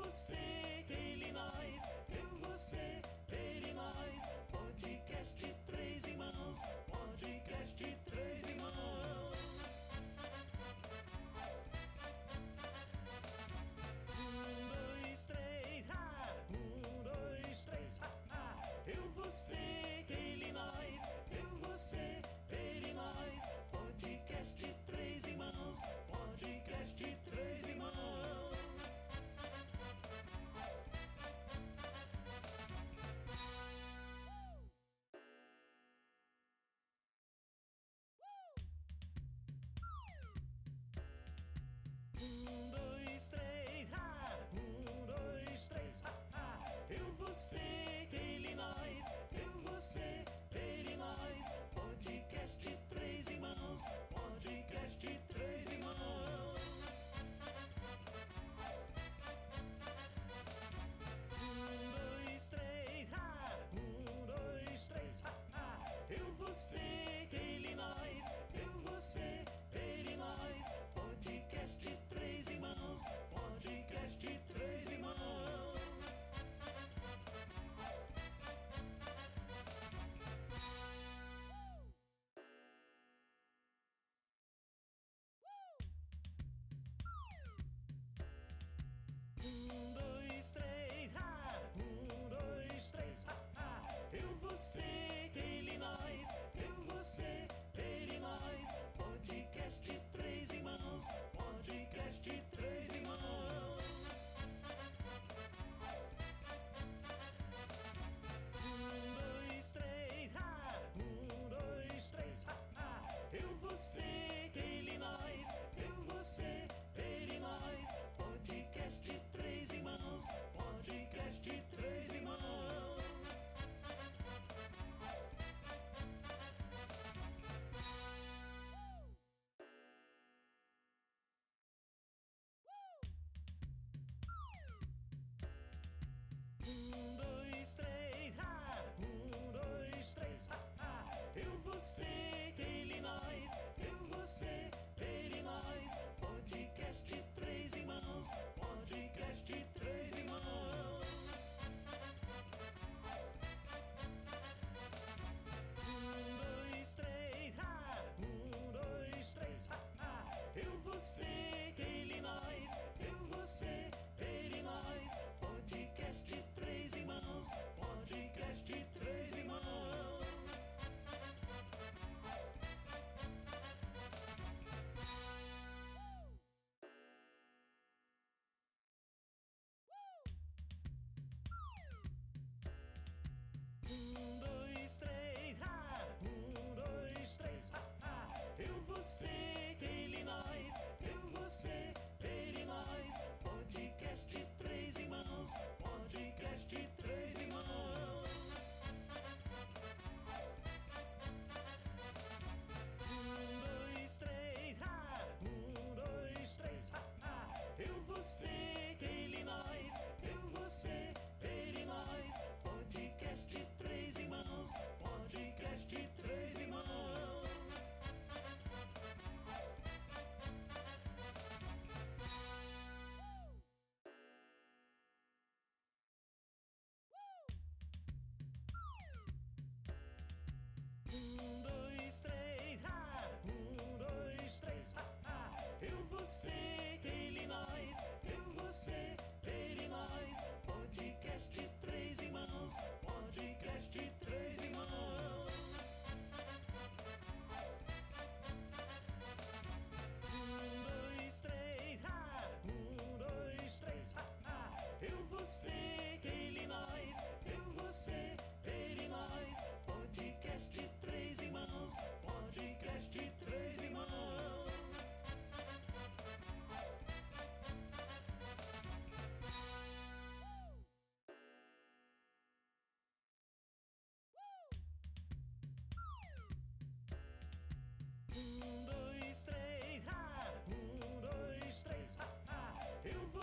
você. Eu,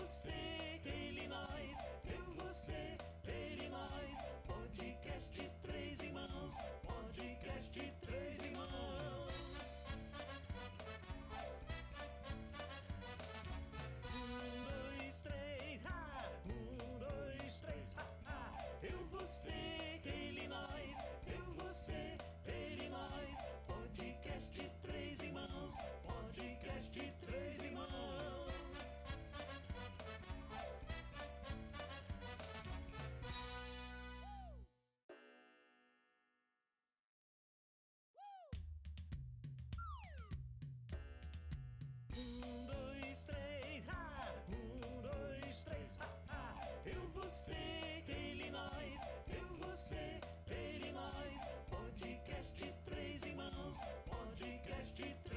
Eu, você, ele, nós. Eu, você, ele, nós. Podcast Três Irmãos. Podcast Três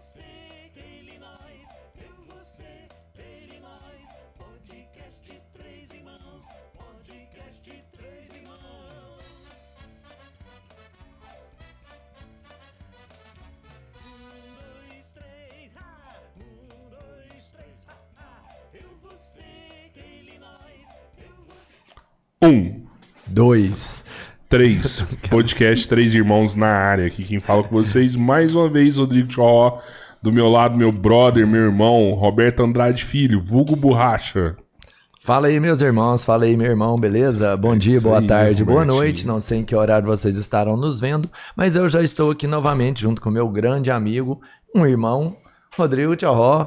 você, ele, nós. Eu, você, ele, nós. Podcast Três Irmãos. Podcast Três Irmãos. Um, dois, três! Um, dois, três! Eu, você, ele, nós. Eu. Um, Dois. Três. Podcast Três Irmãos na área. Aqui quem fala com vocês mais uma vez, Rodrigo Tchó. Do meu lado, meu brother, meu irmão, Roberto Andrade Filho, vulgo Borracha. Fala aí, meus irmãos. Fala aí, meu irmão, beleza? Bom É dia, boa aí, tarde, boa noite. Não sei em que horário vocês estarão nos vendo, mas eu já estou aqui novamente junto com meu grande amigo, um irmão, Rodrigo Tchorró.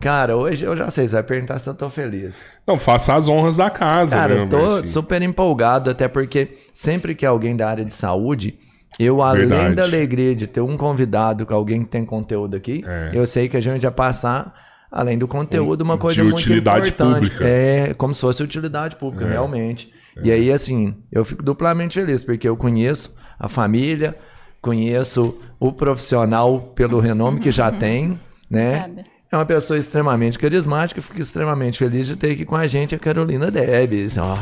Cara, hoje eu já sei, você vai perguntar se eu tô feliz. Não, faça as honras da casa, Cara, né, eu tô Robertinho? super empolgado, até porque sempre que é alguém da área de saúde, eu, além Verdade. da alegria de ter um convidado com alguém que tem conteúdo aqui, É. eu sei que a gente vai passar, além do conteúdo, uma de coisa muito utilidade importante. pública. É, como se fosse utilidade pública, realmente. E aí, assim, eu fico duplamente feliz, porque eu conheço a família, conheço o profissional pelo renome que já tem, né? Obrigada. É uma pessoa extremamente carismática, fico extremamente feliz de ter aqui com a gente a Carolina Debs. Ó,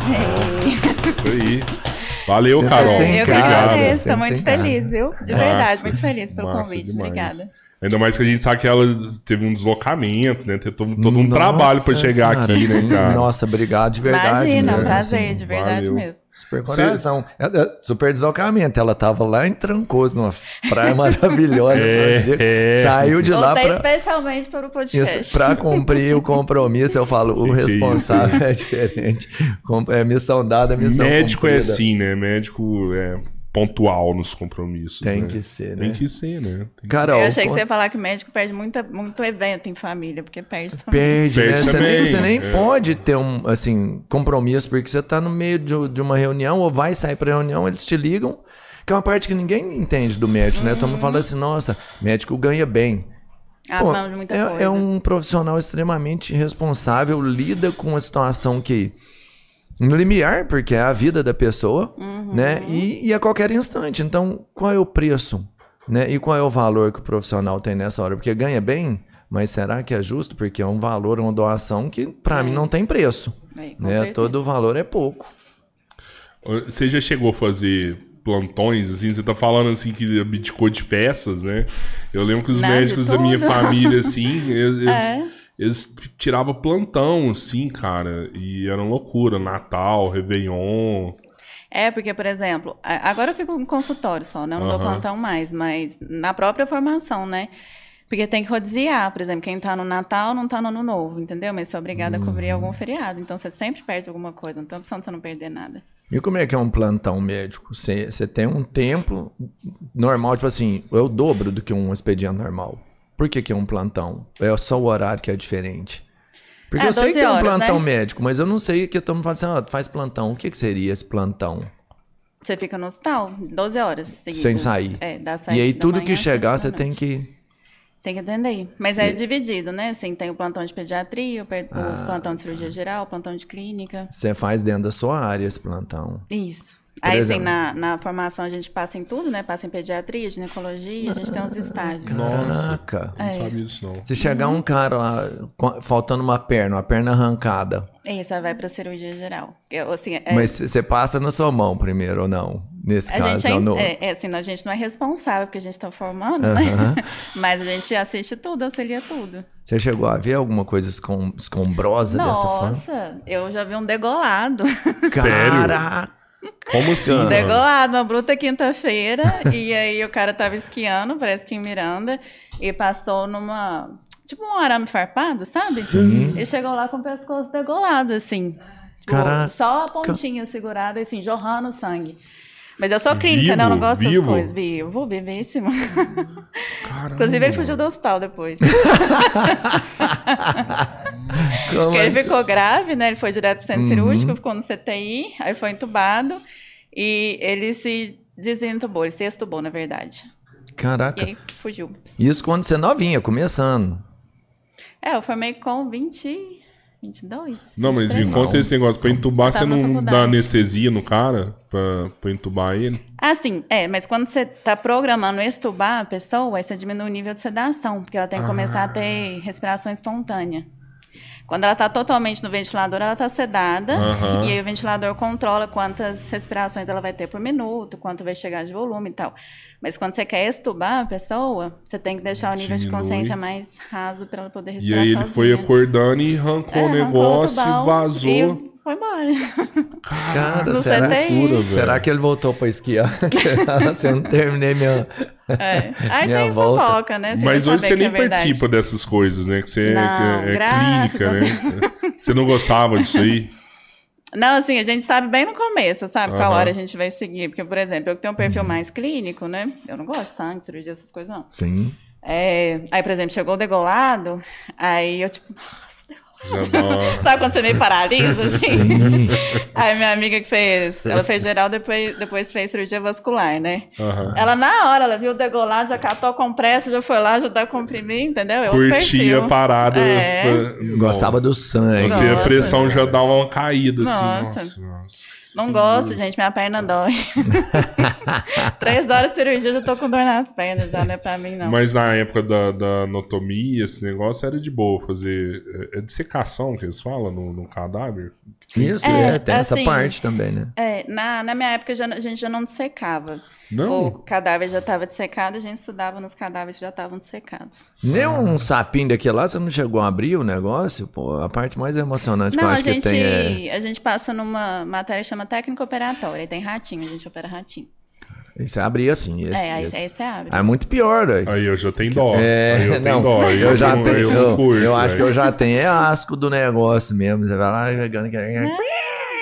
Isso aí. Valeu, tá Carol. Eu que agradeço, sempre tô muito sem casa. feliz, viu? De Massa, verdade, muito feliz pelo convite. demais. Obrigada. Ainda mais que a gente sabe que ela teve um deslocamento, né? Teve todo, todo um Nossa, trabalho pra chegar cara, aqui, sim. né, cara? Nossa, obrigado de verdade. Imagina, mesmo, prazer, assim. de verdade valeu. mesmo. Super coração. É, é, Super deslocamento. Ela tava lá em Trancoso, numa praia maravilhosa. É, é. Saiu de lá Voltei pra, especialmente para o podcast. isso, pra cumprir o compromisso. Eu falo, o Que que é responsável é diferente. Com- É missão dada, missão Médico é cumprida. assim, né? Médico é pontual nos compromissos. Tem né? que ser, né? Tem que ser, né? Tem Carol, Eu achei que você ia falar que médico perde muita, muito evento em família, porque perde também. Perde, Perde né? Você também, nem, você nem é. pode ter um, assim, compromisso, porque você tá no meio de, de uma reunião, ou vai sair pra reunião, eles te ligam, que é uma parte que ninguém entende do médico, né? Todo mundo fala assim, nossa, médico ganha bem. As Pô, muita é, coisa. é um profissional extremamente responsável, lida com uma situação que no limiar, porque é a vida da pessoa, Uhum. né? E, e a qualquer instante. Então, qual é o preço, né? E qual é o valor que o profissional tem nessa hora? Porque ganha bem, mas será que é justo? Porque é um valor, uma doação que para mim não tem preço, É, né? certeza. Todo valor é pouco. Você já chegou a fazer plantões, assim? Você tá falando, assim, que abdicou de festas, né? Eu lembro que os Não, médicos da minha família, assim, eles, eles, É. eles tiravam plantão, assim, cara. E era uma loucura. Natal, Réveillon... É, porque, por exemplo, agora eu fico em consultório só, né? Eu não dou Aham. plantão mais, mas na própria formação, né? Porque tem que rodiziar, por exemplo, quem tá no Natal não tá no Ano Novo, entendeu? Mas você é obrigado a cobrir Uhum. algum feriado. Então você sempre perde alguma coisa, não tem opção de você não perder nada. E como é que é um plantão médico? Você você tem um tempo normal, tipo assim, é o dobro do que um expediente normal. Por que, que é um plantão? É só o horário que é diferente. Porque É, eu sei que 12 tem um horas, plantão né? médico, mas eu não sei que todo mundo fala assim, ó, faz plantão. O que, que seria esse plantão? Você fica no hospital 12 horas seguidas. Sem sair. É, E 7 aí tudo manhã que chegar, você tem que. Tem que atender. Mas é dividido, né? Assim, tem o plantão de pediatria, o, per- o Ah. plantão de cirurgia geral, o plantão de clínica. Você faz dentro da sua área esse plantão. Isso. Aí, assim, na, na formação a gente passa em tudo, né? Passa em pediatria, ginecologia, a gente tem uns estágios. Nossa. Caraca. Não É. sabia disso, não. Se chegar um cara lá faltando uma perna, uma perna arrancada, Isso, vai pra cirurgia geral. Eu, assim, é, mas você passa na sua mão primeiro ou não? Nesse a caso, gente é, não no... é, é, assim, a gente não é responsável porque a gente tá formando, né? Aham. Mas a gente assiste tudo, auxilia tudo. Você chegou a ver alguma coisa escom- escombrosa dessa forma? Nossa, eu já vi um degolado. Sério? Caraca! Como assim? Degolado, uma bruta quinta-feira. e aí o cara tava esquiando, parece que em Miranda, e passou numa. Tipo um arame farpado, sabe? Sim. E chegou lá com o pescoço degolado, assim. Tipo, Caraca. Só a pontinha segurada, assim, jorrando sangue. Mas eu sou clínica, né? Eu não Vivo? gosto dessas Vivo? coisas. Vivo, vivíssimo. Caramba, Inclusive, ele fugiu do hospital depois. Porque ele assim? ficou grave, né? Ele foi direto pro centro Uhum. cirúrgico, ficou no CTI, aí foi entubado. E ele se desentubou, ele se extubou, na verdade. E Caraca. aí fugiu. Isso quando você é novinha, começando. É, eu formei com 20, 22. Não, mas 23. me conta esse negócio. Pra entubar, Eu você não faculdade. dá anestesia no cara? Pra, pra entubar ele? Ah, sim, é, mas quando você tá programando extubar a pessoa, aí você diminui o nível de sedação, porque ela tem que começar a ter respiração espontânea. Quando ela tá totalmente no ventilador, ela tá sedada, Aham. e aí o ventilador controla quantas respirações ela vai ter por minuto, quanto vai chegar de volume e tal. Mas quando você quer extubar a pessoa, você tem que deixar o nível de Diminui. consciência mais raso para ela poder E respirar aí ele sozinha. foi acordando e arrancou É, o arrancou negócio e vazou. E foi embora. Cara, No será, será que ele voltou pra esquiar? Se eu não terminei minha. É. Aí Minha tem volta. fofoca, né? Você Mas hoje você é nem verdade. participa dessas coisas, né? Que você Não, é, é graças clínica, né? Você não gostava disso aí? Não, assim, a gente sabe bem no começo, sabe? Qual Aham. hora a gente vai seguir. Porque, por exemplo, eu que tenho um perfil mais clínico, né? Eu não gosto de sangue, cirurgia, essas coisas, não. Sim. É, Aí, por exemplo, chegou o degolado, aí eu, tipo, Sabe quando você meio paralisa, assim? Sim. Aí minha amiga que fez, ela fez geral, depois, depois fez cirurgia vascular, né? Aham. Ela, na hora, ela viu o degolado, já catou a compressa, já foi lá ajudar a comprimir, entendeu? É outro Curtia parada. É. Gostava do sangue. Você, a pressão já dá uma caída, assim. Nossa. Nossa, nossa. Não gosto, gente, minha perna dói. Três horas de cirurgia, já tô com dor nas pernas, já não é pra mim, não. Mas na época da, da anatomia, esse negócio era de boa fazer. É é dissecação que eles falam no, no cadáver? Isso, É, é, tem essa assim, parte também, né? É, na, na minha época já, a gente já não dissecava. Não? O cadáver já estava dissecado, a gente estudava nos cadáveres que já estavam dissecados. Nem um sapinho daquele lá, você não chegou a abrir o negócio? Pô, a parte mais emocionante que Não, eu a acho que gente, tem é. a gente passa numa matéria que chama técnica operatória, e tem ratinho, a gente opera ratinho. Você abria assim. Esse, é, aí, esse. aí você abre. Ah, é muito pior, velho. Aí eu já tenho dó. É, aí eu tenho não, dó. aí eu, já tenho, eu eu, curto. eu acho que eu já tenho é asco do negócio mesmo. Você vai lá pegando que Não,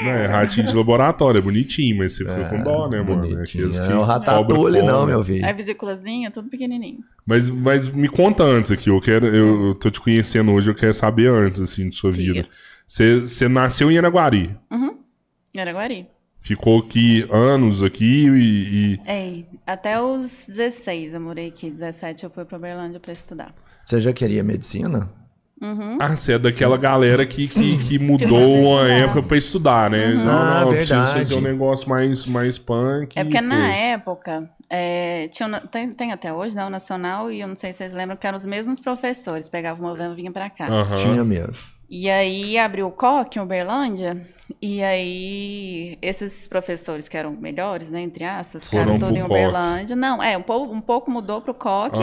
é ratinho de laboratório, é bonitinho, mas você fica com dó, né, mano? É aqueles que É o ratatouille não, meu filho. É vesículazinha, tudo pequenininho. Mas, mas me conta antes aqui, eu quero, eu, eu tô te conhecendo hoje, eu quero saber antes, assim, de sua Diga. vida. Você você nasceu em Araguari, Em Araguari. ficou aqui anos aqui e... e- É, até os 16 eu morei aqui, 17 eu fui pra Uberlândia pra estudar. Você já queria medicina? Uhum. Ah, você é daquela galera que, que, que mudou uma estudar. época pra estudar, né? Não, Ah, não, eu preciso verdade. fazer um negócio mais, mais punk. É porque na época, é, tinha, tem, tem até hoje, né, o Nacional, e eu não sei se vocês lembram que eram os mesmos professores, pegavam uma van e vinham pra cá. Aham. Tinha mesmo. E aí abriu o COC em Uberlândia, e aí esses professores que eram melhores, né, entre aspas, ficaram pro em COC. Uberlândia. Não, é, um pouco, um pouco mudou pro COC,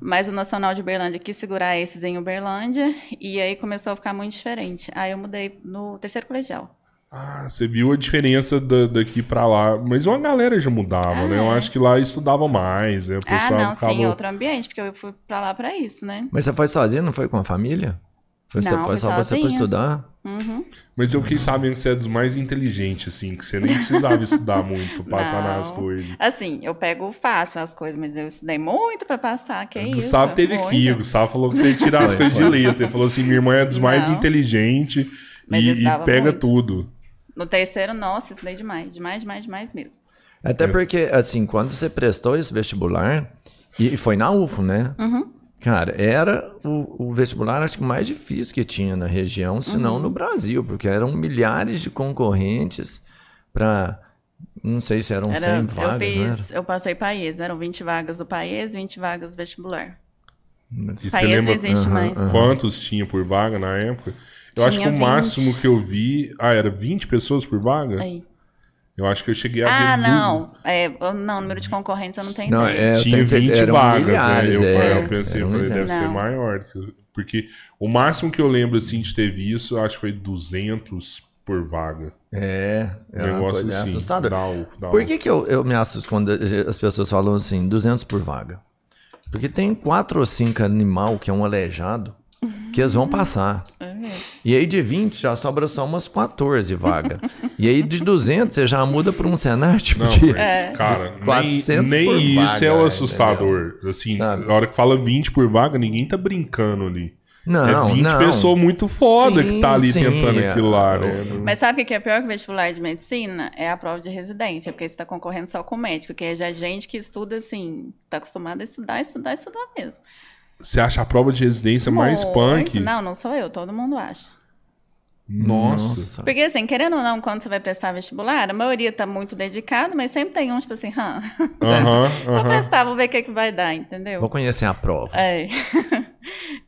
mas o Nacional de Uberlândia quis segurar esses em Uberlândia, e aí começou a ficar muito diferente. Aí eu mudei no terceiro colegial. Ah, você viu a diferença da- daqui pra lá. Mas uma galera já mudava, Ah, né? Eu é. acho que lá estudava mais, né? O Ah, pessoal não, acabou... sim, outro ambiente, porque eu fui pra lá pra isso, né? Mas você foi sozinho, não foi com a família? Foi, Não, só, foi só você pra estudar? Uhum. Mas eu fiquei sabendo que você é dos mais inteligentes, assim, que você nem precisava estudar muito pra passar Não. nas coisas. Assim, eu pego fácil as coisas, mas eu estudei muito pra passar, que o isso. Gustavo teve muito. aqui, o Gustavo falou que você ia tirar as Foi, coisas de foi. letra. Ele falou assim: minha irmã é dos mais Não. inteligentes Mas e, e pega muito. tudo. No terceiro, nossa, estudei demais, demais, demais, demais mesmo. Até porque, assim, quando você prestou esse vestibular, e foi na UFO, né? Uhum. Cara, era o, o vestibular, acho que mais difícil que tinha na região, se não Uhum. no Brasil, porque eram milhares de concorrentes para. Não sei se eram 100 Era, eu vagas, né? fiz, eu passei país, eram 20 vagas do país, 20 vagas do vestibular. E você país não lembra existe Aham, mais. aham. quantos tinha por vaga na época? Eu acho que Tinha o 20. máximo que eu vi. Ah, era 20 pessoas por vaga? Aí. Eu acho que eu cheguei a ver. Ah, não. É, não, número de concorrentes eu não tenho Não, ideia. é, eu Tinha tenho certeza- 20 eram vagas, milhares, né? Eu, é, eu pensei, eu falei, deve milhares. ser Não. maior. Porque o máximo que eu lembro, assim, de ter visto, eu acho que foi 200 por vaga. É, Um é uma negócio coisa assim. assustadora. da UF, da Por que, que eu, eu me assusto quando as pessoas falam assim, 200 por vaga? Porque tem quatro ou cinco animal que é um aleijado que eles vão passar. É. E aí de 20 já sobra só umas 14 vagas. e aí de 200 você já muda para um cenário tipo Não, de... mas, É. cara, nem, 400 nem por isso vaga, é o é, assustador. Assim, Sabe? na hora que fala 20 por vaga, ninguém tá brincando ali. Não, é 20 não. pessoas muito foda Sim, que tá ali sim, tentando é. aquilo lá, né? Mas sabe o que é pior que o vestibular de medicina? É a prova de residência, porque você tá concorrendo só com médico, que é já gente que estuda assim, tá acostumado a estudar, estudar, estudar mesmo. Você acha a prova de residência mais Muito. punk? Não, não sou eu, todo mundo acha. Nossa. Porque assim, querendo ou não, quando você vai prestar vestibular, a maioria tá muito dedicado, mas sempre tem um, tipo assim, hã, aham. prestar, vou ver o que, que vai dar, entendeu? Vou conhecer a prova. É.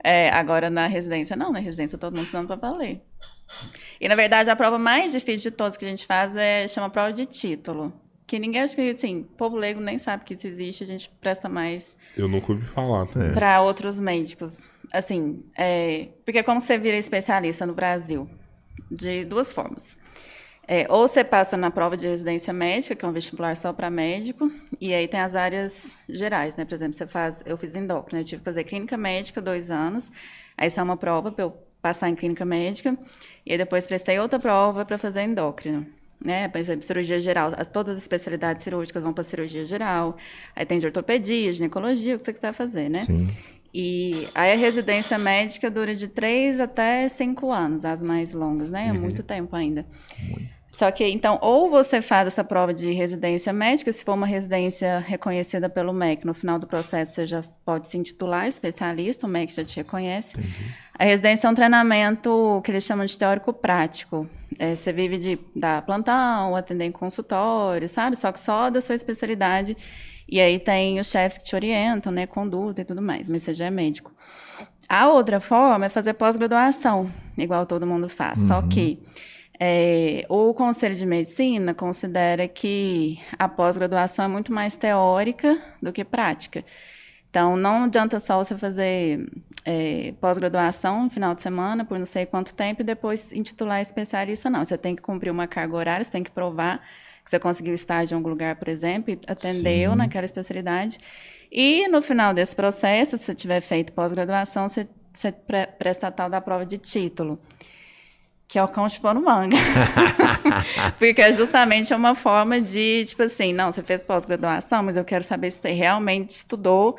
É, agora na residência, não, na residência todo mundo ensinando pra valer. E na verdade a prova mais difícil de todas que a gente faz é chama prova de título. Que ninguém acha que, assim, povo leigo nem sabe que isso existe, a gente presta mais Eu nunca ouvi falar. também. para outros médicos. Assim, é, porque como você vira especialista no Brasil? De duas formas. É, ou você passa na prova de residência médica, que é um vestibular só para médico, e aí tem as áreas gerais, né? Por exemplo, você faz, eu fiz endócrino, eu tive que fazer clínica médica dois anos, aí isso é uma prova para eu passar em clínica médica, e aí depois prestei outra prova para fazer endócrino. Né, por exemplo, cirurgia geral, as- todas as especialidades cirúrgicas vão para cirurgia geral, aí tem de ortopedia, ginecologia, o que você quiser fazer, né? Sim. E aí a residência médica dura de três até cinco anos, as mais longas, né? É muito tempo ainda. Só que, então, ou você faz essa prova de residência médica, se for uma residência reconhecida pelo MEC, no final do processo você já pode se intitular especialista, o MEC já te reconhece. A residência é um treinamento que eles chamam de teórico prático. É, você vive de dar plantão, atender em consultório, sabe? Só que só da sua especialidade. E aí tem os chefes que te orientam, né? Conduta e tudo mais, mas você já é médico. A outra forma é fazer pós-graduação, igual todo mundo faz. Só que é, o Conselho de Medicina considera que a pós-graduação é muito mais teórica do que prática. Então, não adianta só você fazer é, pós-graduação no final de semana, por não sei quanto tempo, e depois intitular especialista, não. Você tem que cumprir uma carga horária, você tem que provar que você conseguiu estágio em algum lugar, por exemplo, e atendeu Sim. naquela especialidade. E no final desse processo, se você tiver feito pós-graduação, você, você pre- presta a tal da prova de título. Que é o cão chupando manga. Porque é justamente uma forma de, tipo assim, não, você fez pós-graduação, mas eu quero saber se você realmente estudou,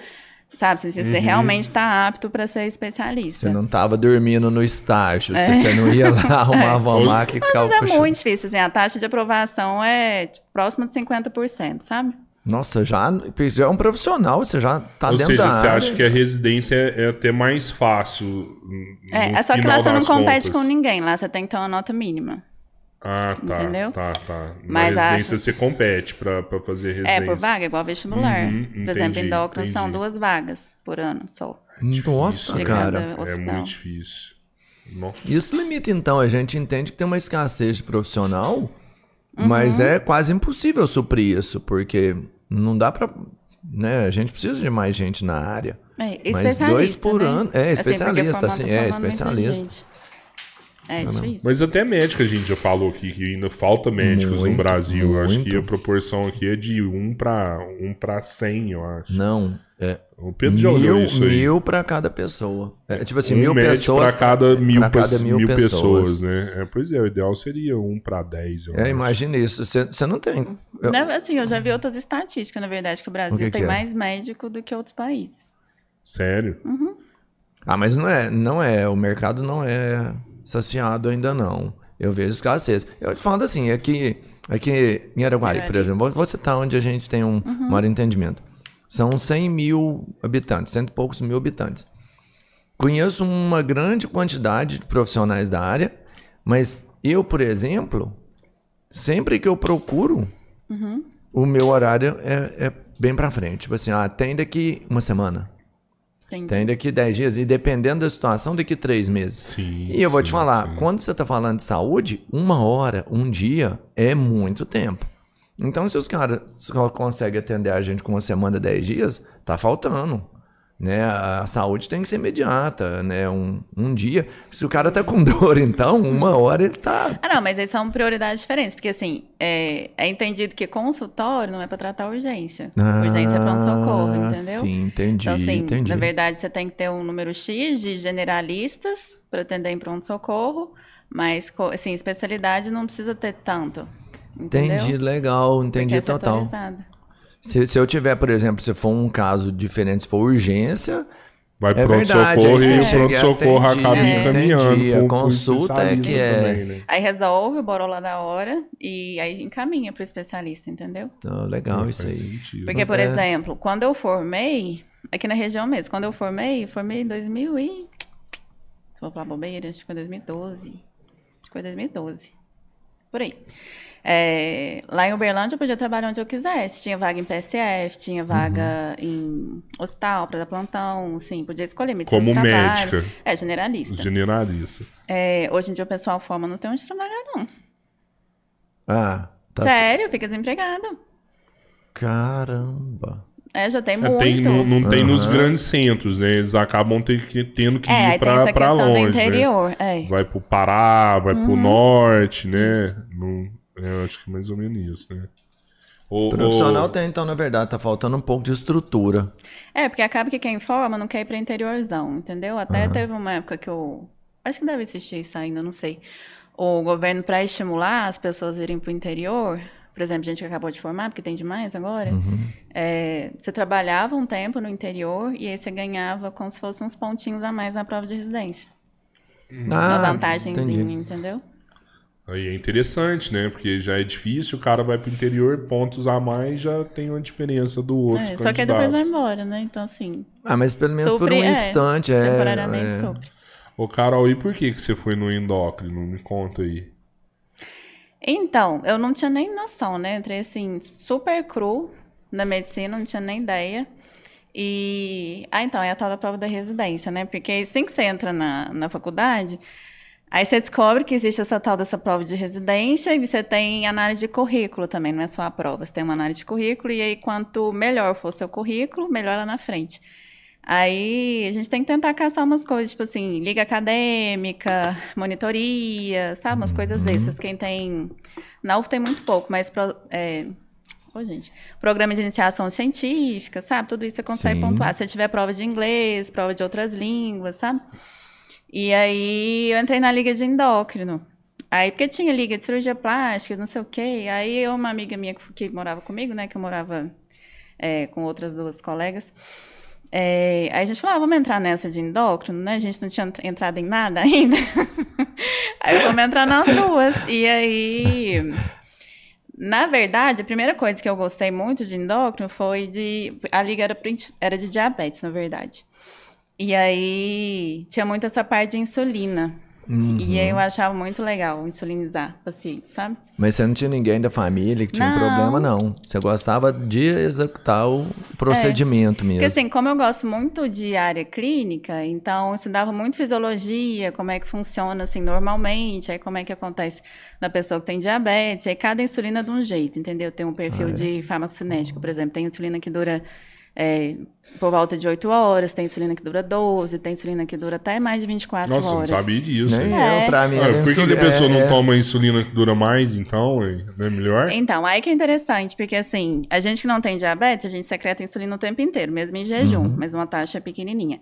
sabe? Se você realmente está apto para ser especialista. Você não tava dormindo no estágio, É. se você não ia lá, arrumava uma maca e ficava Mas é puxando. muito difícil, assim, a taxa de aprovação é tipo, próxima de 50%, sabe? Nossa, já, já é um profissional, você já tá Ou dentro seja, da você área. acha que a residência é, é até mais fácil. É, no é só que lá você não compete contas. com ninguém, lá você tem que ter uma nota mínima. Ah, tá. Entendeu? Tá, tá. Na Mas residência acho- você compete pra, pra fazer residência. É, por vaga, igual vestibular. Uhum, por exemplo, entendi, endócrino são duas vagas por ano só. Nossa, De cara. É hospital. muito difícil. Nossa. Isso limita, então. A gente entende que tem uma escassez de profissional, Uhum. mas é quase impossível suprir isso, porque não dá pra. Né? A gente precisa de mais gente na área. É, Mas dois por né? ano- é, Assim, especialista, formando- assim, é, especialista. É difícil. Mas até médica a gente já falou aqui que ainda falta médicos no Muito, Brasil. Eu Acho muito. que a proporção aqui é de 1 pra, 1 pra 100, eu acho. Não. É O Pedro já olhou mil, isso aí. mil pra cada pessoa. É, tipo assim, um mil pessoas. pra cada mil, pra cada mil mil pessoas. pessoas. né? É, pois é, o ideal seria 1 pra 10. Eu É, imagina isso. Você você não tem. eu- Assim, eu já vi outras estatísticas, na verdade, que o Brasil O que que tem é? mais médico do que outros países. Sério? Ah, mas não é, não é. O mercado não é saciado ainda não. Eu vejo escassez. Eu te falo assim, é que Aqui em Araguari, por exemplo, vou- vou citar onde a gente tem um maior entendimento. São 100 mil habitantes, cento e poucos mil habitantes. Conheço uma grande quantidade de profissionais da área, mas eu, por exemplo, sempre que eu procuro, o meu horário é, é bem pra frente. Tipo assim, ah, tem daqui uma semana, Entendi. tem daqui 10 dias, e dependendo da situação, daqui três meses. Sim. E eu vou te sim, falar, sim. quando você tá falando de saúde, uma hora, um dia é muito tempo. Então, se os caras conseguem atender a gente com uma semana, dez dias, tá faltando. Né? A saúde tem que ser imediata, né? Um, um dia. Se o cara tá com dor, então, uma hora ele tá. Ah, não, mas aí são prioridades diferentes, porque assim, é, é entendido que consultório não é para tratar urgência. urgência é pronto-socorro, Ah, entendeu? Sim, entendi, Então, assim, entendi. na verdade, você tem que ter um número X de generalistas para atender em pronto-socorro, mas, assim, especialidade não precisa ter tanto. Entendeu? Entendi, legal, entendi é total. Se, se eu tiver, por exemplo, se for um caso diferente, se for urgência, Vai É pronto-socorro e você o pronto-socorro atende, acaba é, encaminhando. entendi. A consulta é que é- também, né? Aí resolve o boro lá da hora e aí encaminha para o especialista, entendeu? então, legal Não, isso aí. sentido. Porque, Mas por é- exemplo, quando eu formei, aqui na região mesmo, quando eu formei, formei em 2000 e... Se vou falar bobeira, acho que foi 2012. Acho que foi 2012. Por aí. É, lá em Uberlândia eu podia trabalhar onde eu quisesse. Tinha vaga em PSF, tinha vaga em hospital para dar plantão, assim, podia escolher medicina Como médica, É, generalista. generalista. É, hoje em dia o pessoal forma, não tem onde trabalhar, não. Ah, tá. Sério, fica desempregado. Caramba. É, já tem É, muito. tem- não, não tem nos grandes centros, né? Eles acabam ter tendo que É, ir pra, pra questão do longe, né? interior. É. Vai pro Pará, vai pro Uhum. norte, né? Não, eu acho que é mais ou menos isso, né? O, Profissional o- tem, então, na verdade, tá faltando um pouco de estrutura. É, porque acaba que quem forma não quer ir pra interiorzão, entendeu? Até Aham. teve uma época que eu. Acho que deve existir isso ainda, não sei. O governo, para estimular as pessoas a irem pro interior, por exemplo, gente que acabou de formar, porque tem demais agora, Uhum. é, você trabalhava um tempo no interior e aí você ganhava como se fossem uns pontinhos a mais na prova de residência. uma Ah, vantagemzinha, entendi. entendeu? Aí é interessante, né? Porque já é difícil, o cara vai pro interior, pontos a mais, já tem uma diferença do outro. É, só que aí depois vai embora, né? Então, assim, Ah, mas pelo menos por Supre- um é, instante. É, temporariamente é. Ô, Carol, e por que, que você foi no endócrino? Me conta aí. Então, eu não tinha nem noção, né? Entrei assim, super cru na medicina, não tinha nem ideia. E. Ah, então, é a tal da prova da residência, né? Porque assim que você entra na, na faculdade, aí você descobre que existe essa tal dessa prova de residência e você tem análise de currículo também, não é só a prova, você tem uma análise de currículo, e aí quanto melhor for seu currículo, melhor lá na frente. Aí a gente tem que tentar caçar umas coisas, tipo assim, liga acadêmica, monitoria, sabe? Umas coisas dessas. Quem tem. Na UF tem muito pouco, mas. Pro, é... Gente. Programa de iniciação científica, sabe? Tudo isso você consegue Sim. pontuar. Se tiver prova de inglês, prova de outras línguas, sabe? E aí eu entrei na liga de endócrino. Aí, porque tinha liga de cirurgia plástica, não sei o quê. Aí uma amiga minha que, que morava comigo, né? Que eu morava é, com outras duas colegas. É, aí a gente falou, ah, vamos entrar nessa de endócrino, né? A gente não tinha entr- entrado em nada ainda. aí vamos entrar nas duas. E aí, na verdade, a primeira coisa que eu gostei muito de endócrino foi de. A liga era, era de diabetes, na verdade. E aí tinha muito essa parte de insulina. Uhum. E aí eu achava muito legal insulinizar paciente, sabe? Mas você não tinha ninguém da família que tinha um Não. problema, não. Você gostava de executar o procedimento mesmo. Porque assim, como eu gosto muito de área clínica, então eu estudava muito fisiologia, como é que funciona assim normalmente, aí como é que acontece na pessoa que tem diabetes, aí cada insulina é de um jeito, entendeu? Tem um perfil Ah, é? de farmacocinético, por exemplo, tem insulina que dura é, por volta de 8 horas, tem insulina que dura 12, tem insulina que dura até mais de 24 Nossa, eu não horas. sabia disso. Nem? É. eu, pra mim, Ah, por que, a pessoa não é- toma insulina que dura mais, então? Não é melhor? Então, aí que é interessante, porque assim, a gente que não tem diabetes, a gente secreta insulina o tempo inteiro, mesmo em jejum, Uhum. mas uma taxa pequenininha.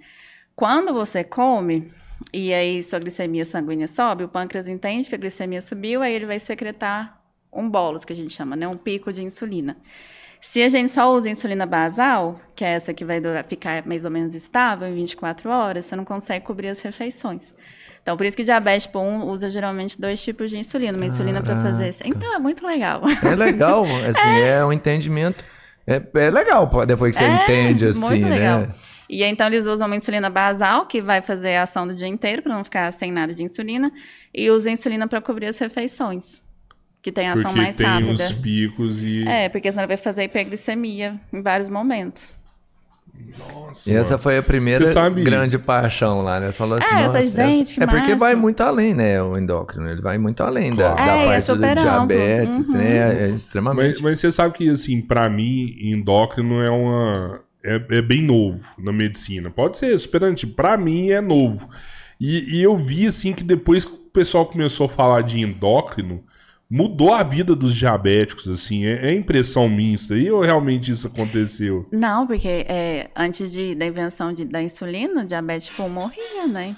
Quando você come, e aí sua glicemia sanguínea sobe, o pâncreas entende que a glicemia subiu, aí ele vai secretar um bolus, que a gente chama, né? Um pico de insulina. Se a gente só usa insulina basal, que é essa que vai durar, ficar mais ou menos estável em 24 horas, você não consegue cobrir as refeições. Então, por isso que diabetes tipo 1 usa geralmente dois tipos de insulina. Uma insulina para fazer. Então, é muito legal. É legal, assim, é, um entendimento. É, é legal depois que você É, entende, assim, muito legal. né? E então, eles usam uma insulina basal, que vai fazer a ação do dia inteiro, para não ficar sem nada de insulina. E usa a insulina para cobrir as refeições, que tem ação Porque mais tem rápida. os picos e. É, porque senão vai fazer hiperglicemia em vários momentos. Nossa, E essa mano. foi a primeira grande paixão lá, né? Você falou assim, É, nossa, gente, É porque vai muito além, né, o endócrino. Ele vai muito além da, Claro. da É, é parte do diabetes, Uhum. né? É extremamente... Mas, mas você sabe que, assim, pra mim, endócrino é uma. É, é bem novo na medicina. Pode ser super antigo. Pra mim é novo. E, e eu vi, assim, que depois que o pessoal começou a falar de endócrino, mudou a vida dos diabéticos, assim. É, é impressão minha isso aí ou realmente isso aconteceu? Não, porque é, antes de, da invenção de- da insulina, o diabetes 1 morria, né?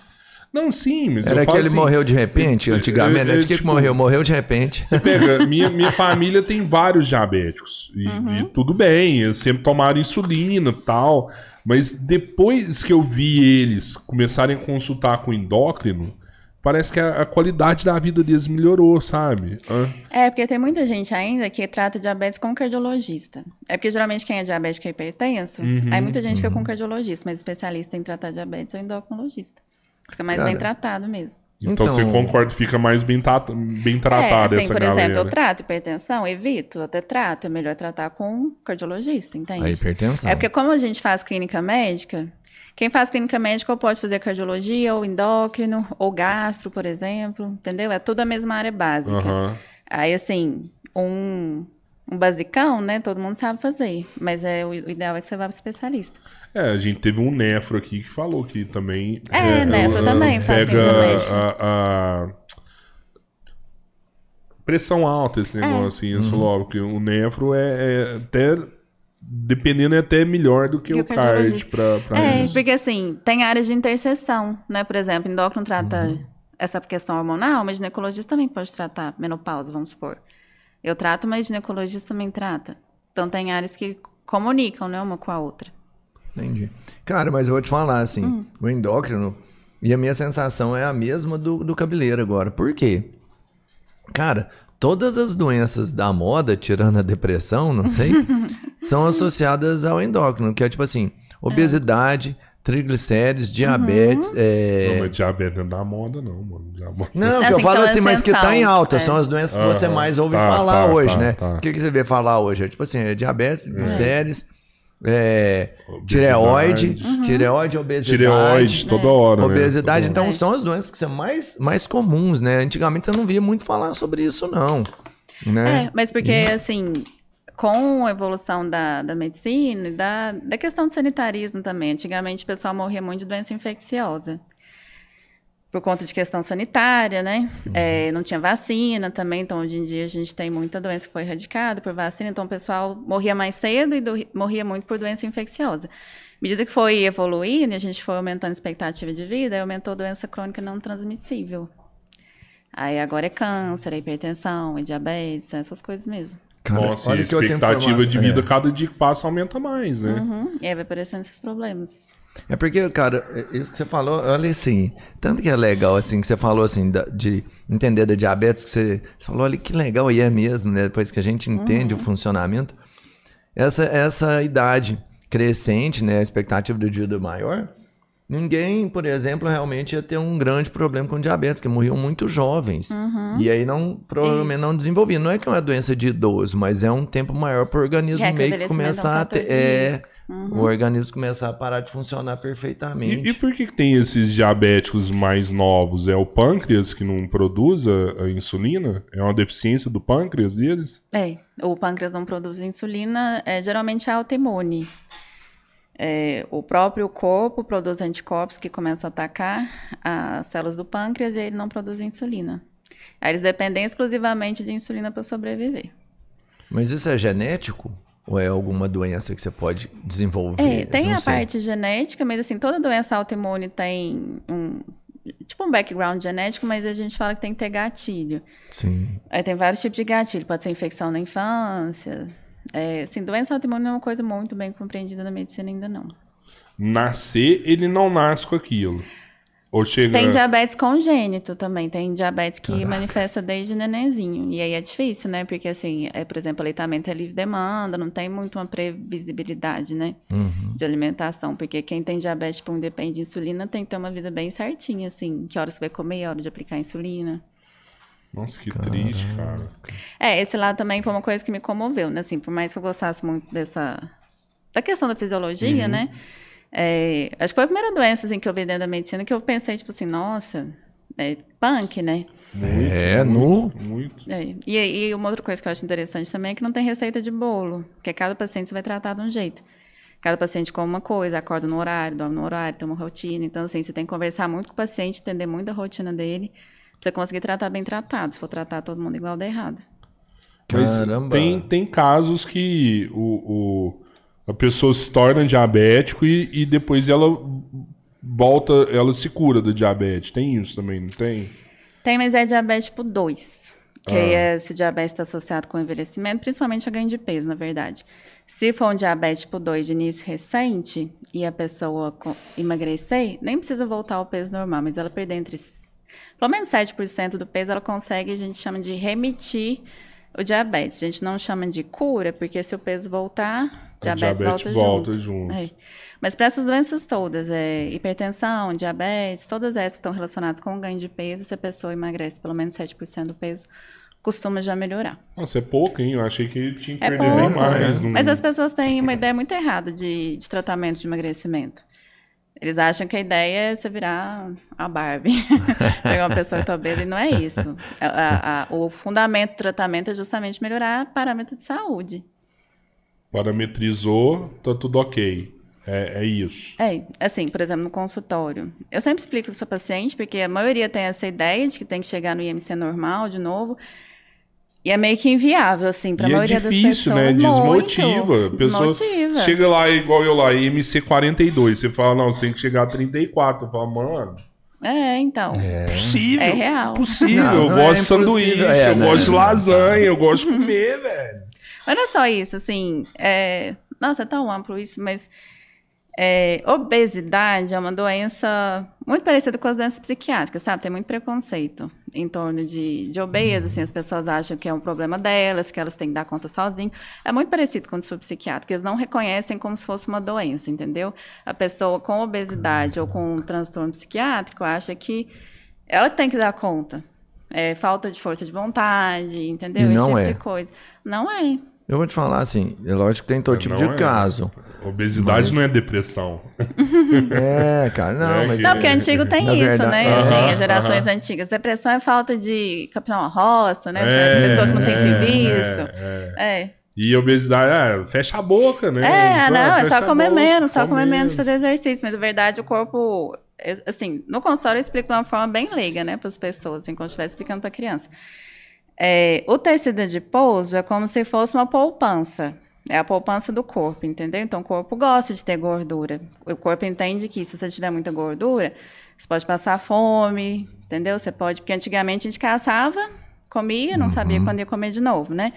Não, sim, mas Era eu que ele assim, morreu de repente, é- antigamente, é- é De que que tipo- morreu? Morreu de repente. Você pega, minha, minha família tem vários diabéticos. E, Uhum. e tudo bem, eles sempre tomaram insulina e tal. Mas depois que eu vi eles começarem a consultar com endócrino, parece que a, a qualidade da vida deles melhorou, sabe? Hã? É, porque tem muita gente ainda que trata diabetes com cardiologista. É porque geralmente quem é diabético é hipertenso, Uhum, aí muita gente fica com cardiologista, mas especialista em tratar diabetes é o endocrinologista. Fica mais Cara. bem tratado mesmo. Então, Então- você concorda, fica mais bem, trata- bem é, tratada assim, essa por galera. exemplo, eu trato hipertensão, evito, até trato, é melhor tratar com um cardiologista, entende? A hipertensão. É porque como a gente faz clínica médica, quem faz clínica médica ou pode fazer cardiologia, ou endócrino, ou gastro, por exemplo, entendeu? É tudo a mesma área básica. Aham. Aí, assim, um, um basicão, né? Todo mundo sabe fazer. Mas é, o, ideal é que você vá para especialista. É, a gente teve um nefro aqui que falou que também. É, nefro ela também faz Pega clínica médica. a, a pressão alta esse negócio, assim. Ele falou, ó, que o nefro é, é até. Dependendo, é até melhor do que Que o card pra, pra É, isso. porque assim, tem áreas de interseção, né? Por exemplo, endócrino trata essa questão hormonal, mas ginecologista também pode tratar menopausa, vamos supor. Eu trato, mas ginecologista também trata. Então tem áreas que comunicam, né, uma com a outra. Entendi. Cara, mas eu vou te falar, assim, Hum. o endócrino, e a minha sensação é a mesma do, do cabeleiro agora. Por quê? Cara, todas as doenças da moda, tirando a depressão, não sei, são associadas ao endócrino, que é tipo assim, obesidade, triglicérides, diabetes, é... Não, mas diabetes não é da moda, não, mano. Diabetes- Não, que Assim, eu falo então é assim, mas que tá em alta. é. São as doenças que você mais ouve tá, falar tá, hoje, tá, né? tá. O que, que você vê falar hoje? É tipo assim, é diabetes, séries, é, tireoide, Uhum. tireoide, obesidade. Tireoide toda hora, né? Obesidade, então É. são as doenças que são mais, mais comuns, né? Antigamente você não via muito falar sobre isso, não. Né? É, mas porque, assim, com a evolução da, da medicina e da, da questão do sanitarismo também, antigamente o pessoal morria muito de doença infecciosa. Por conta de questão sanitária, né? É, não tinha vacina também, então hoje em dia a gente tem muita doença que foi erradicada por vacina, então o pessoal morria mais cedo e do- morria muito por doença infecciosa. À medida que foi evoluindo e a gente foi aumentando a expectativa de vida, aí aumentou a doença crônica não transmissível. Aí agora é câncer, é hipertensão, é diabetes, essas coisas mesmo. Cara, Nossa, e a expectativa de vida, é. cada dia que passa, aumenta mais, né? Uhum. E aí vai aparecendo esses problemas. É porque, cara, é isso que você falou, olha assim, tanto que é legal, assim, que você falou, assim, de entender da diabetes, que você, você falou, olha que legal, e é mesmo, né? Depois que a gente entende o funcionamento. Essa, essa idade crescente, né? A expectativa de vida maior, ninguém, por exemplo, realmente ia ter um grande problema com diabetes, que morriam muito jovens. E aí não, provavelmente não desenvolvia. Não é que é uma doença de idoso, mas é um tempo maior para o organismo É, meio que começar a ter. É, risco. o organismo começar a parar de funcionar perfeitamente. E, e por que, que tem esses diabéticos mais novos? É o pâncreas que não produz a, a insulina? É uma deficiência do pâncreas deles? É, o pâncreas não produz insulina, é, geralmente é autoimune. É, o próprio corpo produz anticorpos que começam a atacar as células do pâncreas e ele não produz insulina. Aí eles dependem exclusivamente de insulina para sobreviver. Mas isso é genético? Ou é alguma doença que você pode desenvolver? É, tem a sei. parte genética, mas assim, toda doença autoimune tem um tipo um background genético, mas a gente fala que tem que ter gatilho. Sim. Aí tem vários tipos de gatilho, pode ser infecção na infância, É, assim, doença autoimune não é uma coisa muito bem compreendida na medicina ainda não. Nascer, ele não nasce com aquilo. Ou chega. Tem diabetes congênito também, tem diabetes que manifesta desde nenenzinho. E aí é difícil, né? Porque, assim, é, por exemplo, aleitamento é livre demanda, não tem muito uma previsibilidade, né? Uhum. De alimentação. Porque quem tem diabetes tipo, depende de insulina tem que ter uma vida bem certinha, assim. Que horas você vai comer, hora de aplicar insulina. Nossa, que triste, cara. É, esse lado também foi uma coisa que me comoveu, né? Assim, por mais que eu gostasse muito dessa... Da questão da fisiologia, Uhum. né? É, acho que foi a primeira doença, assim, que eu vi dentro da medicina que eu pensei, tipo assim, nossa, é punk, né? É, no. Muito. É, E, e uma outra coisa que eu acho interessante também é que não tem receita de bolo, porque cada paciente você vai tratar de um jeito. Cada paciente come uma coisa, acorda no horário, dorme no horário, tem uma rotina. Então, assim, você tem que conversar muito com o paciente, entender muito a rotina dele, pra você conseguir tratar bem tratado. Se for tratar todo mundo igual, dá errado. Mas Caramba. tem, tem casos que o, o- a pessoa se torna diabético e, e depois ela volta, ela se cura da diabetes. Tem isso também, não tem? Tem, mas é diabetes tipo 2. Que Ah. é, esse diabetes está associado com envelhecimento, principalmente a ganho de peso, na verdade. Se for um diabetes tipo 2 de início recente e a pessoa emagrecer, nem precisa voltar ao peso normal, mas ela perder entre pelo menos 7% do peso, ela consegue, a gente chama de remitir o diabetes. A gente não chama de cura, porque se o peso voltar, diabetes, diabetes volta, volta junto. junto. É. Mas para essas doenças todas, é, hipertensão, diabetes, todas essas que estão relacionadas com o ganho de peso, se a pessoa emagrece pelo menos 7% do peso, costuma já melhorar. Nossa, é pouco, hein? Eu achei que tinha que É perder bem pouco, mais. é. não- Mas as pessoas têm uma ideia muito errada de, de tratamento de emagrecimento. Eles acham que a ideia é você virar a Barbie. Pegar uma pessoa que tá obesa, e não é isso. A- a- o fundamento do tratamento é justamente melhorar parâmetro de saúde. Parametrizou, tá tudo ok. É, é isso. É, assim, por exemplo, no consultório. Eu sempre explico isso para paciente, porque a maioria tem essa ideia de que tem que chegar no IMC normal de novo. E é meio que inviável, assim, para a é maioria difícil, das né? pessoas. Desmotiva. Muito, A pessoa desmotiva. chega lá igual eu lá, MC 42. Você fala, não, você tem que chegar a 34. Eu falo, mano, É, então. possível. É real. Possível. Não, eu não gosto é de sanduíche, é, eu né? gosto de lasanha, eu gosto de comer, velho. Mas não é só isso, assim. É... Nossa, é tão amplo isso, mas. é, Obesidade é uma doença muito parecida com as doenças psiquiátricas, sabe? Tem muito preconceito em torno de, de obeso, assim, as pessoas acham que é um problema delas, que elas têm que dar conta sozinho. É muito parecido com o distúrbio psiquiátrico, eles não reconhecem como se fosse uma doença, entendeu? A pessoa com obesidade ou com um transtorno psiquiátrico acha que ela tem que dar conta. É falta de força de vontade, entendeu? E Esse tipo é. de coisa. Não é. Eu vou te falar assim, é lógico que tem todo tipo Não de é. caso. Obesidade Mas- não é depressão. É, cara, não, É mas. que- Não, porque antigo tem Na isso, verdade- né? Assim, as gerações aham. antigas. Depressão é falta de capitão uma roça, né? É, pessoa que não tem é, serviço. é, É. E obesidade, ah, fecha a boca, né? É, não, é só comer boca, menos, só come comer menos e fazer exercício. Mas, na verdade, o corpo. é, Assim, no consultório eu explico de uma forma bem leiga, né, para as pessoas, assim, quando estiver explicando para criança. É, o tecido adipouso é como se fosse uma poupança. É a poupança do corpo, entendeu? Então, o corpo gosta de ter gordura. O corpo entende que se você tiver muita gordura, você pode passar fome, entendeu? Você pode. Porque antigamente a gente caçava, comia, não sabia quando ia comer de novo, né?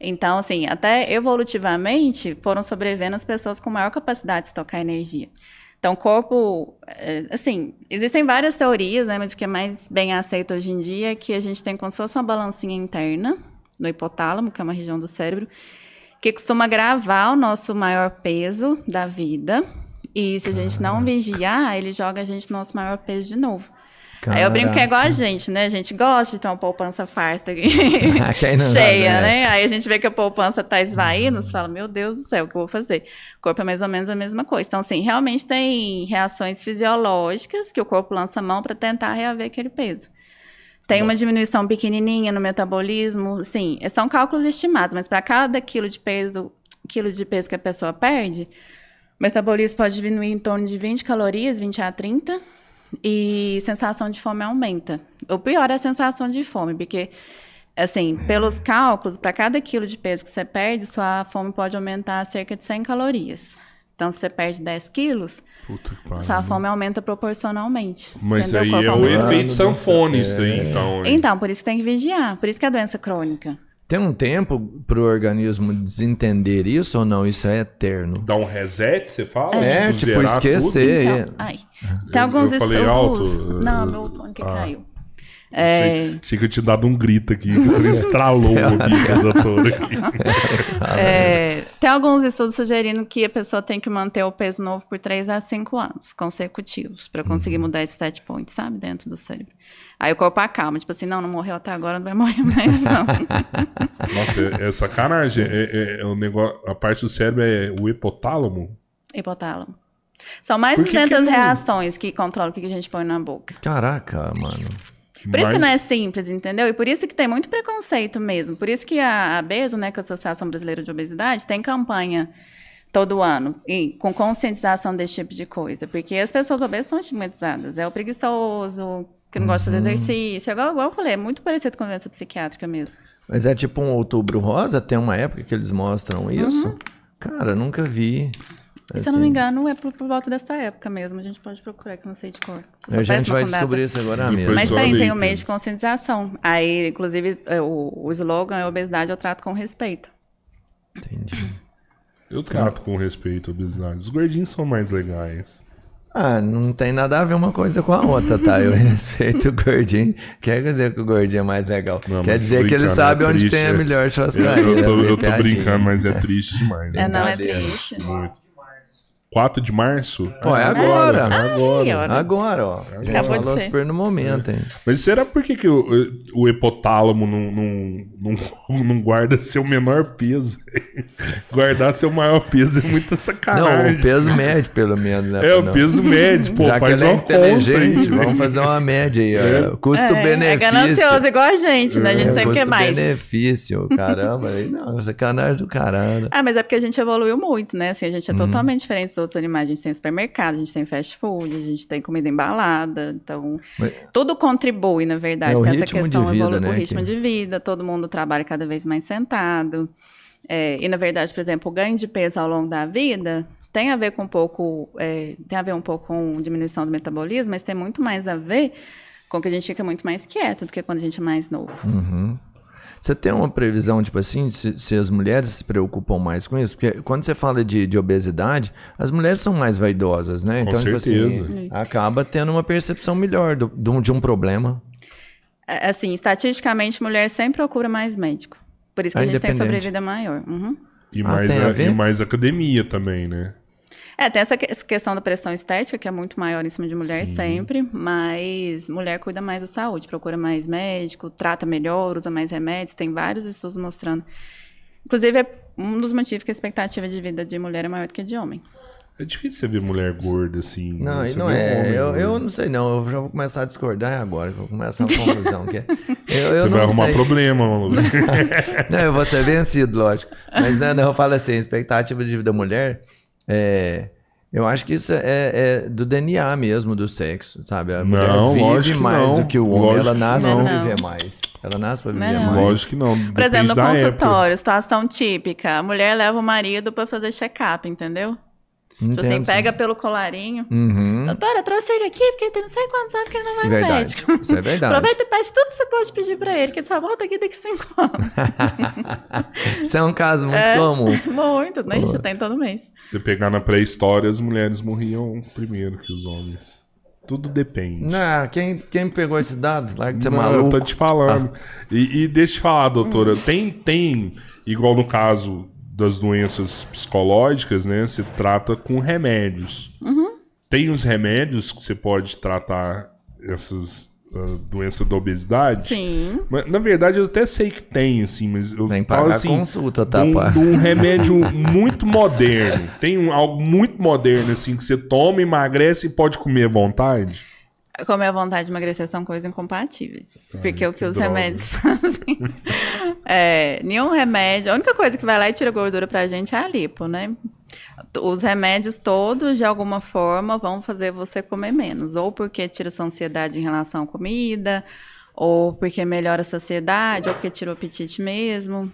Então, assim, até evolutivamente foram sobrevivendo as pessoas com maior capacidade de estocar energia. Então, o corpo, é, assim, existem várias teorias, né, mas o que é mais bem aceito hoje em dia é que a gente tem como se fosse uma balancinha interna no hipotálamo, que é uma região do cérebro, que costuma gravar o nosso maior peso da vida. E se a gente não vigiar, ele joga a gente no nosso maior peso de novo. Aí eu brinco que é igual a gente, né? A gente gosta de ter uma poupança farta não cheia, né? né? Aí a gente vê que a poupança tá esvaindo, você fala, meu Deus do céu, o que eu vou fazer? O corpo é mais ou menos a mesma coisa. Então, assim, realmente tem reações fisiológicas que o corpo lança a mão para tentar reaver aquele peso. Tem uma diminuição pequenininha no metabolismo, sim, são cálculos estimados, mas para cada quilo de peso, quilo de peso que a pessoa perde, o metabolismo pode diminuir em torno de 20 calorias, 20 a 30, e sensação de fome aumenta. O pior é a sensação de fome, porque, assim, pelos cálculos, para cada quilo de peso que você perde, sua fome pode aumentar cerca de 100 calorias. Então, se você perde 10 quilos, Puta sua fome aumenta proporcionalmente. Mas entendeu? aí é o aumenta. efeito sanfone céu. isso aí, então. hein? Então, por isso que tem que vigiar. Por isso que é doença crônica. Tem um tempo pro organismo desentender isso ou não? Isso é eterno? Dá um reset, você fala? É, tipo, zerar esquecer. tudo? Então, ai, tem alguns eu falei estudos. alto? Não, meu fone que Ah. caiu. É, Achei, achei que eu tinha dado um grito aqui. que Estralou o ouvido da aqui. é, tem alguns estudos sugerindo que a pessoa tem que manter o peso novo por 3 a 5 anos consecutivos para conseguir Uhum. mudar esse set point, sabe? Dentro do cérebro. Aí o corpo acalma, tipo assim, não, não morreu até agora, não vai morrer mais, não. Nossa, é, é sacanagem. É, é- é o negócio, a parte do cérebro é o hipotálamo. Hipotálamo. São mais de que que 200 não- reações que controlam o que que a gente põe na boca. Caraca, mano. Por isso que não é Mas- simples, entendeu? E por isso que tem muito preconceito mesmo. Por isso que a, a BESO, né, que é a Associação Brasileira de Obesidade, tem campanha todo ano e com conscientização desse tipo de coisa. Porque as pessoas obesas são estigmatizadas. É o preguiçoso, que não gosta de fazer exercício. É Igual, igual eu falei, é muito parecido com a doença psiquiátrica mesmo. Mas é tipo um outubro rosa? Tem uma época que eles mostram isso? Uhum. Cara, nunca vi. E, se eu não me Assim, engano, é por, por volta dessa época mesmo. A gente pode procurar, que eu não sei de cor. Sou A gente vai descobrir isso agora mesmo. Mas tem, tem o mês de conscientização. Aí, inclusive, é, o, o slogan é obesidade eu trato com respeito. Entendi. Eu trato com respeito a obesidade. Os gordinhos são mais legais. Ah, não tem nada a ver uma coisa com a outra, tá? Eu respeito o gordinho. Quer dizer que o gordinho é mais legal. Não, Quer dizer que ele sabe é onde triste, tem a é. melhor Eu, churrascaria. eu tô, né? eu tô brincando, mas é triste demais. É, né? não é triste. Muito. 4 de março? Pô, é agora. É agora. Ai, ó. Agora, ó. Acabou de falou super no momento, hein? Mas será por que, que o, o hipotálamo não, não, não, não guarda seu menor peso? Guardar seu maior peso é muita Não, sacanagem. o peso médio, pelo menos, né? É, o Não. peso médio, pô, Já que faz ele é uma conta inteligente, vamos fazer uma média aí. ó. É. É, é Custo-benefício. ganancioso igual a gente, né? A gente É, sempre quer mais. Custo-benefício, caramba. aí Não, sacanagem do caralho. Ah, mas é porque a gente evoluiu muito, né? Assim, a gente é totalmente diferente dos outros animais. A gente tem supermercado, a gente tem fast food, a gente tem comida embalada. Então, Mas- tudo contribui, na verdade. É tem essa questão vida, evolu- né, o ritmo que- de vida, todo mundo trabalha cada vez mais sentado. É, e, na verdade, por exemplo, o ganho de peso ao longo da vida tem a ver com um pouco, é, tem a ver um pouco com diminuição do metabolismo, mas tem muito mais a ver com que a gente fica muito mais quieto do que quando a gente é mais novo. Uhum. Você tem uma previsão, tipo assim, se, se as mulheres se preocupam mais com isso? Porque quando você fala de, de obesidade, as mulheres são mais vaidosas, né? Com então, tipo certeza. assim, acaba tendo uma percepção melhor do, do- de um problema. É, Assim, estatisticamente, mulher sempre procura mais médico. Por isso que Ah, a gente tem sobrevida maior. Uhum. E, Ah, mais a a- e mais academia também, né? É, tem essa que- essa questão da pressão estética, que é muito maior em cima de mulher Sim. sempre, mas mulher cuida mais da saúde, procura mais médico, trata melhor, usa mais remédios, tem vários estudos mostrando. Inclusive, é um dos motivos que a expectativa de vida de mulher é maior do que de homem. É difícil você ver mulher gorda assim. Não, e não vê é. homem Eu, eu não sei, não. Eu já vou começar a discordar agora, que eu vou começar a conclusão. Que é- eu, eu Você não vai arrumar sei. problema, maluco. Não, eu vou ser vencido, lógico. Mas né, não, eu falo assim, a expectativa de vida da mulher, é, eu acho que isso é, é do DNA mesmo, do sexo, sabe? A mulher Não, vive mais não. do que o homem, Lógico ela nasce Não. viver mais. Ela nasce pra é viver não. mais. Lógico que não. Por Depende exemplo, no da época. consultório, situação típica, a mulher leva o marido pra fazer check-up, entendeu? Entendo, sim. pega pelo colarinho. Uhum. Doutora, eu trouxe ele aqui porque tem não sei quantos anos que ele não vai no Verdade. médico. Isso é verdade. Aproveita e pede tudo que você pode pedir pra ele, que ele só volta aqui daqui cinco anos. Isso é um caso muito É. comum. Muito, né? Já tem todo mês. Se pegar na pré-história, as mulheres morriam primeiro que os homens. Tudo depende. Não, quem, quem pegou esse dado? Larga de ser Não, maluco. Ah. Eu tô te falando. E, e deixa eu te falar, doutora, tem, tem, igual no caso das doenças psicológicas, né? Se trata com remédios. Uhum. Tem os remédios que você pode tratar essas ah, doenças da obesidade? Sim. Mas, na verdade, eu até sei que tem, assim, mas eu Tem que falo pagar assim, consulta, tá, um, de um remédio muito moderno. Tem um, algo muito moderno, assim, que você toma, emagrece e pode comer à vontade. Comer à vontade de emagrecer são coisas incompatíveis. porque o que, que os droga. remédios fazem. é, nenhum remédio. A única coisa que vai lá e tira gordura pra gente é a lipo, né? Os remédios todos, de alguma forma, vão fazer você comer menos. Ou porque tira sua ansiedade em relação à comida, ou porque melhora a saciedade, ou porque tira o apetite mesmo.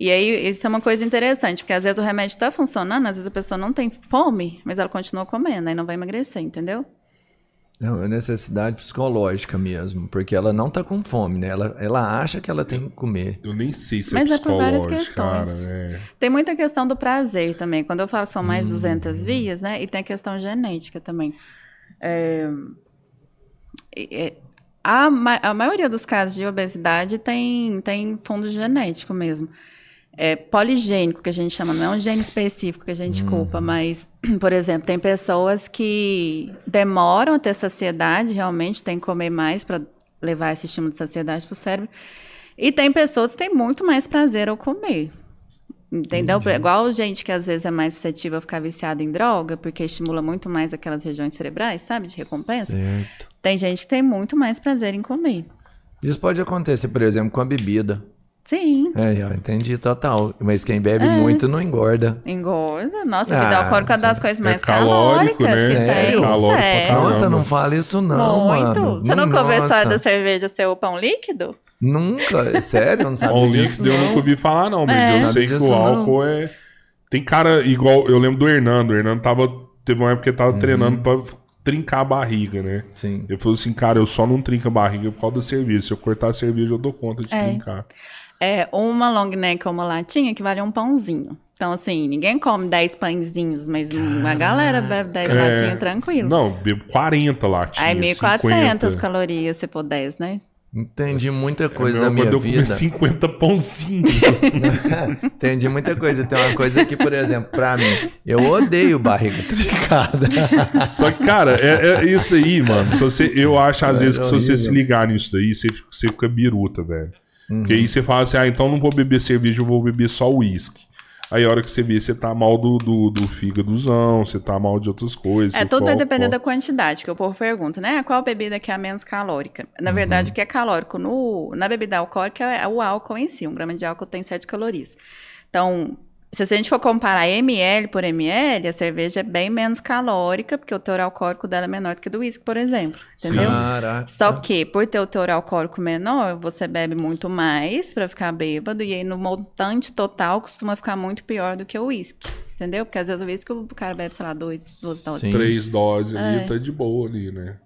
E aí, isso é uma coisa interessante, porque às vezes o remédio tá funcionando, às vezes a pessoa não tem fome, mas ela continua comendo, aí não vai emagrecer, entendeu? É uma necessidade psicológica mesmo, porque ela não tá com fome, né? Ela, ela acha que ela tem que comer. Eu nem sei se Mas é é por várias psicológico, cara. questões. É. Tem muita questão do prazer também. Quando eu falo que são mais Hum. 200 vias, né? E tem a questão genética também. É, e- a, ma- a maioria dos casos de obesidade tem, tem fundo genético mesmo. É poligênico, que a gente chama, não é um gene específico que a gente culpa, mas, por exemplo, tem pessoas que demoram a ter saciedade, realmente tem que comer mais para levar esse estímulo de saciedade para o cérebro. E tem pessoas que têm muito mais prazer ao comer. Entendeu? Igual gente que às vezes é mais suscetível a ficar viciada em droga, porque estimula muito mais aquelas regiões cerebrais, sabe? De recompensa. Certo. Tem gente que tem muito mais prazer em comer. Isso pode acontecer, por exemplo, com a bebida. Sim. É, eu entendi total. Mas quem É. bebe muito não engorda. Engorda. Nossa, Ah, bebida alcoólica é uma das coisas é mais calórico, calóricas né? que É calórico Sério. Nossa, não fala isso não, Muito. mano. Você nunca ouviu a história da cerveja ser o pão líquido? Nunca, sério, eu não sabia Pão disso líquido eu não. nunca ouvi falar, não, mas É. eu Sabe sei que o não. álcool é. Tem cara igual. Eu lembro do Hernando. O Hernando tava. Teve uma época que ele Uhum. tava treinando pra trincar a barriga, né? Sim. Ele falou assim, cara, eu só não trinco a barriga por causa da cerveja. Se eu cortar a cerveja, eu dou conta de É. trincar. É, uma long neck ou uma latinha que vale um pãozinho. Então, assim, ninguém come 10 pãezinhos, mas uma galera bebe 10 É. latinhas tranquilo. Não, bebo 40 latinhas. Aí 1.400 50. calorias se for 10, né? Entendi muita É coisa melhor da minha quando eu comer vida. 50 pãozinhos. Entendi muita coisa. Tem uma coisa que, por exemplo, pra mim, eu odeio barriga trincada. Só que, cara, é, é isso aí, mano. Se você, eu acho, às É vezes, que se você se ligar nisso daí, você, fica- você fica biruta, velho. Uhum. Porque aí você fala assim, ah, então não vou beber cerveja, eu vou beber só uísque. Aí a hora que você vê, você tá mal do, do, do fígadozão, você tá mal de outras coisas. É, tudo vai qual- depender qual- da quantidade, que o povo pergunta, né? Qual bebida que é a menos calórica? Na Uhum. verdade, o que é calórico no, na bebida alcoólica é o álcool em si. Um grama de álcool tem 7 calorias. Então, se a gente for comparar ml por ml, a cerveja é bem menos calórica, porque o teor alcoólico dela é menor do que do uísque, por exemplo. Entendeu? Caraca. Só que, por ter o teor alcoólico menor, você bebe muito mais pra ficar bêbado, e aí no montante total costuma ficar muito pior do que o uísque. Entendeu? Porque às vezes o uísque o cara bebe, sei lá, dois, duas doses. Três doses ali, É. tá de boa ali, né?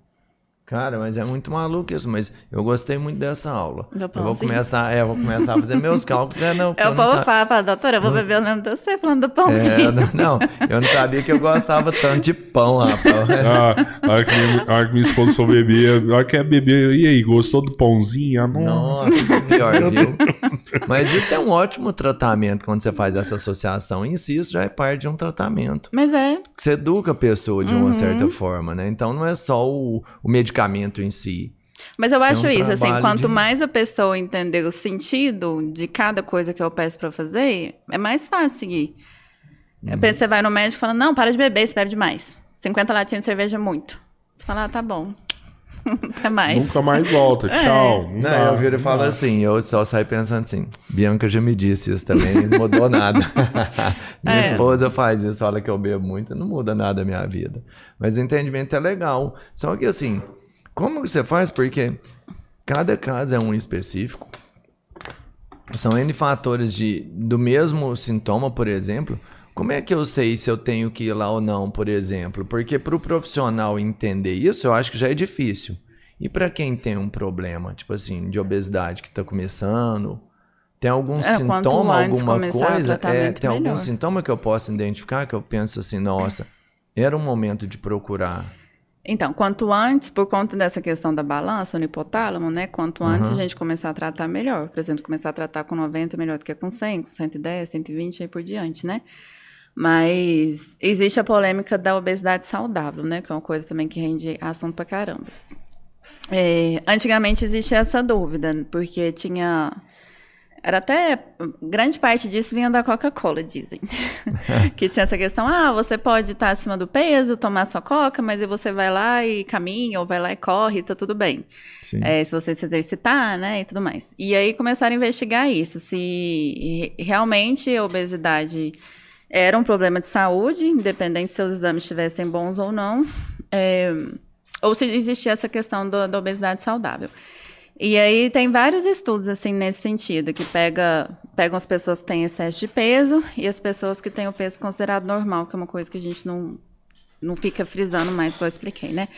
Cara, mas é muito maluco isso, mas eu gostei muito dessa aula. Do Eu vou pãozinho? começar, é, eu vou começar a fazer meus cálculos. É, não, É, eu o não povo fala, fala, doutora, eu vou beber o nome de você falando do É, pãozinho. não, não, eu não sabia que eu gostava tanto de pão, rapaz. Ah, a hora que, minha- a hora que minha esposa for beber, a hora que é beber, e aí, gostou do pãozinho? Ah, nossa. Nossa, pior, viu? Mas isso é um ótimo tratamento quando você faz essa associação. Em si, isso já é parte de um tratamento. Mas é, Que Você educa a pessoa de Uhum. uma certa forma, né? Então não é só o, o medicamento em si. mas eu acho um isso, assim, quanto de- mais a pessoa entender o sentido de cada coisa que eu peço pra fazer, é mais fácil seguir. Uhum. Você vai no médico e fala, não, para de beber, você bebe demais. 50 latinhas de cerveja é muito. Você fala, ah, tá bom. Até mais. Nunca mais volta, É. tchau. Não Não, dá, eu viro e falo dá. assim, eu só saio pensando assim, Bianca já me disse isso também, não mudou nada. minha É. esposa faz isso, fala que eu bebo muito, não muda nada a minha vida. Mas o entendimento é legal. Só que assim, como que você faz? Porque cada caso é um específico. São N fatores de, do mesmo sintoma, por exemplo. Como é que eu sei se eu tenho que ir lá ou não, por exemplo? Porque para o profissional entender isso, eu acho que já é difícil. E para quem tem um problema, tipo assim, de obesidade que está começando, tem algum É, sintoma, alguma o coisa? É, tem algum melhor. sintoma que eu possa identificar que eu penso assim, nossa, era um momento de procurar. Então, quanto antes, por conta dessa questão da balança, no hipotálamo, né? Quanto antes a gente começar a tratar melhor. Por exemplo, começar a tratar com 90 melhor do que com 100, com 110, 120 e por diante, né? Mas existe a polêmica da obesidade saudável, né? Que é uma coisa também que rende assunto pra caramba. É, antigamente existia essa dúvida, porque tinha. Era até. Grande parte disso vinha da Coca-Cola, dizem. que tinha essa questão: ah, você pode estar acima do peso, tomar sua coca, mas aí você vai lá e caminha, ou vai lá e corre, tá tudo bem. É, se você se exercitar, né, e tudo mais. E aí começaram a investigar isso, se re- realmente a obesidade era um problema de saúde, independente se seus exames estivessem bons ou não, é, ou se existia essa questão do- da obesidade saudável. E aí tem vários estudos assim nesse sentido, que pega, pegam as pessoas que têm excesso de peso e as pessoas que têm o peso considerado normal, que é uma coisa que a gente não, não fica frisando mais, igual eu expliquei, né?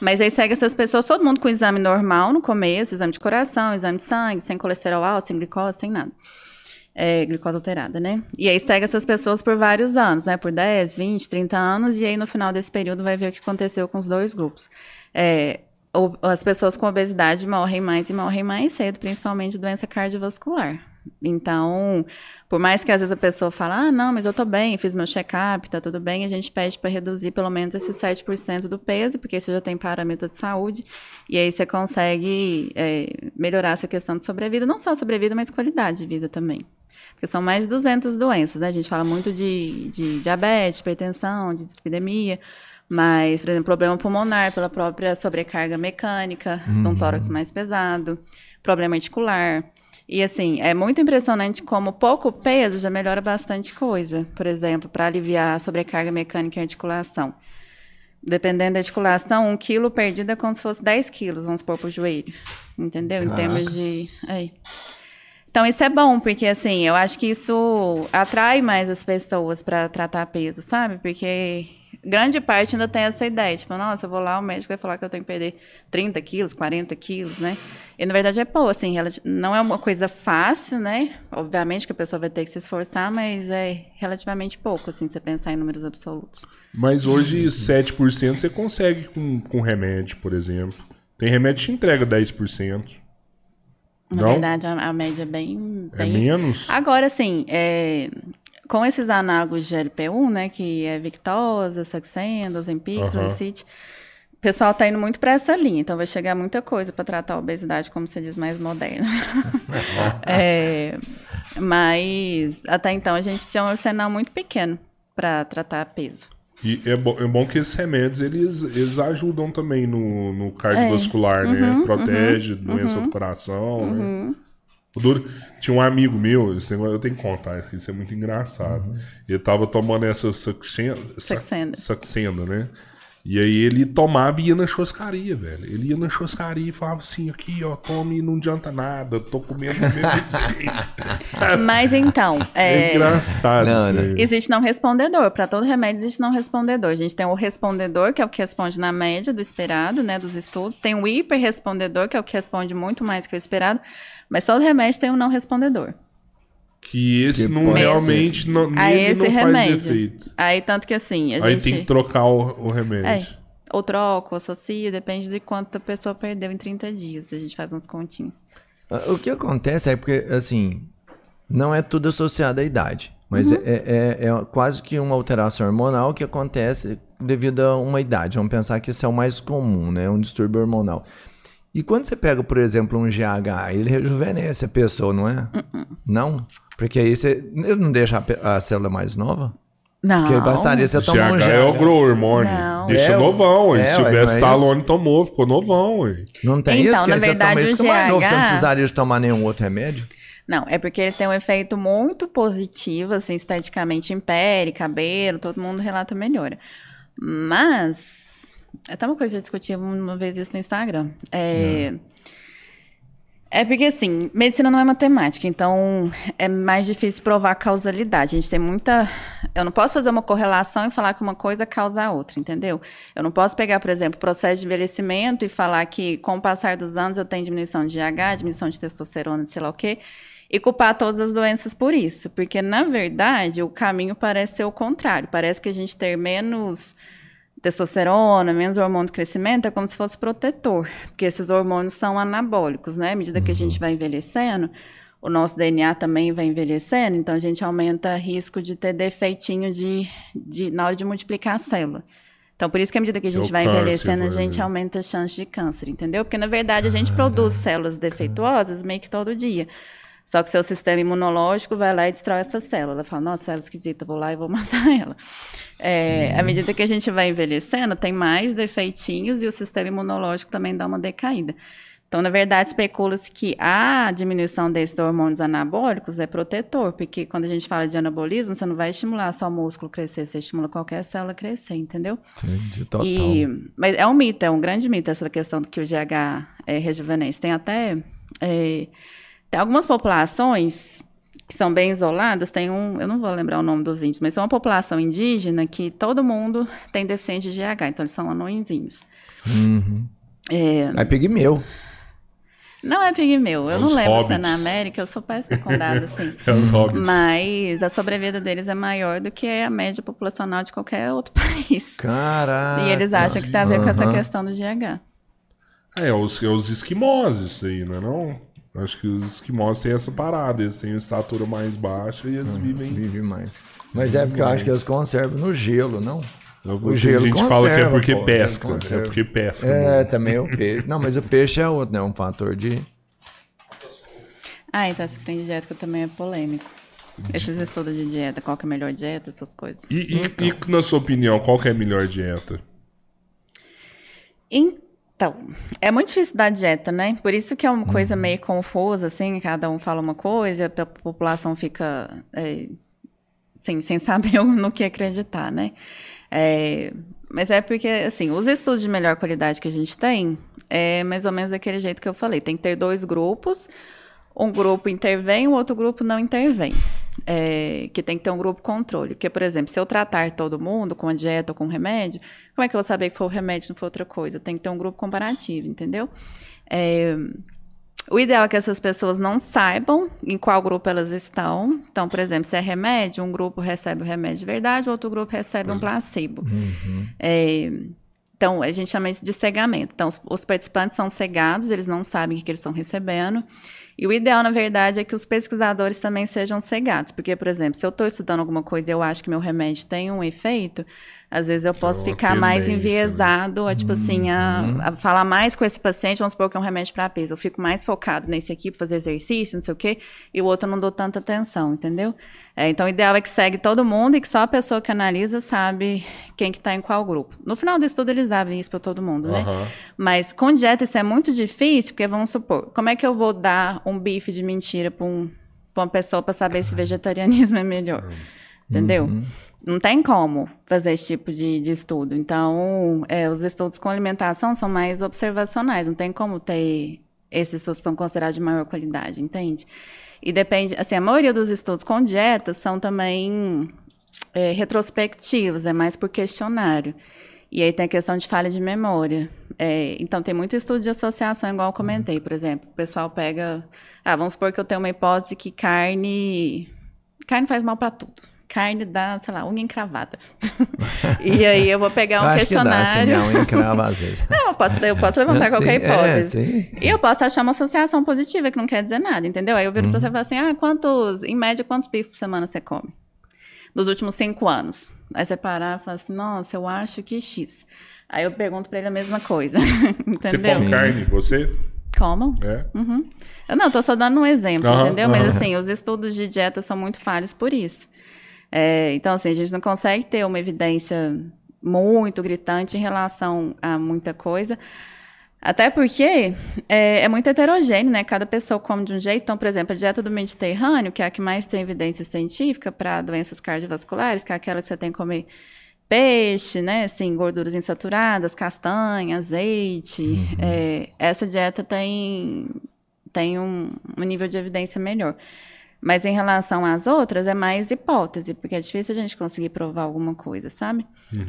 Mas aí segue essas pessoas, todo mundo com exame normal no começo, exame de coração, exame de sangue, sem colesterol alto, sem glicose, sem nada. É, glicose alterada, né? E aí segue essas pessoas por vários anos, né? Por 10, 20, 30 anos, e aí no final desse período vai ver o que aconteceu com os dois grupos. É, as pessoas com obesidade morrem mais e morrem mais cedo, principalmente doença cardiovascular. Então, por mais que às vezes a pessoa fala, ah, não, mas eu tô bem, fiz meu check-up, tá tudo bem, a gente pede para reduzir pelo menos esses 7% do peso, porque você já tem parâmetro de saúde, e aí você consegue é, melhorar essa questão de sobrevida, não só sobrevida, mas qualidade de vida também. Porque são mais de 200 doenças, né? A gente fala muito de, de diabetes, hipertensão, de epidemia, mas, por exemplo, problema pulmonar pela própria sobrecarga mecânica, de um tórax mais pesado, problema articular. E assim, é muito impressionante como pouco peso já melhora bastante coisa. Por exemplo, para aliviar a sobrecarga mecânica e articulação. Dependendo da articulação, um quilo perdido é como se fosse 10 quilos, vamos supor, pro joelho. Entendeu? Em termos de. Aí. Então, isso é bom, porque assim, eu acho que isso atrai mais as pessoas para tratar peso, sabe? Porque grande parte ainda tem essa ideia, tipo, nossa, eu vou lá, o médico vai falar que eu tenho que perder 30 quilos, 40 quilos, né? E na verdade é pô, assim, não é uma coisa fácil, né? Obviamente que a pessoa vai ter que se esforçar, mas é relativamente pouco, assim, se você pensar em números absolutos. Mas hoje 7% você consegue com, com remédio, por exemplo. Tem remédio que entrega 10%. Na Não? verdade, a, a média é bem. É bem... menos? Agora, assim, é, com esses análogos de LP1, né, que é Victosa, Saxenda, Ozempic, Aham. Trolacid, o pessoal tá indo muito para essa linha, então vai chegar muita coisa para tratar a obesidade, como você diz, mais moderna. É, mas até então a gente tinha um arsenal muito pequeno para tratar peso. E é, bo- é bom que esses remédios, eles, eles ajudam também no, no cardiovascular, É. né? Uhum, Protege doença do coração, né? Uhum. Duro- Tinha um amigo meu, esse negócio eu tenho que contar, isso é muito engraçado. Ele tava tomando essa Saxenda. Saxenda, né? E aí ele tomava e ia na churrascaria, velho. Ele ia na churrascaria e falava assim, aqui, ó, tome e não adianta nada, tô comendo do mesmo jeito. Mas então, É, é, engraçado Não, isso não. aí. Existe não respondedor. Para todo remédio existe não respondedor. A gente tem o respondedor, que é o que responde na média do esperado, né, dos estudos. Tem o hiperrespondedor, que é o que responde muito mais que o esperado. Mas todo remédio tem um não respondedor. Que esse Que não pode realmente não, A nele esse não faz remédio. efeito. Aí, tanto que assim, a Aí gente... tem que trocar o, o remédio. É, ou troca, ou associa, depende de quanto a pessoa perdeu em 30 dias. A gente faz uns continhos. O que acontece é porque, assim, não é tudo associado à idade, mas é, é- é quase que uma alteração hormonal que acontece devido a uma idade. Vamos pensar que isso é o mais comum, né? Um distúrbio hormonal. E quando você pega, por exemplo, um GH, ele rejuvenesce a pessoa, não é? Não? Porque aí você. Ele não deixa a, a célula mais nova? Não. Porque bastaria você tomar um GH GH. é o grow hormônio. Não. Deixa É, novão. é, Sylvester não é Stallone tomou, ficou novão. Ué. Não tem Então, isso? Que na aí você verdade, toma isso o que é mais novo, você não GH precisaria de tomar nenhum outro remédio? Não, é porque ele tem um efeito muito positivo, assim, esteticamente em pele, cabelo, todo mundo relata melhora. Mas, até uma coisa que eu discuti uma vez isso no Instagram. É, é porque, assim, medicina não é matemática, então é mais difícil provar causalidade. A gente tem muita. Eu não posso fazer uma correlação e falar que uma coisa causa a outra, entendeu? Eu não posso pegar, por exemplo, o processo de envelhecimento e falar que, com o passar dos anos, eu tenho diminuição de GH, diminuição de testosterona, de sei lá o quê, e culpar todas as doenças por isso. Porque, na verdade, o caminho parece ser o contrário. Parece que a gente ter menos testosterona, menos hormônio de crescimento, é como se fosse protetor, porque esses hormônios são anabólicos, né? À medida que a gente vai envelhecendo, o nosso DNA também vai envelhecendo, então a gente aumenta o risco de ter defeitinho de, de, na hora de multiplicar a célula. Então, por isso que à medida que a é gente vai câncer, envelhecendo, a gente aumenta a chance de câncer, entendeu? Porque, na verdade, a gente produz células defeituosas meio que todo dia. Só que seu sistema imunológico vai lá e destrói essa célula. Fala, nossa, célula esquisita, vou lá e vou matar ela. É, à medida que a gente vai envelhecendo, tem mais defeitinhos e o sistema imunológico também dá uma decaída. Então, na verdade, especula-se que a diminuição desses hormônios anabólicos é protetor, porque quando a gente fala de anabolismo, você não vai estimular só o músculo crescer, você estimula qualquer célula crescer, entendeu? Entendi, total. E, mas é um mito, é um grande mito essa questão do que o GH é rejuvenesce. Tem até é, tem algumas populações que são bem isoladas, tem um, eu não vou lembrar o nome dos índios, mas é uma população indígena que todo mundo tem deficiência de GH, então eles são anõezinhos. Uhum. É, É pigmeu. não é pigmeu, eu É não lembro se é na hobbits. América, eu sou péssima com dados, assim. É os hobbits. Mas a sobrevida deles é maior do que a média populacional de qualquer outro país. Caraca. e eles acham que tem a ver com essa questão do GH. É, os, é os esquimós isso aí, não é não? Acho que os esquimós têm essa parada, eles têm uma estatura mais baixa e eles vivem... Vive mais. Mas é porque eu acho que eles conservam no gelo, não? O gelo gente fala que é conserva, porque pô, pesca, é conserva. porque pesca. É, né? também o peixe. Não, mas o peixe é outro, né? Um fator de. Ah, então esse trem de dieta também é polêmico. Esses estudos de dieta, qual que é a melhor dieta, essas coisas. E, e- e, na sua opinião, qual que é a melhor dieta? Então, é muito difícil dar dieta, né? Por isso que é uma coisa meio confusa, assim, cada um fala uma coisa, a po- população fica é, sem, sem saber no que acreditar, né? É, mas é porque, assim, os estudos de melhor qualidade que a gente tem é mais ou menos daquele jeito que eu falei. Tem que ter dois grupos, um grupo intervém, o outro grupo não intervém. É, que tem que ter um grupo controle. Porque, por exemplo, se eu tratar todo mundo com a dieta ou com remédio, como é que eu vou saber que foi o remédio e não foi outra coisa? Tem que ter um grupo comparativo, entendeu? É, o ideal é que essas pessoas não saibam em qual grupo elas estão. Então, por exemplo, se é remédio, um grupo recebe o remédio de verdade, o outro grupo recebe um placebo. É, então, a gente chama isso de cegamento. Então, os, os participantes são cegados, eles não sabem o que, que eles estão recebendo. E o ideal, na verdade, é que os pesquisadores também sejam cegados. Porque, por exemplo, se eu estou estudando alguma coisa e eu acho que meu remédio tem um efeito, às vezes eu posso uma ficar mais né? enviesado a, tipo assim, a, a falar mais com esse paciente, vamos supor que é um remédio para peso. Eu fico mais focado nesse aqui para fazer exercício, não sei o quê, e o outro não dou tanta atenção, entendeu? É, então, o ideal é que segue todo mundo e que só a pessoa que analisa sabe quem que tá em qual grupo. No final do estudo, eles abrem isso para todo mundo, né? Aham. Mas com dieta isso é muito difícil, porque vamos supor, como é que eu vou dar um bife de mentira para um, uma pessoa para saber se vegetarianismo é melhor? Entendeu? Não tem como fazer esse tipo de, de estudo. Então, é, os estudos com alimentação são mais observacionais, não tem como ter esses estudos são considerados de maior qualidade, entende? E depende, assim, a maioria dos estudos com dietas são também é, retrospectivos, é mais por questionário. E aí tem a questão de falha de memória. É, então, tem muito estudo de associação, igual eu comentei, por exemplo. O pessoal pega. Ah, vamos supor que eu tenho uma hipótese que carne. Carne faz mal para tudo. Carne dá, sei lá, unha encravada. e aí eu vou pegar um Eu acho que dá, assim, questionário. a unha crava às vezes. Não, eu posso, eu posso levantar Sim, qualquer é, hipótese. sim. E eu posso achar uma associação positiva, que não quer dizer nada, entendeu? Aí eu viro Uhum. pra você e falo assim: ah, quantos, em média, quantos bifes por semana você come? Nos últimos cinco anos. Aí você parar e falar assim: nossa, eu acho que X. Aí eu pergunto pra ele a mesma coisa. Você entendeu? come carne? Você? Comam? É. Uhum. Eu não, tô só dando um exemplo, Aham, entendeu? Mas assim, os estudos de dieta são muito falhos por isso. É, então, assim, a gente não consegue ter uma evidência muito gritante em relação a muita coisa. Até porque é, é muito heterogêneo, né? Cada pessoa come de um jeito. Então, por exemplo, a dieta do Mediterrâneo, que é a que mais tem evidência científica para doenças cardiovasculares, que é aquela que você tem que comer peixe, né? Assim, gorduras insaturadas, castanha, azeite. É, essa dieta tem, tem um, um nível de evidência melhor. Mas em relação às outras, é mais hipótese, porque é difícil a gente conseguir provar alguma coisa, sabe?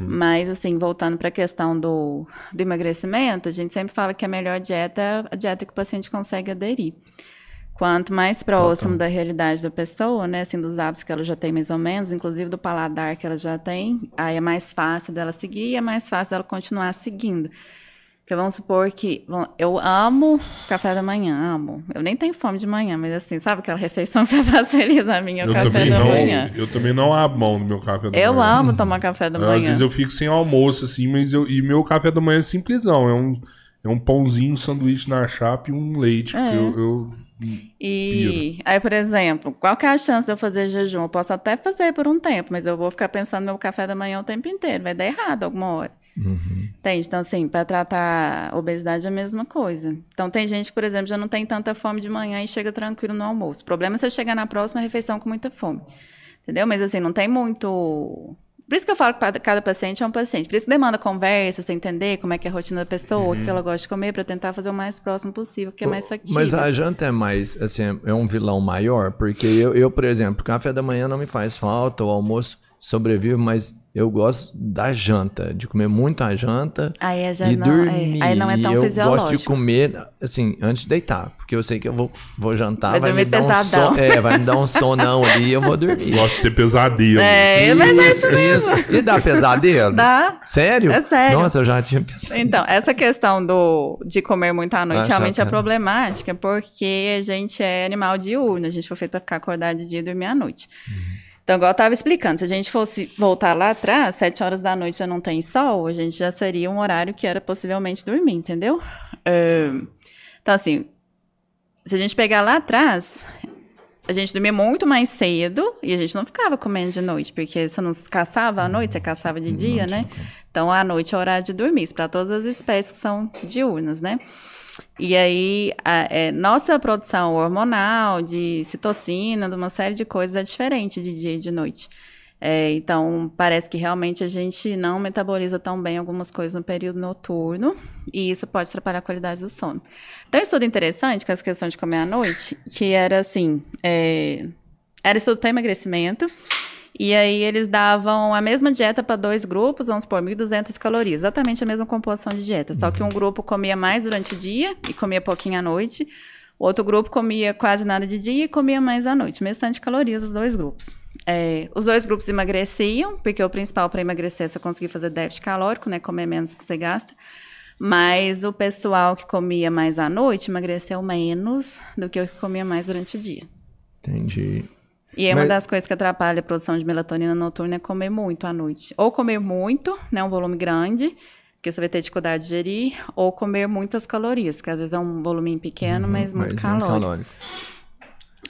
Mas, assim, voltando para a questão do, do emagrecimento, a gente sempre fala que a melhor dieta é a dieta que o paciente consegue aderir. Quanto mais próximo da realidade da pessoa, né, assim, dos hábitos que ela já tem mais ou menos, inclusive do paladar que ela já tem, aí é mais fácil dela seguir e é mais fácil dela continuar seguindo. Porque vamos supor que eu amo café da manhã, amo. Eu nem tenho fome de manhã, mas assim, sabe aquela refeição que você faz feliz na minha Eu café da não, manhã? eu também não abro mão do meu café da Eu manhã. amo tomar café da Às manhã. vezes eu fico sem almoço, assim, mas eu, e meu café da manhã é simplesão. É um, é um pãozinho, um sanduíche na chapa e um leite. É. Eu, eu- E aí, por exemplo, qual que é a chance de eu fazer jejum? Eu posso até fazer por um tempo, mas eu vou ficar pensando no meu café da manhã o tempo inteiro. Vai dar errado alguma hora. Entende? Então, assim, para tratar obesidade é a mesma coisa. Então, tem gente que, por exemplo, já não tem tanta fome de manhã e chega tranquilo no almoço. O problema é você chegar na próxima refeição com muita fome. Entendeu? Mas, assim, não tem muito Por isso que eu falo que cada- paciente é um paciente. Por isso que demanda conversa, você entender como é que é a rotina da pessoa, o que ela gosta de comer, pra tentar fazer o mais próximo possível, que é mais factível. Mas a janta é mais, assim, é um vilão maior? Porque eu, eu, por exemplo, café da manhã não me faz falta, o almoço sobrevive, mas eu gosto da janta, de comer muito a janta Aí é já e não, é, dormir. aí não é E tão eu fisiológico. gosto de comer, assim, antes de deitar, porque eu sei que eu vou, vou jantar, Vai vai, me dar um pesadão. son, é, vai me dar um sonão ali e eu vou dormir. Gosto de ter pesadelo. É, mas é isso, isso. E dá pesadelo? Dá. Sério? É sério. Nossa, eu já tinha pensado. Então, essa questão do, de comer muito à noite Ah, realmente é chata. problemática, porque a gente é animal diurno, a gente foi feito para ficar acordado de dia e dormir à noite. Então, igual eu estava explicando, se a gente fosse voltar lá atrás, sete horas da noite já não tem sol, a gente já seria um horário que era possivelmente dormir, entendeu? É, Então, assim, se a gente pegar lá atrás, a gente dormia muito mais cedo e a gente não ficava comendo de noite, porque você não caçava à noite, você caçava de dia, né? Então, à noite é o horário de dormir, para todas as espécies que são diurnas, né? E aí, a- é, nossa produção hormonal, de citocina, de uma série de coisas é diferente de dia e de noite. É, então, parece que realmente a gente não metaboliza tão bem algumas coisas no período noturno, e isso pode atrapalhar a qualidade do sono. Tem um estudo interessante com essa questão de comer à noite, que era assim: é, era estudo para emagrecimento, e aí eles davam a mesma dieta para dois grupos, vamos supor, 1.200 calorias, exatamente a mesma composição de dieta, só que um grupo comia mais durante o dia e comia pouquinho à noite, o outro grupo comia quase nada de dia e comia mais à noite, mesmo de calorias os dois grupos. É, os dois grupos emagreciam, porque o principal para emagrecer é você conseguir fazer déficit calórico, né, comer menos que você gasta. Mas o pessoal que comia mais à noite emagreceu menos do que o que comia mais durante o dia. Entendi. E é Mas- uma das coisas que atrapalha a produção de melatonina noturna é comer muito à noite. Ou comer muito, né, um volume grande, que você vai ter dificuldade de gerir, ou comer muitas calorias, porque às vezes é um volume pequeno, mas muito Mas calórico.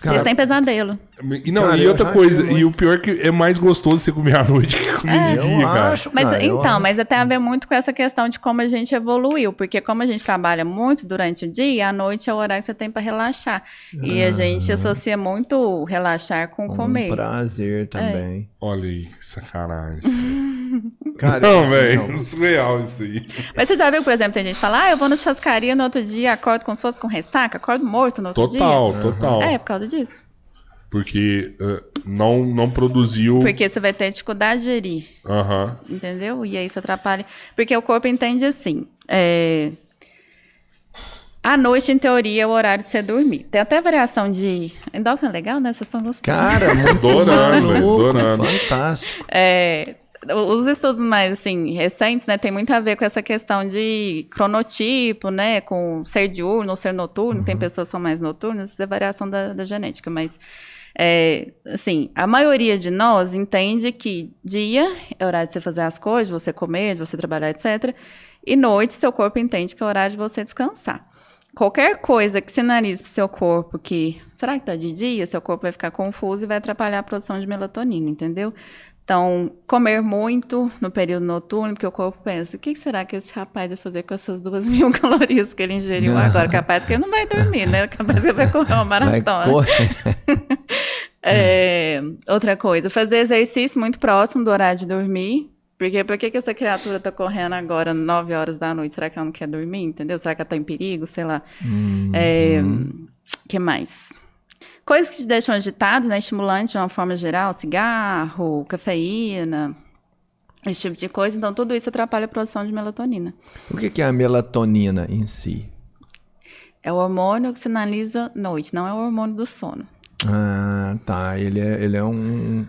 Cara, Eles têm pesadelo. E não, Cara, e eu outra coisa, e o pior é que é mais gostoso você comer à noite que comer É. de eu dia, cara. acho, Mas cara, eu então, acho. mas tem a ver muito com essa questão de como a gente evoluiu, porque como a gente trabalha muito durante o dia, à noite é o horário que você tem para relaxar. E a gente associa muito relaxar com Um comer. prazer também. Olha aí, que sacanagem. Cara, não, velho, surreal isso aí. Mas você já viu, por exemplo, tem gente que fala, ah, eu vou na churrascaria no outro dia, acordo como se fosse com ressaca, acordo morto no outro Total, total. dia. É, por causa disso. Porque eh, não, não produziu. Porque você vai ter dificuldade de gerir, Aham. entendeu? E aí isso atrapalha. Porque o corpo entende assim. É... À noite, em teoria, é o horário de você dormir. Tem até variação de. Endócrino é legal, né? Vocês estão gostando. Cara, Adorando, velho, maluco, adorando. fantástico. É, os estudos mais assim recentes, né, tem muito a ver com essa questão de cronotipo, né, com ser diurno ou ser noturno. Tem pessoas que são mais noturnas, isso é variação da, da genética, mas é, assim, a maioria de nós entende que dia é horário de você fazer as coisas, de você comer, de você trabalhar, etc. E noite, seu corpo entende que é horário de você descansar. Qualquer coisa que sinalize pro seu corpo que será que tá de dia, seu corpo vai ficar confuso e vai atrapalhar a produção de melatonina, entendeu? Então, comer muito no período noturno, porque o corpo pensa, o que será que esse rapaz vai fazer com essas duas mil calorias que ele ingeriu agora? Capaz que ele não vai dormir, né? Capaz que ele vai correr uma maratona. É, outra coisa, fazer exercício muito próximo do horário de dormir. Porque por que, que essa criatura tá correndo agora 9 horas da noite? Será que ela não quer dormir? Entendeu? Será que ela tá em perigo? Sei lá. Hum, É, que mais? Coisas que te deixam agitado, né? Estimulantes de uma forma geral, cigarro, cafeína, esse tipo de coisa. Então, tudo isso atrapalha a produção de melatonina. O que que é a melatonina em si? É o hormônio que sinaliza noite, não é o hormônio do sono. Ah, tá. Ele é, ele é um,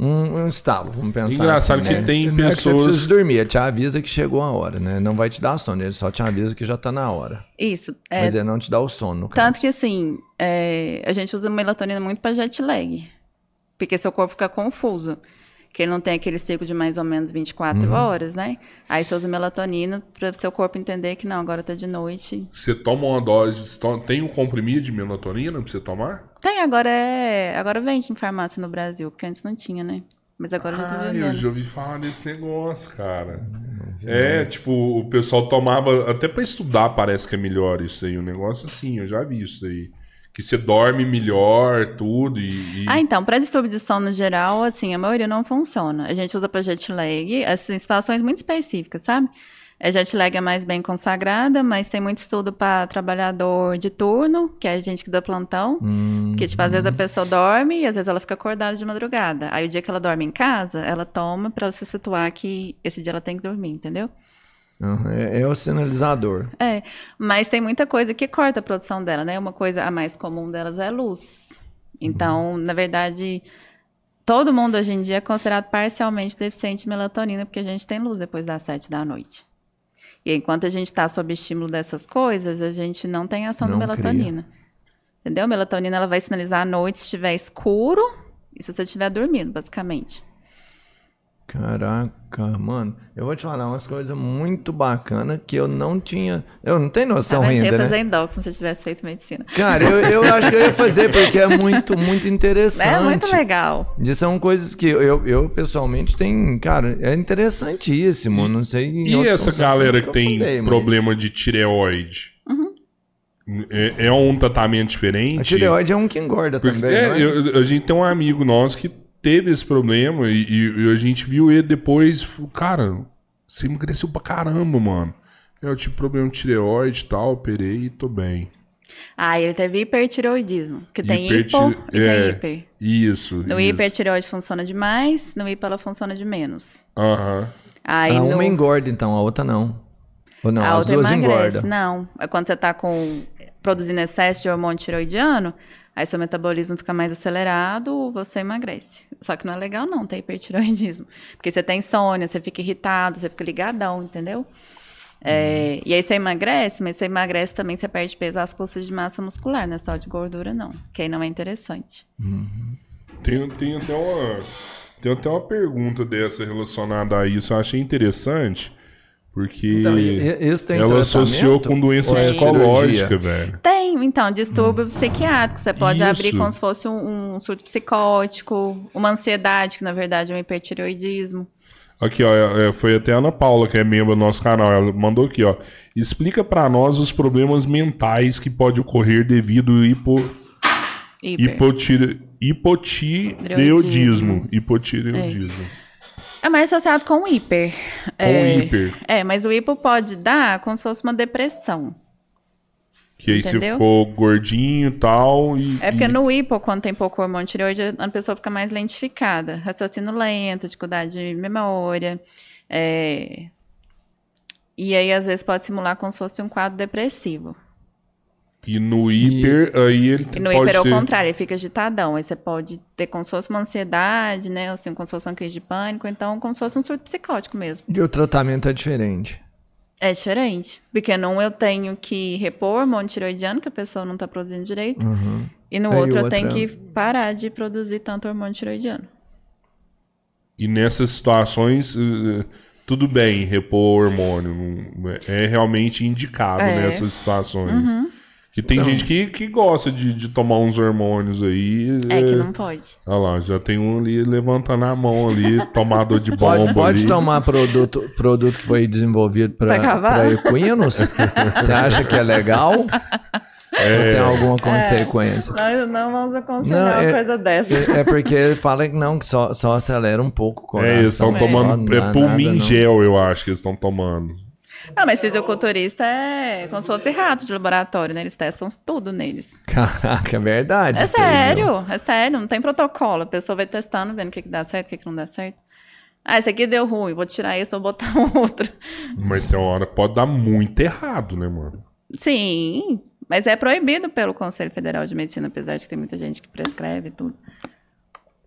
um, um estalo, vamos pensar Engraçado assim, que né? tem Não é que você pessoas- precisa dormir, ele te avisa que chegou a hora, né? Não vai te dar sono, ele só te avisa que já tá na hora. Isso. É, Mas ele não te dá o sono, no caso. Tanto que, assim, é, a gente usa melatonina muito para jet lag. Porque seu corpo fica confuso. Que ele não tem aquele ciclo de mais ou menos 24 Uhum. horas, né? Aí você usa melatonina para seu corpo entender que não, agora tá de noite. Você toma uma dose. Tem um comprimido de melatonina pra você tomar? Tem, agora é. Agora vende em farmácia no Brasil, porque antes não tinha, né? Mas agora já tá Ah, eu vendendo. já ouvi falar desse negócio, cara. É, tipo, o pessoal tomava. Até pra estudar parece que é melhor isso aí. Um negócio assim, eu já vi isso aí. que você dorme melhor, tudo, e... e- Ah, então, para distúrbio de sono no geral, assim, a maioria não funciona. A gente usa para jet lag, assim, situações muito específicas, sabe? A jet lag é mais bem consagrada, mas tem muito estudo para trabalhador de turno, que é a gente que dá plantão. Hum, Que, tipo, às vezes a pessoa dorme e às vezes ela fica acordada de madrugada. Aí o dia que ela dorme em casa, ela toma pra ela se situar que esse dia ela tem que dormir, entendeu? é, é o sinalizador. É, mas tem muita coisa que corta a produção dela, né? Uma coisa a mais comum delas é a luz. Então, na verdade, todo mundo hoje em dia é considerado parcialmente deficiente de melatonina, porque a gente tem luz depois das sete da noite. E enquanto a gente está sob estímulo dessas coisas, a gente não tem ação Não da melatonina. Entendeu? A melatonina ela vai sinalizar à noite se estiver escuro e se você estiver dormindo, basicamente. Caraca, mano. Eu vou te falar umas coisas muito bacanas que eu não tinha. Eu não tenho noção vendo? Você ia ainda, fazer né? endócrino se você tivesse feito medicina. Cara, eu, eu acho que eu ia fazer porque é muito, muito interessante. É muito legal. E são coisas que eu, eu pessoalmente tenho. Cara, é interessantíssimo. Não sei. E essa galera que eu tem mas problema de tireoide? É, é um tratamento diferente? A tireoide é um que engorda Porque- também. é, não é? eu- a gente tem um amigo nosso que teve esse problema e, e- e a gente viu ele depois. Cara, você emagreceu pra caramba, mano. Eu tive problema de tireoide e tal, operei e tô bem. Ah, ele teve hipertireoidismo. Que tem Hiperti- hipo e é. tem hiper. Isso. No isso. hiper, a tireoide funciona demais, no hipo ela funciona de menos. Aham. Aí a no... uma engorda, então, a outra não. Ou não, a as outra duas emagrece. engordam. Não, é quando você tá com produzindo excesso de hormônio tireoidiano, aí seu metabolismo fica mais acelerado, você emagrece. Só que não é legal não ter hipertireoidismo. Porque você tem insônia, você fica irritado, você fica ligadão, entendeu? É, E aí você emagrece, mas você emagrece também, você perde peso às custas de massa muscular, não é só de gordura, não. Que aí não é interessante. Tem, tem até uma. Tem até uma pergunta dessa relacionada a isso. Eu achei interessante. Porque Então, isso tem ela associou com doença é psicológica, velho. Tem, então, distúrbio psiquiátrico. Você pode abrir Isso. como se fosse um, um surto psicótico, uma ansiedade, que na verdade é um hipertireoidismo. Aqui, ó, é, foi até a Ana Paula, que é membro do nosso canal. Ela mandou aqui, ó. Explica pra nós os problemas mentais que pode ocorrer devido ao hipo, Hiper. hipotire, hipotireoidismo. Hipotireoidismo. É mais associado com o hiper. Com é, hiper. É, mas o hipo pode dar como se fosse uma depressão. Que aí você Entendeu? ficou gordinho e tal. E, É porque e- no hipo, quando tem pouco hormônio tireoide, a pessoa fica mais lentificada. Raciocínio lento, dificuldade de memória. é, E aí, às vezes, pode simular como se fosse um quadro depressivo. E no hiper, aí ele E no pode hiper, ao ter... contrário, ele fica agitadão. Aí você pode ter como se fosse uma ansiedade, né? Assim, como se fosse uma crise de pânico. Então, como se fosse um surto psicótico mesmo. E o tratamento é diferente. É diferente. Porque num eu tenho que repor hormônio tiroidiano, que a pessoa não tá produzindo direito. Uhum. E no Aí outro o eu tenho é- que parar de produzir tanto hormônio tiroidiano. E nessas situações, eh, tudo bem repor hormônio. não- É realmente indicado É. nessas situações. Uhum. Que tem Então- gente que, que gosta de, de tomar uns hormônios aí. É que eh, não pode. Olha lá, já tem um ali levantando a mão ali, tomador de bomba Pode, pode ali. tomar produto, produto que foi desenvolvido Pra para equinos? Você acha que é legal? Ou tem alguma consequência? Nós não vamos aconselhar Não, uma é- coisa dessa. É é porque ele fala que não, que só, só acelera um pouco o coração. É, eles estão só, tomando é dá pulmin nada, não. gel, eu acho que eles estão tomando. Ah, mas fisiculturista é como se fosse rato de laboratório, né? Eles testam tudo neles. Caraca, é verdade. É sério, é sério, não tem protocolo. A pessoa vai testando, vendo o que, que dá certo, o que, que não dá certo. Ah, esse aqui deu ruim, vou tirar esse, vou botar um outro. Mas tem uma hora que pode dar muito errado, né, mano? Sim, mas é proibido pelo Conselho Federal de Medicina, apesar de que tem muita gente que prescreve e tudo.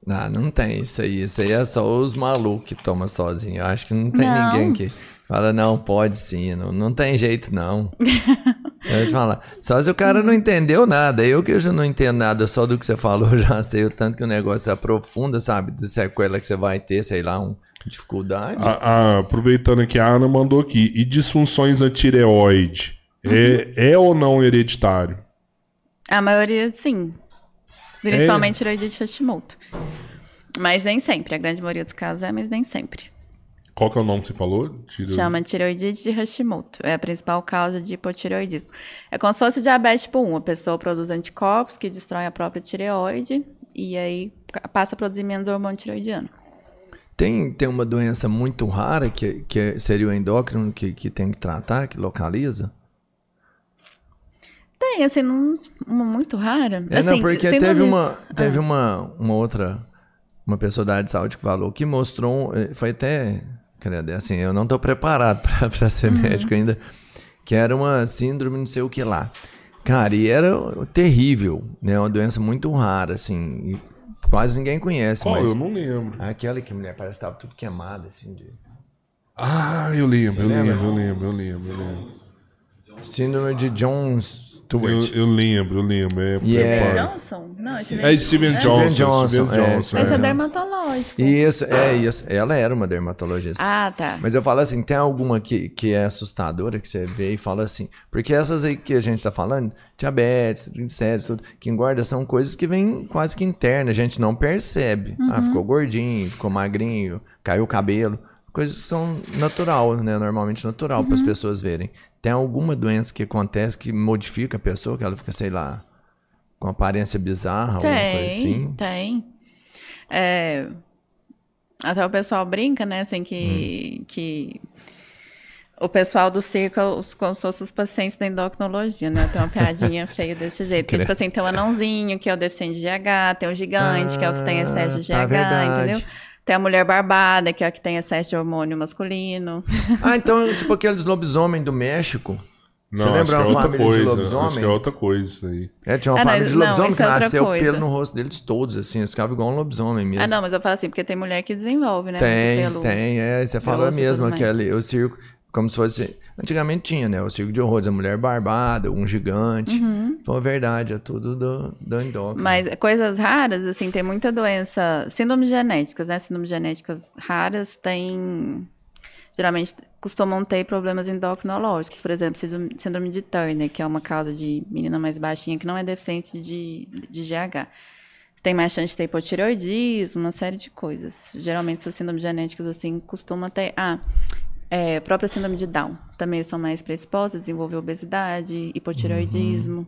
Ah, não tem isso aí. Isso aí é só os malucos que tomam sozinho. Eu acho que não tem Não. ninguém que fala, não, pode sim. Não, não tem jeito, não. Eu te falar. Só se o cara não entendeu nada. Eu que eu já não entendo nada só do que você falou, já sei o tanto que o negócio é aprofunda, sabe? De sequela que você vai ter, sei lá, uma dificuldade. A- a- aproveitando que a Ana mandou aqui. E disfunções a tireoide? É, é ou não hereditário? A maioria, sim. Principalmente tiroidite Hashimoto. Mas nem sempre. A grande maioria dos casos é, mas nem sempre. Qual que é o nome que você falou? Tiro... Chama tireoidite de Hashimoto. É a principal causa de hipotireoidismo. É como se fosse diabetes tipo 1. A pessoa produz anticorpos que destroem a própria tireoide e aí passa a produzir menos hormônio tireoidiano. Tem, tem uma doença muito rara que, que seria o endócrino que, que tem que tratar, que localiza? Tem, assim, não, uma muito rara. É, assim, não, porque teve, uma, teve Ah, uma, uma outra, uma pessoa da área de saúde que falou, que mostrou, eh, foi até, credo, assim, eu não tô preparado pra, pra ser Uhum. médico ainda, que era uma síndrome não sei o que lá. Cara, e era terrível, né, uma doença muito rara, assim, e quase ninguém conhece, Qual? mas... Eu não lembro. Aquela que a mulher parece que tava tudo queimada, assim, de... Ah, eu lembro, eu lembro, eu lembro, eu lembro, eu lembro. Síndrome de Jones Eu, Stewart. eu lembro, eu lembro. É, Yeah. é, Johnson? Não, é é Steven Johnson. Johnson, Steven é. Johnson. Esse é é. dermatológico. Isso, é isso. Ela era uma dermatologista. Ah, tá. Mas eu falo assim, tem alguma que, que é assustadora, que você vê e fala assim. Porque essas aí que a gente tá falando, diabetes, triglicéridos, tudo, que engorda, são coisas que vêm quase que internas, a gente não percebe. Ah, ficou gordinho, ficou magrinho, caiu o cabelo. Coisas que são natural, né? Normalmente natural para as pessoas verem. Tem alguma doença que acontece que modifica a pessoa, que ela fica, sei lá, com aparência bizarra, alguma coisa Tem, assim? tem. É, até o pessoal brinca, né, assim, que, Hum. que o pessoal do circo é os, como se fossem os pacientes da endocrinologia, né? Tem uma piadinha feia desse jeito. Porque, tipo assim, tem o anãozinho, que é o deficiente de GH, tem o gigante, que é o que tem excesso de Ah, tá, GH, verdade. entendeu? Tem a mulher barbada, que é a que tem excesso de hormônio masculino. Ah, então, tipo aqueles lobisomem do México. Você Não, acho lembra é uma outra família de coisa. lobisomem? Acho que é outra coisa isso aí. É, tinha uma Ah, não, família de não, lobisomem que é nasceu coisa. pelo no rosto deles todos, assim. Eles ficavam igual um lobisomem mesmo. Ah, não, mas eu falo assim, porque tem mulher que desenvolve, né? Tem, pelo- tem. É, você e mesmo, aquele, o circo, como se fosse... Antigamente tinha, né? O circo de horrores, a mulher barbada, um gigante. Uhum. Então, é verdade, é tudo do, do endócrino. Mas coisas raras, assim, tem muita doença. Síndromes genéticas, né? Síndromes genéticas raras tem. Geralmente costumam ter problemas endocrinológicos. Por exemplo, síndrome- de Turner, que é uma causa de menina mais baixinha que não é deficiente de, de GH. Tem mais chance de ter hipotireoidismo, uma série de coisas. Geralmente essas síndromes genéticas, assim, costumam ter. Ah, é, própria síndrome de Down. Também são mais predispostas a desenvolver obesidade, hipotireoidismo.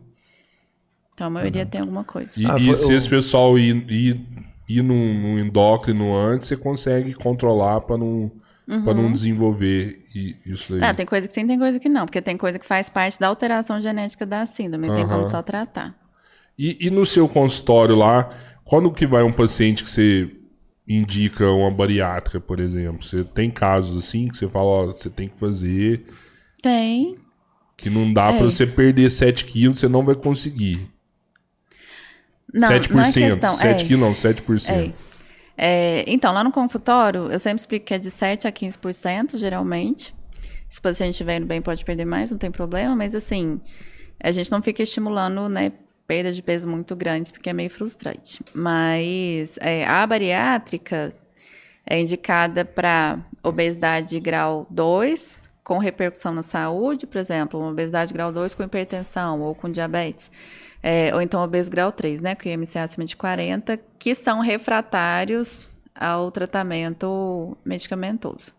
Então a maioria tem alguma coisa. E, Ah, e foi se o- esse pessoal ir, ir, ir num, num endócrino antes, você consegue controlar pra não, pra não desenvolver isso aí. Não, tem coisa que sim, tem coisa que não. Porque tem coisa que faz parte da alteração genética da síndrome. Tem como só tratar. E, e no seu consultório lá, quando que vai um paciente que você indica uma bariátrica, por exemplo? Você tem casos assim que você fala, ó, você tem que fazer, Tem. que não dá É. pra você perder 7 quilos, você não vai conseguir. Não, 7%, não é questão. 7 é, quilos não, 7%. é. É, então, lá no consultório, eu sempre explico que é de 7 a 15%, geralmente. Se o paciente estiver indo bem, pode perder mais, não tem problema. Mas, assim, a gente não fica estimulando, né, perda de peso muito grandes, porque é meio frustrante. Mas é, a bariátrica é indicada para obesidade grau 2, com repercussão na saúde, por exemplo, uma obesidade grau 2 com hipertensão ou com diabetes. É, ou então obeso grau 3, né, com IMC acima de 40, que são refratários ao tratamento medicamentoso.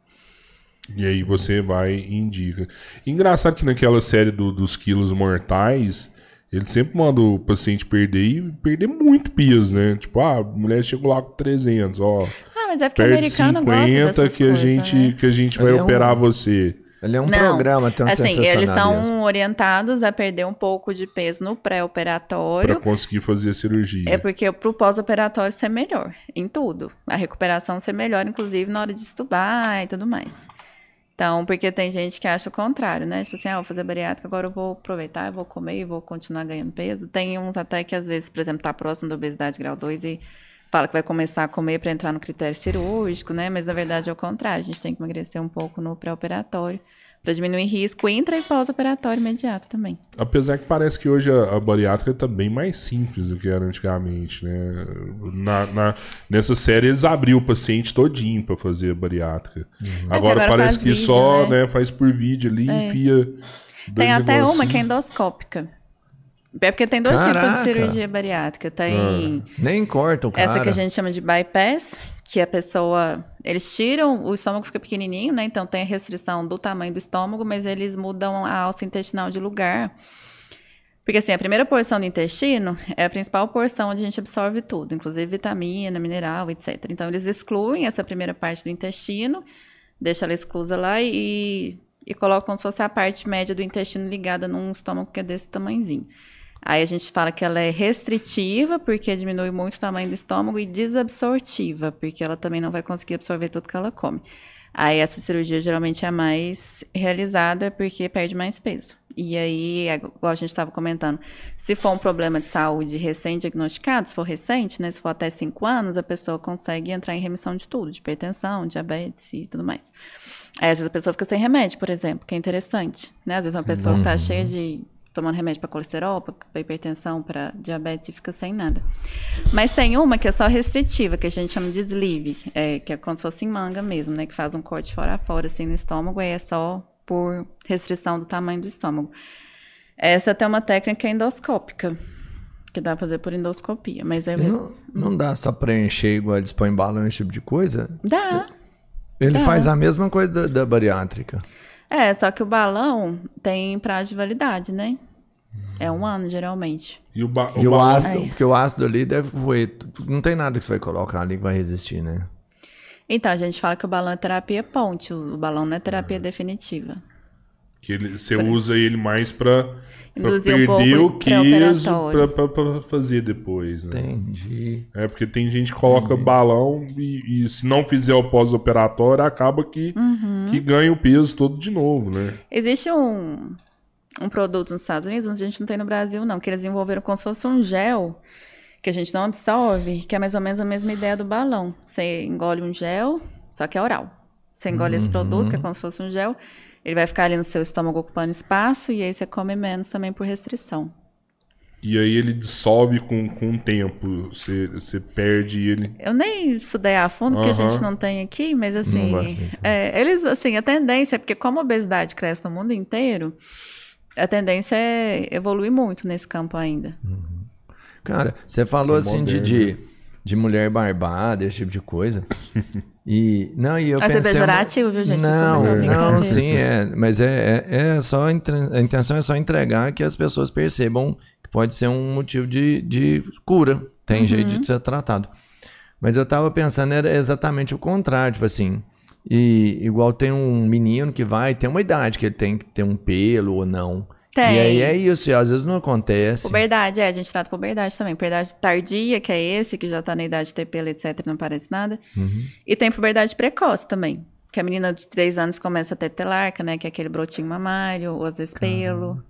E aí você vai e indica. Engraçado que naquela série do- dos quilos mortais, ele sempre manda o paciente perder e perder muito peso, né? Tipo, ah, a mulher chegou lá com 300, ó, Ah, mas é porque o americano gosta 50 dessas que a coisas, gente né? que a gente vai Ele é um- operar você. Ele é um Não, programa, tem um Assim, eles são orientados a perder um pouco de peso no Pra pré-operatório. conseguir fazer a cirurgia. É porque pro pós-operatório ser melhor, em tudo. A recuperação ser melhor, inclusive na hora de estubar e tudo mais. Então, porque tem gente que acha o contrário, né? Tipo assim, ah, vou fazer bariátrica, agora eu vou aproveitar, eu vou comer e vou continuar ganhando peso. Tem uns até que às vezes, por exemplo, tá próximo da obesidade grau 2 e fala que vai começar a comer para entrar no critério cirúrgico, né? Mas na verdade é o contrário, a gente tem que emagrecer um pouco no pré-operatório para diminuir risco intra e pós-operatório imediato também. Apesar que parece que hoje a, a bariátrica tá bem mais simples do que era antigamente, né? Na, na- nessa série eles abriam o paciente todinho pra fazer a bariátrica. Agora, agora parece que vídeo, só, né? né, faz por vídeo ali, É. enfia. Tem até uma que é endoscópica. É porque tem dois tipos Caraca! de cirurgia bariátrica. Tem Nem corta o cara. essa que a gente chama de bypass, que a pessoa. Eles tiram, o estômago fica pequenininho, né? Então tem a restrição do tamanho do estômago, mas eles mudam a alça intestinal de lugar. Porque assim, a primeira porção do intestino é a principal porção onde a gente absorve tudo, inclusive vitamina, mineral, etc. Então eles excluem essa primeira parte do intestino, deixa ela exclusa lá e, e colocam como se fosse a parte média do intestino ligada num estômago que é desse tamanhozinho. Aí a gente fala que ela é restritiva, porque diminui muito o tamanho do estômago, e desabsortiva, porque ela também não vai conseguir absorver tudo que ela come. Aí essa cirurgia geralmente é mais realizada porque perde mais peso. E aí, igual a gente estava comentando, se for um problema de saúde recém-diagnosticado, se for recente, né, se for até 5 anos, a pessoa consegue entrar em remissão de tudo, de hipertensão, diabetes e tudo mais. Aí, às vezes a pessoa fica sem remédio, por exemplo, que é interessante, né? Às vezes uma pessoa que está cheia de tomando remédio para colesterol, para hipertensão, para diabetes e fica sem nada. Mas tem uma que é só restritiva, que a gente chama de sleeve, é, que é como se fosse em manga mesmo, né? Que faz um corte fora a fora, assim, no estômago, e é só por restrição do tamanho do estômago. Essa tem uma técnica endoscópica, que dá pra fazer por endoscopia, mas é... Não, não dá só preencher igual eles põem balão, esse tipo de coisa? Dá. Ele Dá. faz a mesma coisa da, da bariátrica. É, só que o balão tem prazo de validade, né? É um ano, geralmente. E o, ba E o ácido, Ai. porque o ácido ali deve roer. Não tem nada que você vai colocar ali que vai resistir, né? Então, a gente fala que o balão é terapia ponte, o balão não é terapia definitiva. Que ele, você usa ele mais pra, pra um perder pouco o pra, pra, pra fazer depois, né? Entendi. É porque tem gente que coloca balão e, e se não fizer o pós-operatório, acaba que, Uhum. que ganha o peso todo de novo, né? Existe um, um produto nos Estados Unidos, onde a gente não tem no Brasil, não, que eles desenvolveram como se fosse um gel que a gente não absorve, que é mais ou menos a mesma ideia do balão. Você engole um gel, só que é oral. Você engole esse produto, que é como se fosse um gel, ele vai ficar ali no seu estômago ocupando espaço, e aí você come menos também por restrição. E aí ele dissolve com, com o tempo. Você, você perde ele. Eu nem estudei a fundo, porque a gente não tem aqui, mas assim, vai é, eles, assim, a tendência, porque como a obesidade cresce no mundo inteiro, a tendência é evoluir muito nesse campo ainda. Cara, você falou É assim de, de, de mulher barbada, esse tipo de coisa. E. Não, e eu ser pensei. pejorativo, viu, gente? Não, Desculpa, não, sim, é. Mas é, é, é só. A intenção é só entregar que as pessoas percebam que pode ser um motivo de, de cura. Tem Uhum. jeito de ser tratado. Mas eu tava pensando, era exatamente o contrário, tipo assim. E igual tem um menino que vai, tem uma idade que ele tem que ter um pelo ou não. Tem. E aí é isso, e às vezes não acontece. Puberdade, é, a gente trata puberdade também. Puberdade tardia, que é esse, que já tá na idade de ter pelo, etc, não parece nada. Uhum. E tem puberdade precoce também. Que a menina de 3 anos começa a ter telarca, né? Que é aquele brotinho mamário, ou às vezes pelo.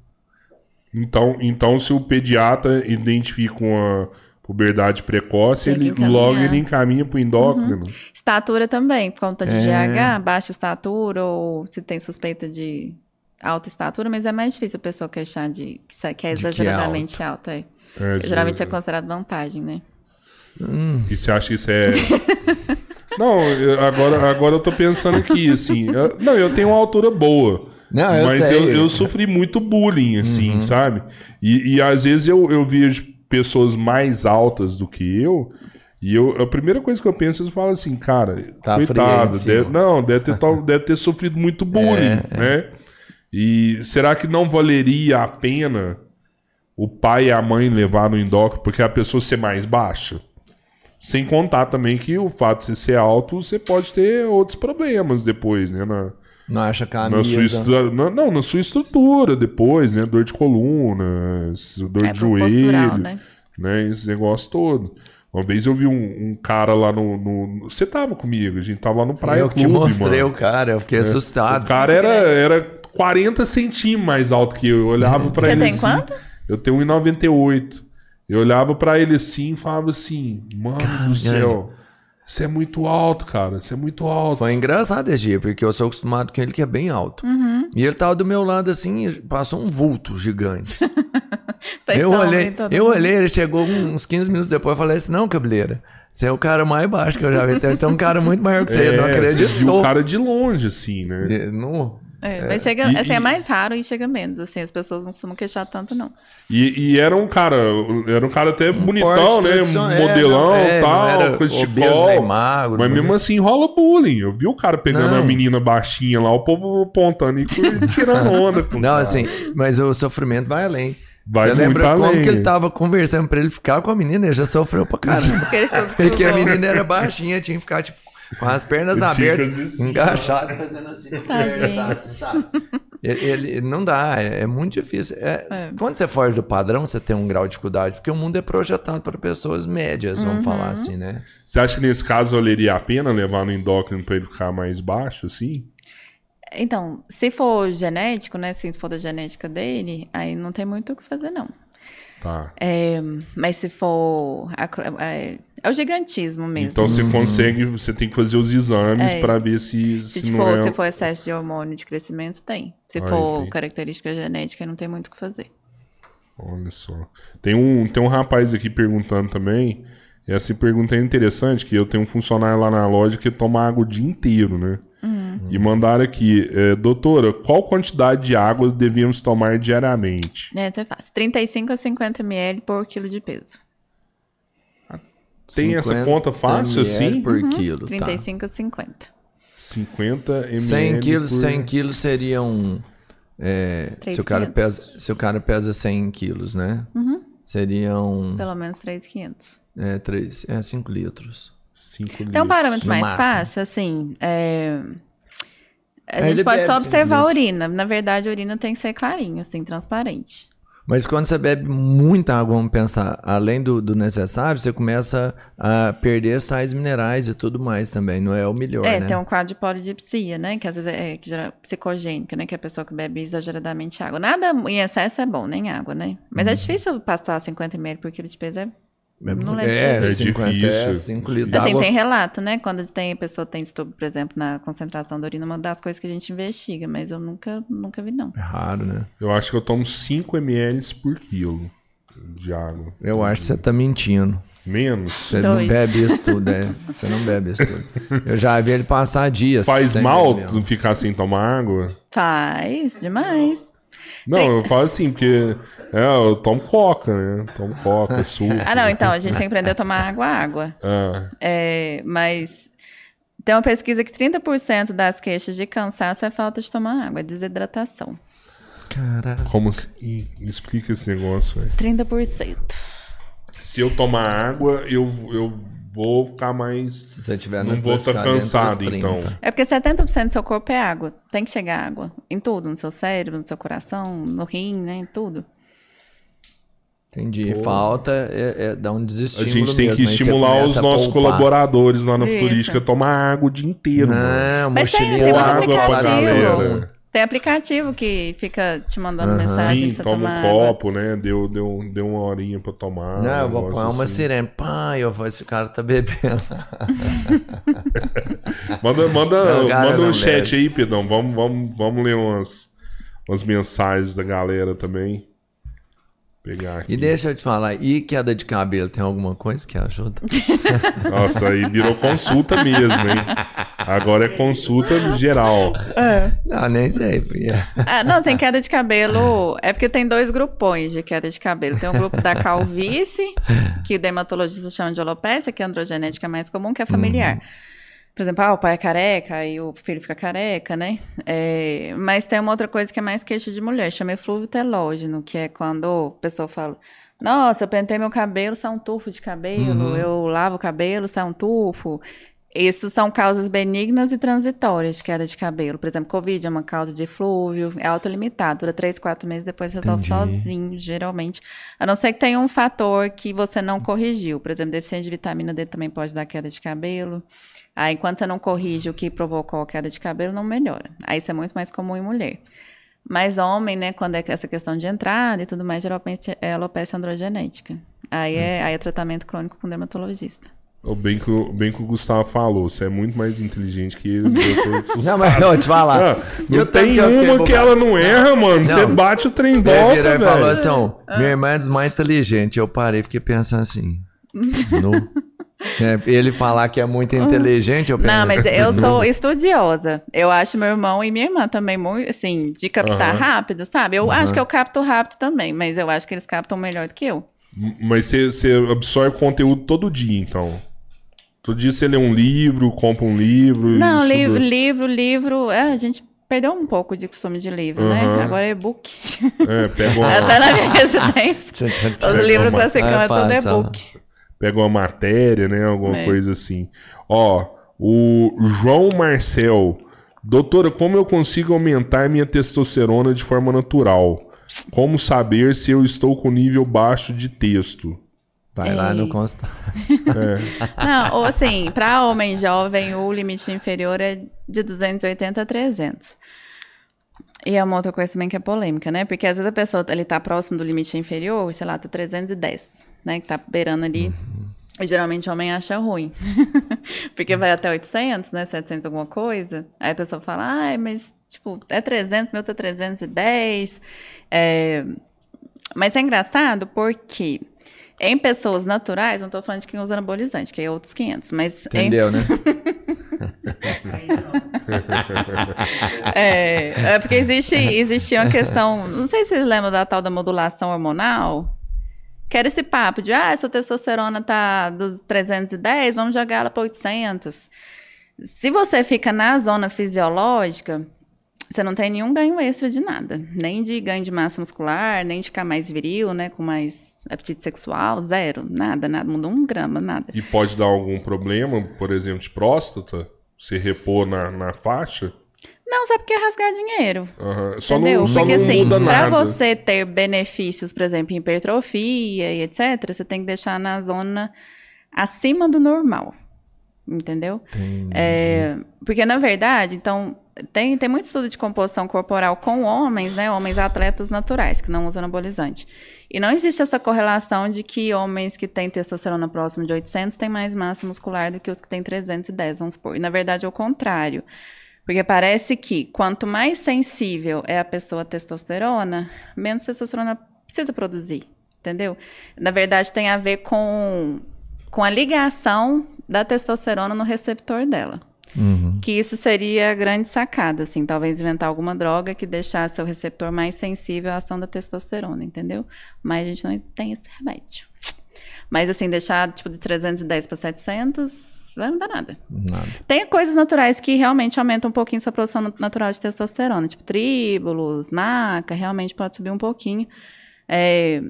Então, então se o pediatra identifica uma puberdade precoce, ele encaminhar. Uhum. logo ele encaminha pro endócrino. Estatura também, por conta de É. GH, baixa estatura, ou se tem suspeita de alta estatura, mas é mais difícil a pessoa queixar de que que é De que é exageradamente alta. é. É, de- Geralmente é considerado vantagem, né? E você acha que isso é. não, agora, agora eu tô pensando aqui, assim. eu- não, eu tenho uma altura boa. Não, eu mas sei. eu, eu sofri muito bullying, assim, Uhum. sabe? E, e às vezes eu, eu vejo pessoas mais altas do que eu. E eu, a primeira coisa que eu penso, eu falo assim, cara, Tá coitado, deve- não, deve ter, deve ter sofrido muito bullying, É, né? E será que não valeria a pena o pai e a mãe levar no endócrino porque a pessoa ser mais baixa? Sem contar também que o fato de você ser alto, você pode ter outros problemas depois, né? Na, Não acha na camisa. sua estru- na- não, na sua estrutura depois, né? Dor de coluna, dor é de joelho, postural, né? né? Esse negócio todo. Uma vez eu vi um, um cara lá no, no- Você tava comigo, a gente tava lá no Praia eu que te Clube, mostrei mano. o cara, eu fiquei assustado. O cara era, era 40 centímetros mais alto que eu. Eu olhava pra Você ele tem assim, quanto? Eu tenho 1,98. Eu olhava pra ele assim e falava assim: Mano do céu, você é muito alto, cara. Você é muito alto. Foi engraçado esse dia, porque eu sou acostumado com ele que é bem alto. Uhum. E ele tava do meu lado assim, e passou um vulto gigante. Fez eu olhei, todo eu mundo. olhei, ele chegou uns 15 minutos depois e falei assim: não, cabeleira, você é o cara mais baixo que eu já vi. Tem um cara muito maior que você, não É, Você viu o cara de longe, assim, né? E Não, É, mas chega, E- assim, é e- mais raro e chega menos, assim, as pessoas não costumam queixar tanto, não. E, e era um cara, era um cara até bonitão, porte né? é, Modelão é, tal, era coisa de nem magro, Mas mesmo assim rola bullying. Eu vi o cara pegando Não. a menina baixinha lá, o povo apontando e tirando onda com Não, cara. assim, mas o sofrimento vai além. Vai Você lembra como além. que ele tava conversando pra ele ficar com a menina? Ele já sofreu pra caramba. Porque a menina era baixinha, tinha que ficar, tipo, com as pernas abertas, assim. engaixadas, fazendo assim, assim, sabe? Ele, ele- não dá, é, é muito difícil. É, É. Quando você foge do padrão, você tem um grau de dificuldade, porque o mundo é projetado para pessoas médias, vamos Uhum. falar assim, né? Você acha que nesse caso valeria a pena levar no endócrino pra ele ficar mais baixo, assim? Então, se for genético, né, assim, se for da genética dele, aí não tem muito o que fazer, não. Tá. É, mas se for. acro- É, é o gigantismo mesmo. Então você consegue, você tem que fazer os exames É. pra ver se, se, se não for, é... se for excesso de hormônio de crescimento, tem. Se for entendi. característica genética, não tem muito o que fazer. Olha só. Tem um, tem um rapaz aqui perguntando também. E essa pergunta é interessante, que eu tenho um funcionário lá na loja que toma água o dia inteiro, né? Uhum. E mandaram aqui, é, doutora, qual quantidade de água devemos tomar diariamente? É, você faz 35 a 50 ml por quilo de peso. Tem essa 50 conta fácil assim? por quilo, tá. 35 a 50. 50 ml 100 quilos, por... 100 quilos seriam. é, se, o cara 3.500. pesa, se o cara pesa 100 quilos, né? Uhum. Seriam Pelo menos 3,500. é, 3, é 5 litros. 5 Tem um litros. parâmetro no mais máximo. fácil, assim. é, A É, gente pode só observar a urina. Na verdade, a urina tem que ser clarinha, assim, transparente. Mas quando você bebe muita água, vamos pensar, além do, do necessário, você começa a perder sais minerais e tudo mais também. Não é o melhor, é, né? tem um quadro de polidipsia, né? Que às vezes é gera psicogênica, né? Que é a pessoa que bebe exageradamente água. Nada em excesso é bom, nem água, né? Mas é difícil passar 50 ml por quilo de peso. É... Não lembro é, É 50, difícil. é 5 litros Assim, tem relato, né? Quando tem, a pessoa tem distúrbio, por exemplo, na concentração da urina, uma das coisas que a gente investiga, mas eu nunca, nunca vi, não. É raro, né? Eu acho que eu tomo 5 ml por quilo de água. Eu acho que você tá mentindo. Menos? Você Dois. não bebe isso tudo, é. Você não bebe isso tudo. Eu já vi ele passar dias. Faz mal mesmo. ficar sem tomar água? Faz, demais. Não, Tem- eu falo assim, porque é, eu tomo coca, né? Tomo coca, suco. Ah, não, então, a gente tem que aprender a tomar água, água. Ah, É, mas tem uma pesquisa que 30% das queixas de cansaço é falta de tomar água, é desidratação. Caraca. como assim? Me explica esse negócio, velho. 30%. Se eu tomar água, eu, eu vou ficar mais. Se você tiver Não vou estar cansado, 30. então. É porque 70% do seu corpo é água. Tem que chegar água. Em tudo, no seu cérebro, no seu coração, no rim, né? Em tudo. Entendi. Pô. Falta é, é dar um A desestímulo gente tem que mesmo, você estimular os a nossos colaboradores lá na Isso. Futurística a tomar água o dia inteiro, mano. Não, Mas tem, mochilinha tem lá, água pra galera. Tem aplicativo que fica te mandando Aham. mensagem Sim, toma tomar um água. copo, né? Deu, deu, deu uma horinha pra tomar. Não, eu um vou negócio pôr uma assim. sirene. Pá, eu vou, esse cara tá bebendo. Manda, manda, Não, cara, manda um chat bebe. aí, Pedão. Vamos, vamos, vamos ler umas, umas mensagens da galera também. Pegar aqui. E deixa eu te falar, e queda de cabelo, tem alguma coisa que ajuda? Nossa, aí virou consulta mesmo, hein? Agora é consulta geral. Não, nem sei. filha. Ah, não, sem queda de cabelo. É porque tem dois grupões de queda de cabelo. Tem o grupo da calvície, que o dermatologista chama de alopecia, que é a androgenética mais comum, que é familiar. Por exemplo, ah, o pai é careca e o filho fica careca, né? É, mas tem uma outra coisa que é mais queixa de mulher, chama eflúvio telógeno, que é quando a pessoa fala. Nossa, eu pentei meu cabelo, sai um tufo de cabelo. Eu lavo o cabelo, sai um tufo. Isso são causas benignas e transitórias de queda de cabelo. Por exemplo, Covid é uma causa de eflúvio, é autolimitado, dura 3, 4 meses, depois resolve Entendi. sozinho, geralmente. A não ser que tenha um fator que você não corrigiu. Por exemplo, deficiência de vitamina D também pode dar queda de cabelo. Aí, enquanto você não corrige o que provocou a queda de cabelo, não melhora. Aí, isso é muito mais comum em mulher. Mas homem, né, quando é essa questão de entrada e tudo mais, geralmente é alopecia androgenética. Aí é, aí é tratamento crônico com dermatologista. O bem que, o bem que o Gustavo falou, você é muito mais inteligente que eles. Eu tô assustado. Não, mas eu vou te falar. Ah, não Eu tem uma que ela não erra, mano. Você Não. bate o trem Ele volta, virou velho. falou assim, ó, minha irmã é dos mais inteligentes. Eu parei e fiquei pensando assim, no... É, ele falar que é muito inteligente, eu penso. Não, mas eu sou estudiosa. Eu acho meu irmão e minha irmã também muito, assim, de captar Aham. rápido, sabe? Eu acho que eu capto rápido também, mas eu acho que eles captam melhor do que eu. Mas você, você absorve conteúdo todo dia, então. Todo dia você lê um livro, compra um livro. Não, estuda. livro, livro, livro. É, a gente perdeu um pouco de costume de livro, né? Agora é e-book. É, pega uma, Até na minha residência. Os livros uma- classicão É é todo fácil. e-book. pega uma matéria, né? Alguma É. coisa assim. Ó, o João Marcel. Doutora, como eu consigo aumentar minha testosterona de forma natural? Como saber se eu estou com nível baixo de texto? Vai lá no Ei. consta. Não, ou assim, para homem jovem, o limite inferior é de 280 a 300. E é uma outra coisa também que é polêmica, né? Porque às vezes a pessoa ele tá próximo do limite inferior, sei lá, tá 310, né? Que tá beirando ali. E geralmente o homem acha ruim. Porque vai até 800, né? 700 alguma coisa. Aí a pessoa fala, ai, mas, tipo, é 300, meu tá 310. É... Mas é engraçado porque em pessoas naturais, não tô falando de quem usa anabolizante, que é outros 500, mas em Entendeu, né? É, é porque existe, existe uma questão. Não sei se vocês lembram da tal da modulação hormonal. Que era esse papo de, ah, sua testosterona tá dos 310, vamos jogar ela para 800. Se você fica na zona fisiológica, você não tem nenhum ganho extra de nada. Nem de ganho de massa muscular, nem de ficar mais viril, né? Com mais apetite sexual, zero. Nada, nada. Mudou um grama, nada. E pode dar algum problema, por exemplo, de próstata? Se repor na, na faixa? Não, sabe porque é rasgar dinheiro. Aham. Só Entendeu? não, só Porque não assim, muda pra nada. você ter benefícios, por exemplo, em hipertrofia e etc., você tem que deixar na zona acima do normal. Entendeu? É, porque, na verdade, então, tem, tem muito estudo de composição corporal com homens, né? Homens atletas naturais, que não usam anabolizante. E não existe essa correlação de que homens que têm testosterona próximo de 800 têm mais massa muscular do que os que têm 310, vamos supor. E, na verdade, é o contrário. Porque parece que quanto mais sensível é a pessoa à testosterona, menos testosterona precisa produzir, entendeu? Na verdade, tem a ver com, com a ligação da testosterona no receptor dela. Uhum. Que isso seria a grande sacada, assim, talvez inventar alguma droga que deixasse o receptor mais sensível à ação da testosterona, entendeu? Mas a gente não tem esse remédio. Mas assim, deixar tipo de 310 para 700 vai não dar nada. Nada. Tem coisas naturais que realmente aumentam um pouquinho sua produção nat- natural de testosterona, tipo tríbulos, maca, realmente pode subir um pouquinho. É,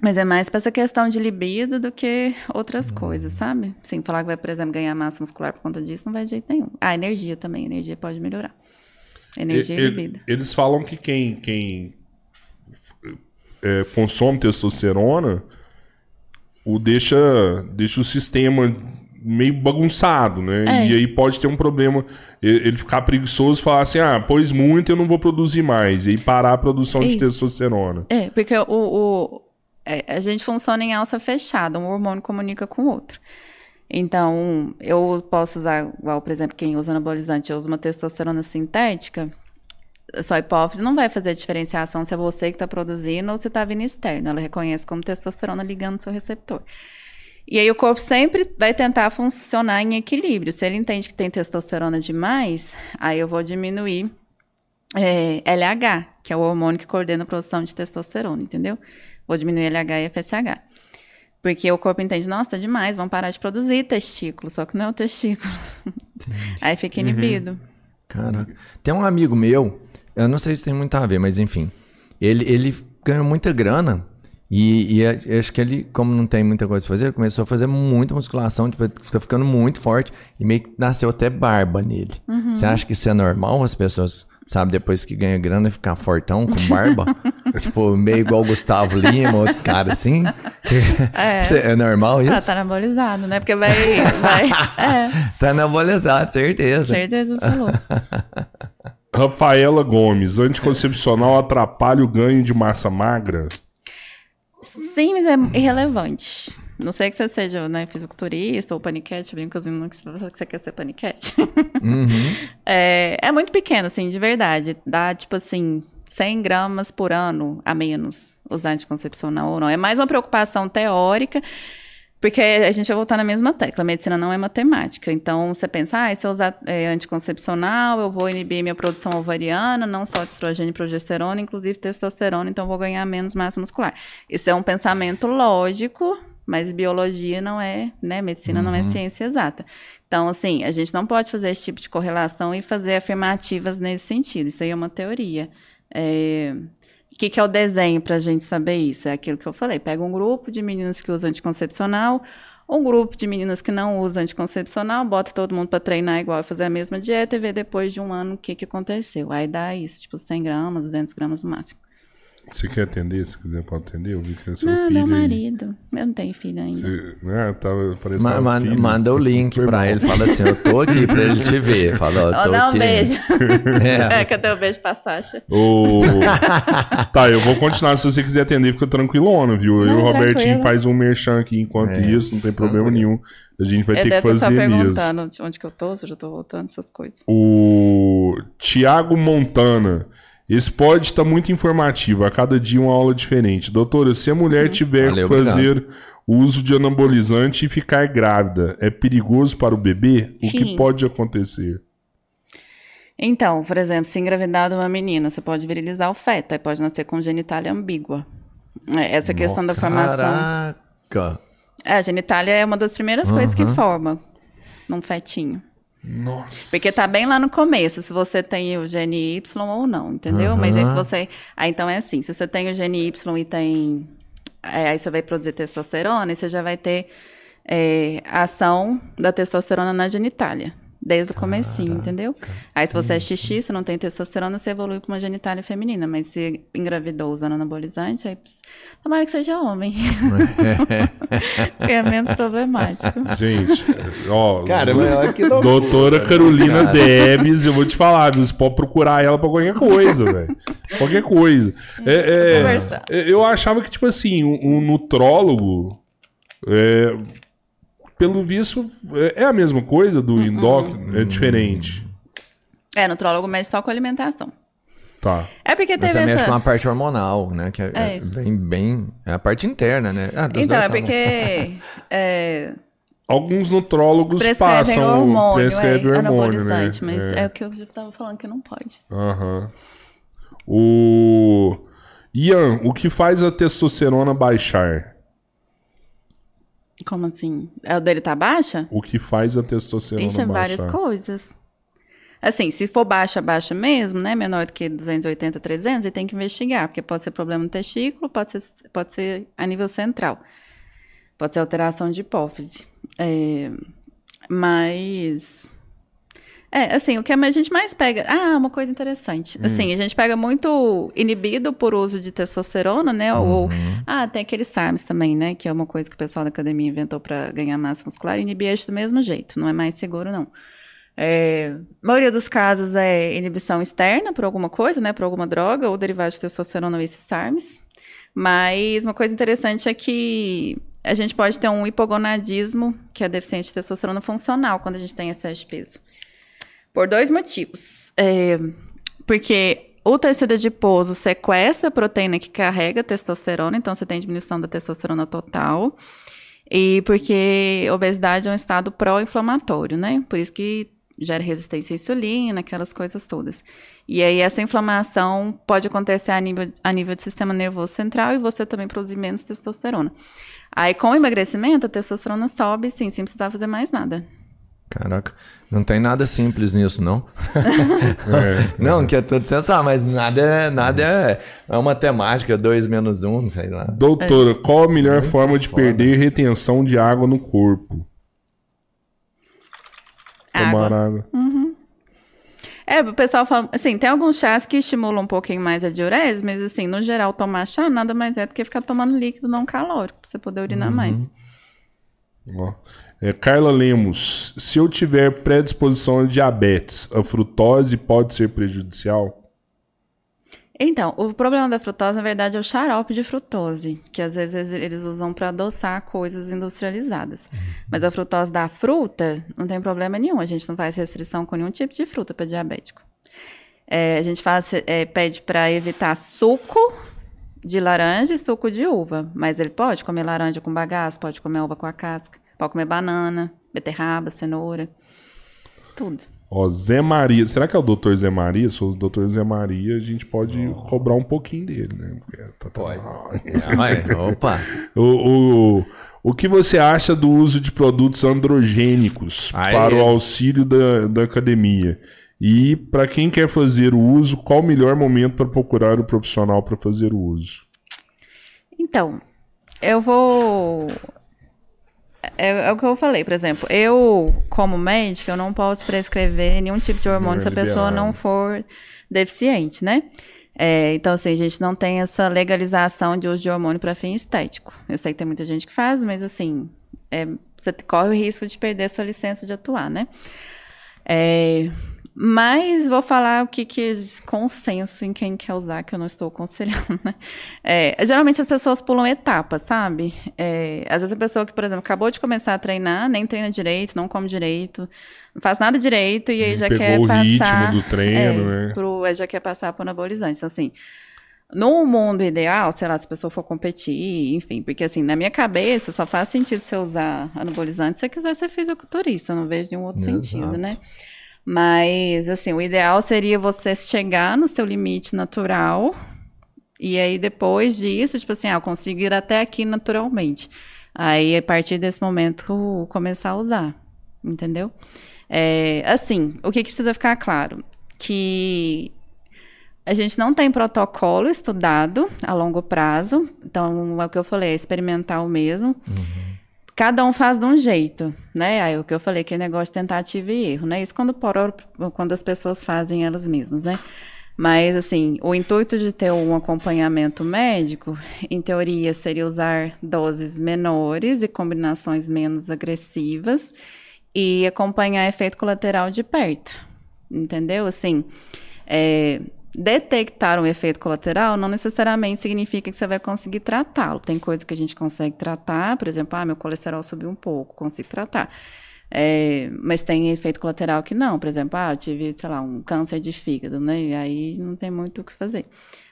Mas é mais pra essa questão de libido do que outras coisas, sabe? Sim, falar que vai, por exemplo, ganhar massa muscular por conta disso não vai de jeito nenhum. Ah, energia também, energia pode melhorar. Energia e, E- libido. Eles falam que quem, quem é, consome testosterona o deixa, deixa o sistema meio bagunçado, né? É. E aí pode ter um problema. Ele ficar preguiçoso e falar assim: ah, pôs muito, eu não vou produzir mais. E aí parar a produção de Isso. testosterona. É, porque o, o- a gente funciona em alça fechada, um hormônio comunica com o outro. Então, eu posso usar, igual, por exemplo, quem usa anabolizante, eu uso uma testosterona sintética, sua hipófise não vai fazer a diferenciação se é você que está produzindo ou se está vindo externo. Ela reconhece como testosterona ligando seu receptor. E aí o corpo sempre vai tentar funcionar em equilíbrio. Se ele entende que tem testosterona demais, aí eu vou diminuir é, LH, que é o hormônio que coordena a produção de testosterona, entendeu? Vou diminuir LH e FSH. Porque o corpo entende, nossa, tá demais, vamos parar de produzir testículo, só que não é o testículo. Aí fica inibido. Caraca. Tem um amigo meu, eu não sei se tem muito a ver, mas enfim. Ele, ele ganhou muita grana e, e a- acho que ele, como não tem muita coisa pra fazer, começou a fazer muita musculação, tipo, tá ficando muito forte e meio que nasceu até barba nele. Você acha que isso é normal as pessoas, sabe, depois que ganha grana ficar fortão com barba? tipo, meio igual o Gustavo Lima, outros caras assim? É. É normal isso? Ah, tá anabolizado, né? Porque vai. vai é, Tá anabolizado, certeza. certeza absoluta. Rafaela Gomes, anticoncepcional atrapalha o ganho de massa magra? Sim, mas é irrelevante. Não sei que você seja né, fisiculturista ou paniquete, brinco não que você quer ser paniquete. Uhum. É, é muito pequeno, assim, de verdade. Dá, tipo assim, 100 gramas por ano a menos usar anticoncepcional ou não. É mais uma preocupação teórica. Porque a gente vai voltar na mesma tecla. A medicina não é matemática. Então, você pensa, ah, se eu usar é, anticoncepcional, eu vou inibir minha produção ovariana, não só de estrogênio e progesterona, inclusive testosterona, então eu vou ganhar menos massa muscular. Isso é um pensamento lógico, mas biologia não é, né? Medicina não é ciência exata. Então, assim, a gente não pode fazer esse tipo de correlação e fazer afirmativas nesse sentido. Isso aí é uma teoria. É, o que, que é o desenho para a gente saber isso? É aquilo que eu falei. Pega um grupo de meninas que usam anticoncepcional, um grupo de meninas que não usam anticoncepcional, bota todo mundo para treinar igual, fazer a mesma dieta e ver depois de um ano o que, que aconteceu. Aí dá isso, tipo 100 gramas, 200 gramas no máximo. Você quer atender? Se quiser, pode atender. Eu vi que é seu não, filho meu aí. marido. Eu não tenho filho ainda. Você, né, tava, Ma- que tava ma- filho. manda o link pra ele. Fala assim, eu tô aqui pra ele te ver. Fala, tô dá um beijo. É. É, cadê o beijo pra Sasha? Ô, tá, eu vou continuar se você quiser atender, fica tranquilona, viu? eu e o Não, Robertinho tranquilo. faz um merchan aqui enquanto É, isso, não tem problema nenhum. A gente vai Ele ter que fazer mesmo. perguntando de onde que eu tô, se eu já tô voltando, essas coisas. O Tiago Montana. Esse pod está muito informativo, a cada dia uma aula diferente. Doutora, se a mulher tiver Valeu, que fazer o uso de anabolizante e ficar grávida, é perigoso para o bebê? O que Sim. pode acontecer? Então, por exemplo, se engravidar de uma menina, você pode virilizar o feto, aí pode nascer com genitália ambígua. É, Essa questão da formação. Caraca. É, a genitália é uma das primeiras coisas que Aham. forma num fetinho. Nossa. Porque tá bem lá no começo, se você tem o gene Y ou não, entendeu? Mas aí se você. Ah, então é assim: se você tem o gene Y e tem. é, aí você vai produzir testosterona e você já vai ter é, ação da testosterona na genitália. Desde o comecinho, entendeu? Aí se você é xixi, você não tem testosterona, você evolui para uma genitália feminina. Mas se engravidou usando anabolizante, aí tomara que seja homem. que é menos problemático. Gente, ó. Cara, mas olha que loucura, Doutora Carolina cara? Debs, eu vou te falar? Você pode procurar ela pra qualquer coisa, velho. Qualquer coisa. É, é, Conversar. é, eu achava que, tipo assim, um, um nutrólogo. é, pelo visto, é, é a mesma coisa do endócrino, é diferente. É, nutrólogo mexe só com alimentação. Tá. É porque teve você mexe essa. com a parte hormonal, né? Que é, É. é bem, bem... É a parte interna, né? Ah, dos Então, dois é né? porque é, Alguns nutrólogos prescrevem passam hormônio, prescrevem é, hormônio, né? anabolizante, mas É. é. o que eu já tava falando que não pode. Aham. O Ian, o que faz a testosterona baixar? Como assim? É o dele tá baixa? O que faz a testosterona Ixi, é baixar? várias coisas. Assim, se for baixa, baixa mesmo, né? Menor do que 280, 300, ele tem que investigar, porque pode ser problema no testículo, pode ser, pode ser a nível central. Pode ser alteração de hipófise. É, mas. É, assim, o que a gente mais pega. Ah, uma coisa interessante. Assim, a gente pega muito inibido por uso de testosterona, né? Ou. Ah, tem aqueles SARMs também, né? Que é uma coisa que o pessoal da academia inventou para ganhar massa muscular. Inibir do mesmo jeito. Não é mais seguro, não. É, a maioria dos casos é inibição externa por alguma coisa, né? Por alguma droga ou derivado de testosterona ou esses SARMs. Mas uma coisa interessante é que a gente pode ter um hipogonadismo, que é deficiente de testosterona funcional, quando a gente tem excesso de peso. Por dois motivos. É, porque o tecido adiposo sequestra a proteína que carrega testosterona, então você tem diminuição da testosterona total. E porque obesidade é um estado pró-inflamatório, né? Por isso que gera resistência à insulina, aquelas coisas todas. E aí essa inflamação pode acontecer a nível, a nível do sistema nervoso central e você também produzir menos testosterona. Aí com o emagrecimento, a testosterona sobe, sim, sem precisar fazer mais nada. Caraca, não tem nada simples nisso, não? É. Não, que é tudo sensacional, mas nada é, nada é, é uma temática, 2 menos 1, um, sei lá. Doutora, qual a melhor forma de foda. perder retenção de água no corpo? Tomar Água. água. É, o pessoal fala, assim, tem alguns chás que estimulam um pouquinho mais a diurese, mas assim, no geral, tomar chá nada mais é do que ficar tomando líquido não calórico, pra você poder urinar mais. Ó. É, Carla Lemos, se eu tiver predisposição a diabetes, a frutose pode ser prejudicial? Então, o problema da frutose, na verdade, é o xarope de frutose, que às vezes eles usam para adoçar coisas industrializadas. Mas a frutose da fruta, não tem problema nenhum. A gente não faz restrição com nenhum tipo de fruta para diabético. É, a gente faz, é, pede para evitar suco de laranja e suco de uva. Mas ele pode comer laranja com bagaço, pode comer uva com a casca, pode comer banana, beterraba, cenoura. Tudo. Ó, Zé Maria. Será que é o doutor Zé Maria? Se for o doutor Zé Maria, a gente pode cobrar um pouquinho dele, né? Porque tá- tá- Pode. Vai, opa. O, o, o que você acha do uso de produtos androgênicos Aí. para o auxílio da, da academia? E para quem quer fazer o uso, qual o melhor momento para procurar o profissional para fazer o uso? Então, eu vou. É, é o que eu falei, por exemplo, eu, como médica, eu não posso prescrever nenhum tipo de hormônio se a pessoa não for deficiente, né? É, então, assim, a gente não tem essa legalização de uso de hormônio para fim estético. Eu sei que tem muita gente que faz, mas, assim, é, você corre o risco de perder sua licença de atuar, né? É, mas vou falar o que que consenso em quem quer usar, que eu não estou aconselhando, né? É, geralmente as pessoas pulam etapas, sabe? É, às vezes a pessoa que, por exemplo, acabou de começar a treinar, nem treina direito, não come direito, não faz nada direito e aí já Pegou quer o passar... ritmo do treino, é, né? pro, já quer passar por anabolizante. Então, assim, no mundo ideal, sei lá, se a pessoa for competir, enfim, porque assim, na minha cabeça só faz sentido você usar anabolizante se você quiser ser fisiculturista, não vejo nenhum outro Exato. sentido, né? Mas, assim, o ideal seria você chegar no seu limite natural e aí depois disso, tipo assim, ah, eu consigo ir até aqui naturalmente. Aí, a partir desse momento, começar a usar, entendeu? É, assim, o que, que precisa ficar claro? Que a gente não tem protocolo estudado a longo prazo, então é o que eu falei, é experimental mesmo. Cada um faz de um jeito, né? Aí o que eu falei, que é negócio de tentativa e erro, né? Isso quando, por, quando as pessoas fazem elas mesmas, né? Mas, assim, o intuito de ter um acompanhamento médico, em teoria, seria usar doses menores e combinações menos agressivas e acompanhar efeito colateral de perto, entendeu? Assim, é, detectar um efeito colateral não necessariamente significa que você vai conseguir tratá-lo. Tem coisa que a gente consegue tratar, por exemplo, ah, meu colesterol subiu um pouco, consigo tratar. É, mas tem efeito colateral que não, por exemplo, ah, eu tive, sei lá, um câncer de fígado, né? E aí não tem muito o que fazer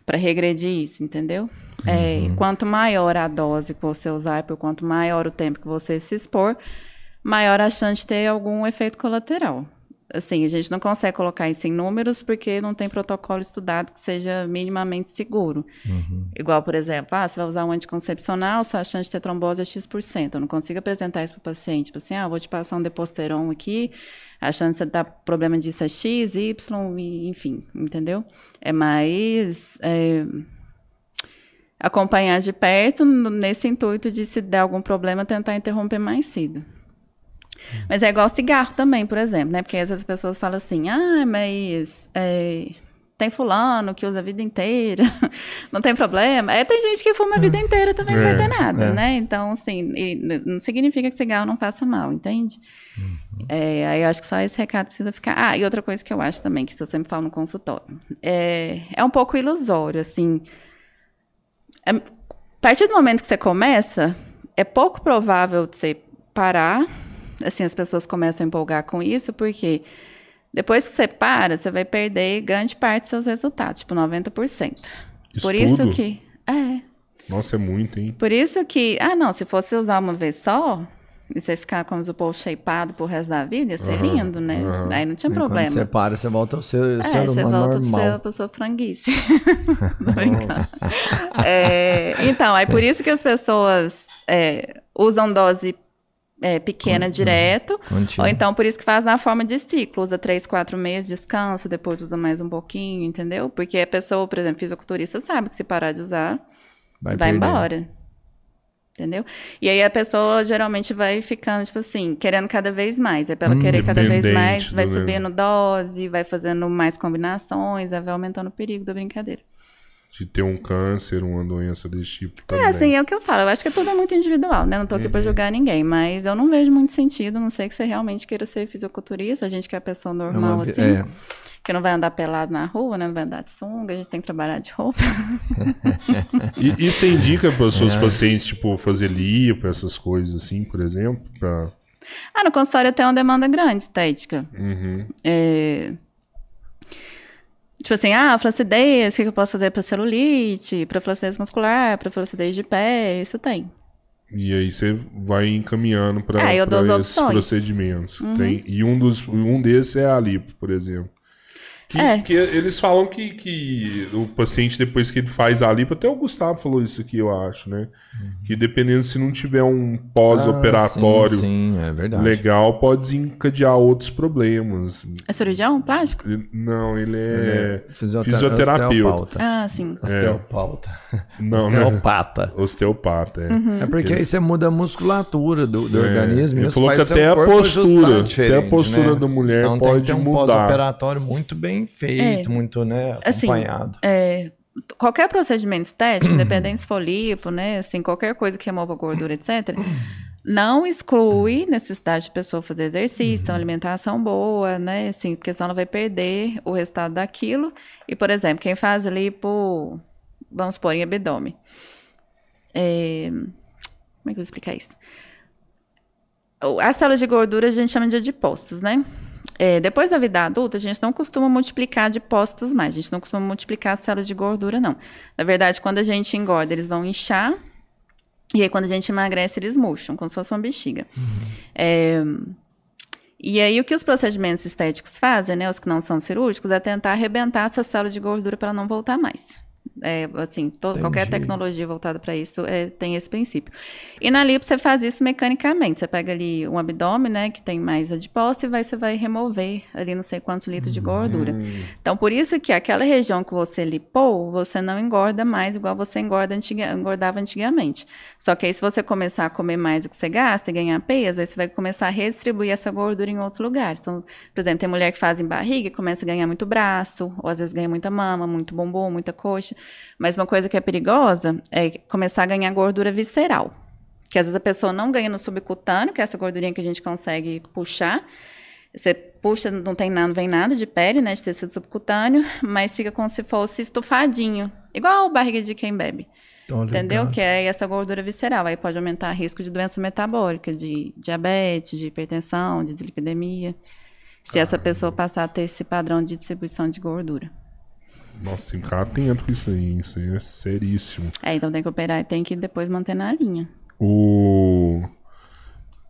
para regredir isso, entendeu? É, quanto maior a dose que você usar, por quanto maior o tempo que você se expor, maior a chance de ter algum efeito colateral. Assim, a gente não consegue colocar isso em números porque não tem protocolo estudado que seja minimamente seguro. Igual, por exemplo, ah, você vai usar um anticoncepcional, sua chance de ter trombose é X%. Eu não consigo apresentar isso para o paciente. Tipo assim, ah, vou te passar um deposteron aqui, a chance de você dar problema disso é X, Y, e, enfim, entendeu? É mais... é, acompanhar de perto nesse intuito de se der algum problema tentar interromper mais cedo. Mas é igual cigarro também, por exemplo, né? Porque às vezes as pessoas falam assim, ah, mas é, tem fulano que usa a vida inteira, não tem problema. É, tem gente que fuma a vida inteira também não vai É, ter nada, é. né? Então, assim, não significa que cigarro não faça mal, entende? É, aí eu acho que só esse recado precisa ficar. Ah, e outra coisa que eu acho também, que eu sempre falo no consultório, é, é um pouco ilusório, assim. É- a partir do momento que você começa, é pouco provável de você parar. Assim, as pessoas começam a empolgar com isso, porque depois que você para, você vai perder grande parte dos seus resultados, tipo 90%. Por isso que. É. Nossa, é muito, hein? Por isso que. Ah, não, se fosse usar uma vez só, e você ficar, como o povo, shapeado pro resto da vida, ia ser Aham, lindo, né? aham. Aí não tinha Aí Quando problema. você para, você volta ao ser, É, ser você humano volta pra ser normal. a pessoa franguice. Tô brincando. É, então, aí por isso que as pessoas é, usam dose é, pequena direto, Contínuo. ou então por isso que faz na forma de ciclo. Usa três, quatro meses, descansa, depois usa mais um pouquinho, entendeu? Porque a pessoa, por exemplo, fisiculturista, sabe que se parar de usar, vai, perder. embora. Entendeu? E aí a pessoa geralmente vai ficando, tipo assim, querendo cada vez mais. É pra ela Hum, querer cada vez mais, vai do subindo dose, vai fazendo mais combinações, vai aumentando o perigo da brincadeira. De ter um câncer, uma doença desse tipo também. É, assim, é o que eu falo. Eu acho que tudo é muito individual, né? Não tô aqui pra julgar ninguém, mas eu não vejo muito sentido, a não sei que você realmente queira ser fisiculturista, a gente que é pessoa É uma normal, assim, é. que não vai andar pelado na rua, né? Não vai andar de sunga, a gente tem que trabalhar de roupa. E, e você indica para os É. seus pacientes, tipo, fazer lipo, essas coisas assim, por exemplo? Pra... Ah, no consultório eu tenho uma demanda grande estética. Uhum. É... Tipo assim, ah, flacidez, o que eu posso fazer pra celulite, pra flacidez muscular, pra flacidez de pele, isso tem. E aí você vai encaminhando para É, as esses opções. Uhum. procedimentos. Tem, e um, dos, um desses é a lipo, por exemplo. Que, É. que eles falam que, que o paciente, depois que ele faz a lipo, até o Gustavo falou isso aqui, eu acho, né? Que dependendo se não tiver um pós-operatório Ah, sim, sim, é legal, pode desencadear outros problemas. É cirurgião plástico? Ele- não, ele é, Fisiotera- fisioterapeuta. Osteopauta. Ah, sim. Osteopauta. Não, né? Osteopata. Osteopata, é. Uhum. É porque aí você muda a musculatura do, do É, organismo. e ele isso falou que até a postura, até a postura né? da mulher então pode tem que ter um mudar. pós-operatório muito bem feito, É. muito né, Assim, acompanhado. É, qualquer procedimento estético, independente se for lipo, né? Assim, qualquer coisa que remova gordura, etc. Não exclui necessidade de pessoa fazer exercício, ter uma alimentação boa, né? Assim, porque senão ela vai perder o resultado daquilo. E, por exemplo, quem faz lipo, vamos supor, em abdômen. É, como é que eu vou explicar isso? As células de gordura a gente chama de adipócitos, né? É, depois da vida adulta, a gente não costuma multiplicar adipócitos mais. A gente não costuma multiplicar as células de gordura, não. Na verdade, quando a gente engorda, eles vão inchar. E aí, quando a gente emagrece, eles murcham, como se fosse uma bexiga. É, e aí, o que os procedimentos estéticos fazem, né? Os que não são cirúrgicos, é tentar arrebentar essa célula de gordura para não voltar mais. É, assim, to- qualquer tecnologia voltada para isso é, tem esse princípio. E na lipo você faz isso mecanicamente. Você pega ali um abdômen, né, que tem mais adipócito e vai, você vai remover ali não sei quantos litros de gordura. Hum. Então, por isso que aquela região que você lipou, você não engorda mais igual você engorda antiga, engordava antigamente. Só que aí, se você começar a comer mais do que você gasta e ganhar peso, aí você vai começar a redistribuir essa gordura em outros lugares. Então, por exemplo, tem mulher que faz em barriga e começa a ganhar muito braço, ou às vezes ganha muita mama, muito bumbum, muita coxa. Mas uma coisa que é perigosa é começar a ganhar gordura visceral. Que às vezes a pessoa não ganha no subcutâneo, que é essa gordurinha que a gente consegue puxar. Você puxa, não tem nada, não vem nada de pele, né, de tecido subcutâneo, mas fica como se fosse estufadinho, igual barriga de quem bebe, entendeu? Que é essa gordura visceral, aí pode aumentar o risco de doença metabólica, de diabetes, de hipertensão, de dislipidemia, se essa pessoa passar a ter esse padrão de distribuição de gordura. Nossa, tem que ficar atento com isso aí. Isso aí é seríssimo. É, então tem que operar e tem que depois manter na linha. O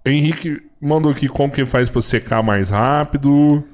Henrique mandou aqui como que faz pra secar mais rápido.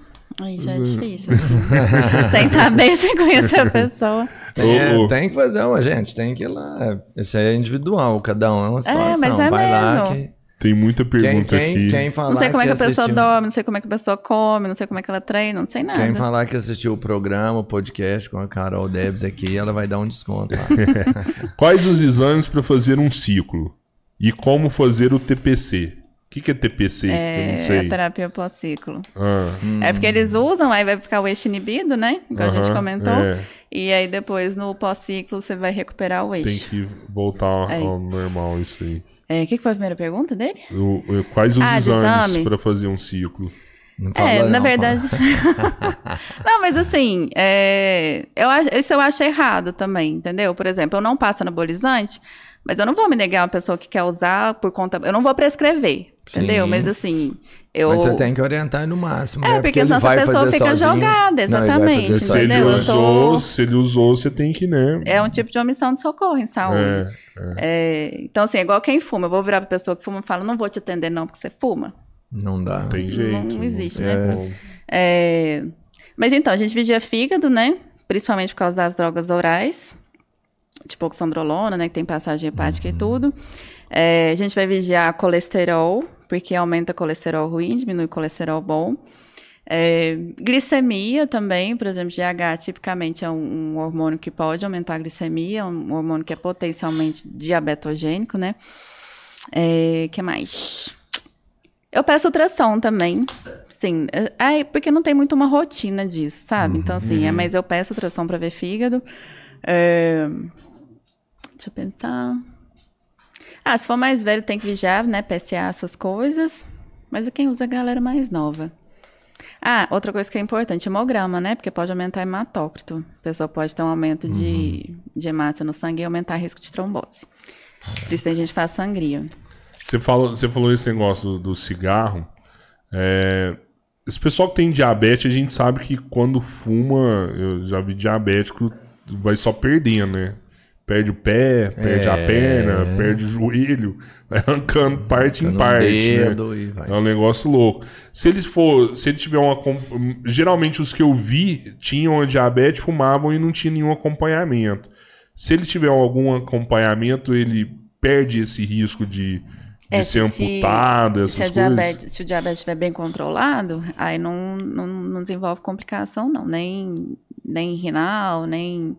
Aí já é difícil. assim. Sem saber se conhecer a pessoa. Tem, é, tem que fazer uma, gente. Tem que ir lá. Isso aí é individual, cada um é uma situação. mas é Vai lá mesmo. que. Tem muita Quem, pergunta quem, aqui. quem falar Não sei como é que a pessoa assistiu- dorme, não sei como é que a pessoa come, não sei como é que ela treina, não sei nada. Quem falar que assistiu o programa, o podcast com a Carol Debs aqui, ela vai dar um desconto lá. Quais os exames para fazer um ciclo? E como fazer o TPC? O que, que é TPC? Eu É, não sei. terapia pós-ciclo. Ah, É porque eles usam, aí vai ficar o eixo inibido, né? Igual a gente comentou. é, E aí depois, no pós-ciclo, você vai recuperar o tem eixo. que voltar Aí. ao normal isso aí. É, O que, que foi a primeira pergunta dele? O- o- quais os Ah, exames exame? para fazer um ciclo? Não É, falou, na não, verdade. não, mas assim, é, eu, isso eu acho errado também, entendeu? Por exemplo, eu não passo anabolizante, mas eu não vou me negar uma pessoa que quer usar por conta. Eu não vou prescrever, entendeu? Sim. Mas assim, eu. Mas você tem que orientar no máximo. É, né? porque ele senão essa pessoa fica sozinho. jogada, Não, exatamente, fazer Se ele, usou, tô- se ele usou, você tem que, né? É um tipo de omissão de socorro em saúde. É, É, então, assim, é igual quem fuma. Eu vou virar pra pessoa que fuma e falar, não vou te atender, não, porque você fuma. Não dá. tem jeito. não existe, né? como. É, Mas então, a gente vigia fígado, né? Principalmente por causa das drogas orais. Tipo oxandrolona, né? Que tem passagem hepática e tudo. É, a gente vai vigiar colesterol, porque aumenta colesterol ruim, diminui colesterol bom. É, glicemia também, por exemplo, GH tipicamente é um, um hormônio que pode aumentar a glicemia, é um hormônio que é potencialmente diabetogênico, né? É, que mais? Eu peço ultrassom também. Sim, é, ai, porque não tem muito uma rotina disso, sabe? Então, assim, é, mas eu peço ultrassom pra ver fígado. É, deixa eu pensar. Ah, se for mais velho, tem que vigiar, né? PSA, essas coisas. Mas quem usa é a galera mais nova. Ah, outra coisa que é importante, hemograma, né? Porque pode aumentar hematócrito. A pessoa pode ter um aumento de, de hemácia no sangue e aumentar risco de trombose. Por isso tem gente que faz sangria. Você falou, você falou esse negócio do, do cigarro. É, esse pessoal que tem diabetes, a gente sabe que quando fuma, eu já vi diabético, vai só perdendo, né? Perde o pé, perde a É. perna, perde o joelho, vai arrancando parte em Arrancando um parte. né? e. É um negócio louco. Se eles for, se ele tiver um acom- geralmente os que eu vi tinham a diabetes, fumavam e não tinha nenhum acompanhamento. Se ele tiver algum acompanhamento, ele perde esse risco de, de É, ser se- amputado, essas Se, a coisas. diabetes, se o diabetes estiver bem controlado, aí não, não, não desenvolve complicação, não. Nem, nem renal, nem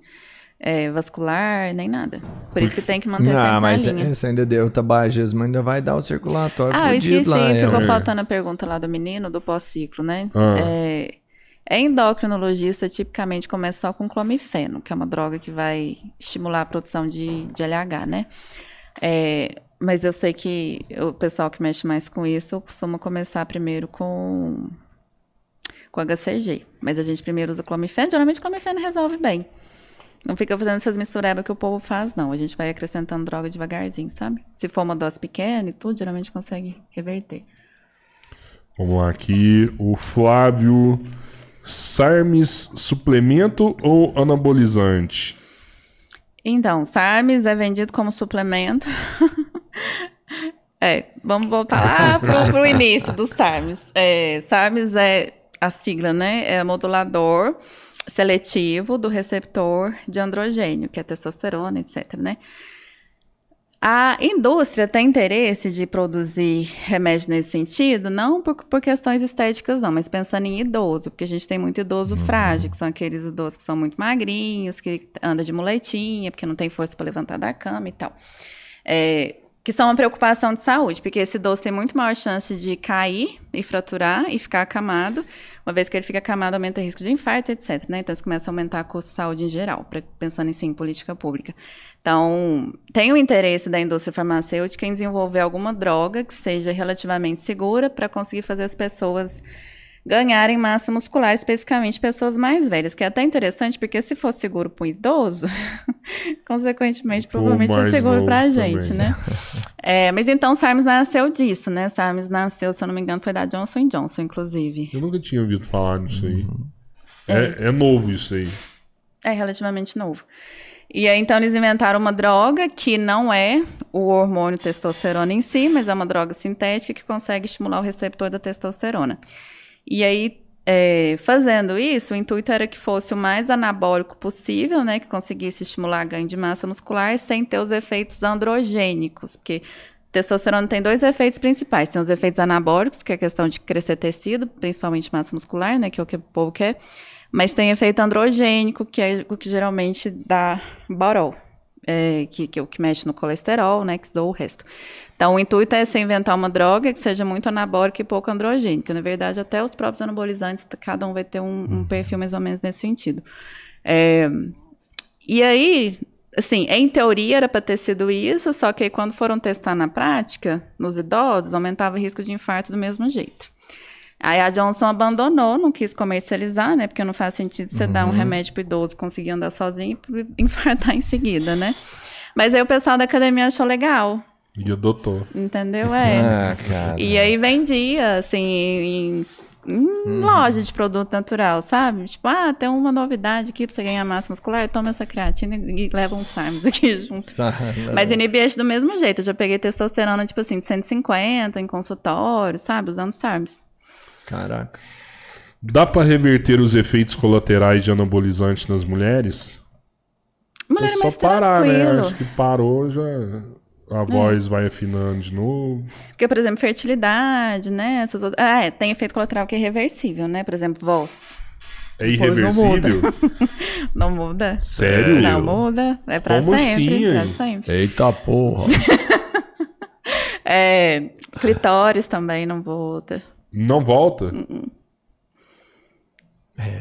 é, vascular, nem nada. Por isso que tem que manter sempre Não, na mas linha. esse ainda deu tabagismo, ainda vai dar o circulatório Ah, eu fudido esqueci, lá. ficou é. faltando a pergunta lá do menino, do pós-ciclo, né? Ah. É, é endocrinologista, tipicamente começa só com clomifeno, que é uma droga que vai estimular a produção de, de LH, né? É, mas eu sei que o pessoal que mexe mais com isso costuma começar primeiro com, com HCG. Mas a gente primeiro usa clomifeno, geralmente clomifeno resolve bem. Não fica fazendo essas misturebas que o povo faz, não. A gente vai acrescentando droga devagarzinho, sabe? Se for uma dose pequena e tudo, geralmente consegue reverter. Vamos lá, aqui o Flávio Sarmes, suplemento ou anabolizante? Então, SARMS é vendido como suplemento. é, vamos voltar lá pro, pro início do SARMS. É, SARMS é a sigla, né? É modulador seletivo do receptor de androgênio, que é testosterona, etc, né? A indústria tem interesse de produzir remédio nesse sentido, não por, por questões estéticas, não, mas pensando em idoso, porque a gente tem muito idoso frágil, que são aqueles idosos que são muito magrinhos, que anda de muletinha, porque não tem força para levantar da cama e tal. É, que são uma preocupação de saúde, porque esse idoso tem muito maior chance de cair e fraturar e ficar acamado. Uma vez que ele fica acamado, aumenta o risco de infarto, etc. Né? Então, isso começa a aumentar a custo de saúde em geral, pra, pensando em, sim, em política pública. Então, tem o interesse da indústria farmacêutica em desenvolver alguma droga que seja relativamente segura para conseguir fazer as pessoas ganharem massa muscular, especificamente pessoas mais velhas, que é até interessante, porque se for seguro para um idoso, consequentemente, Pro provavelmente é seguro para a gente, também. né? É, mas então, SARMS nasceu disso, né? SARMS nasceu, se eu não me engano, foi da Johnson Johnson, inclusive. Eu nunca tinha ouvido falar nisso aí. É, é novo isso aí. É relativamente novo. E aí, então, eles inventaram uma droga que não é o hormônio testosterona em si, mas é uma droga sintética que consegue estimular o receptor da testosterona. E aí, é, fazendo isso, o intuito era que fosse o mais anabólico possível, né? Que conseguisse estimular ganho de massa muscular sem ter os efeitos androgênicos, porque testosterona tem dois efeitos principais. Tem os efeitos anabólicos, que é a questão de crescer tecido, principalmente massa muscular, né? Que é o que o povo quer. Mas tem efeito androgênico, que é o que geralmente dá borol, é, que, que é o que mexe no colesterol, né? Que dá o resto. Então, o intuito é você inventar uma droga que seja muito anabólica e pouco androgênica. Na verdade, até os próprios anabolizantes, cada um vai ter um, um perfil mais ou menos nesse sentido. É, e aí, assim, em teoria era para ter sido isso, só que aí quando foram testar na prática, nos idosos, aumentava o risco de infarto do mesmo jeito. Aí a Johnson abandonou, não quis comercializar, né? Porque não faz sentido você dar um remédio pro idoso conseguir andar sozinho e infartar em seguida, né? Mas aí o pessoal da academia achou legal, E adotou. entendeu? É. Ah, cara. E aí vendia, assim, em, em loja de produto natural, sabe? Tipo, ah, tem uma novidade aqui pra você ganhar massa muscular, toma essa creatina e leva um SARMS aqui junto. Mas inibiante do mesmo jeito, eu já peguei testosterona, tipo assim, de 150 em consultório, sabe? Usando SARMS. Caraca. Dá pra reverter os efeitos colaterais de anabolizante nas mulheres? Mulher é é só mais parar, né? Acho que parou já. A voz vai afinando de novo. Porque, por exemplo, fertilidade, né? Essas outras... Ah, é, tem efeito colateral que é reversível, né? Por exemplo, voz. É Depois não irreversível? Não muda. Sério? Não muda. É pra Como sempre. assim, pra sempre. Eita porra. É, clitóris também não volta. Não volta?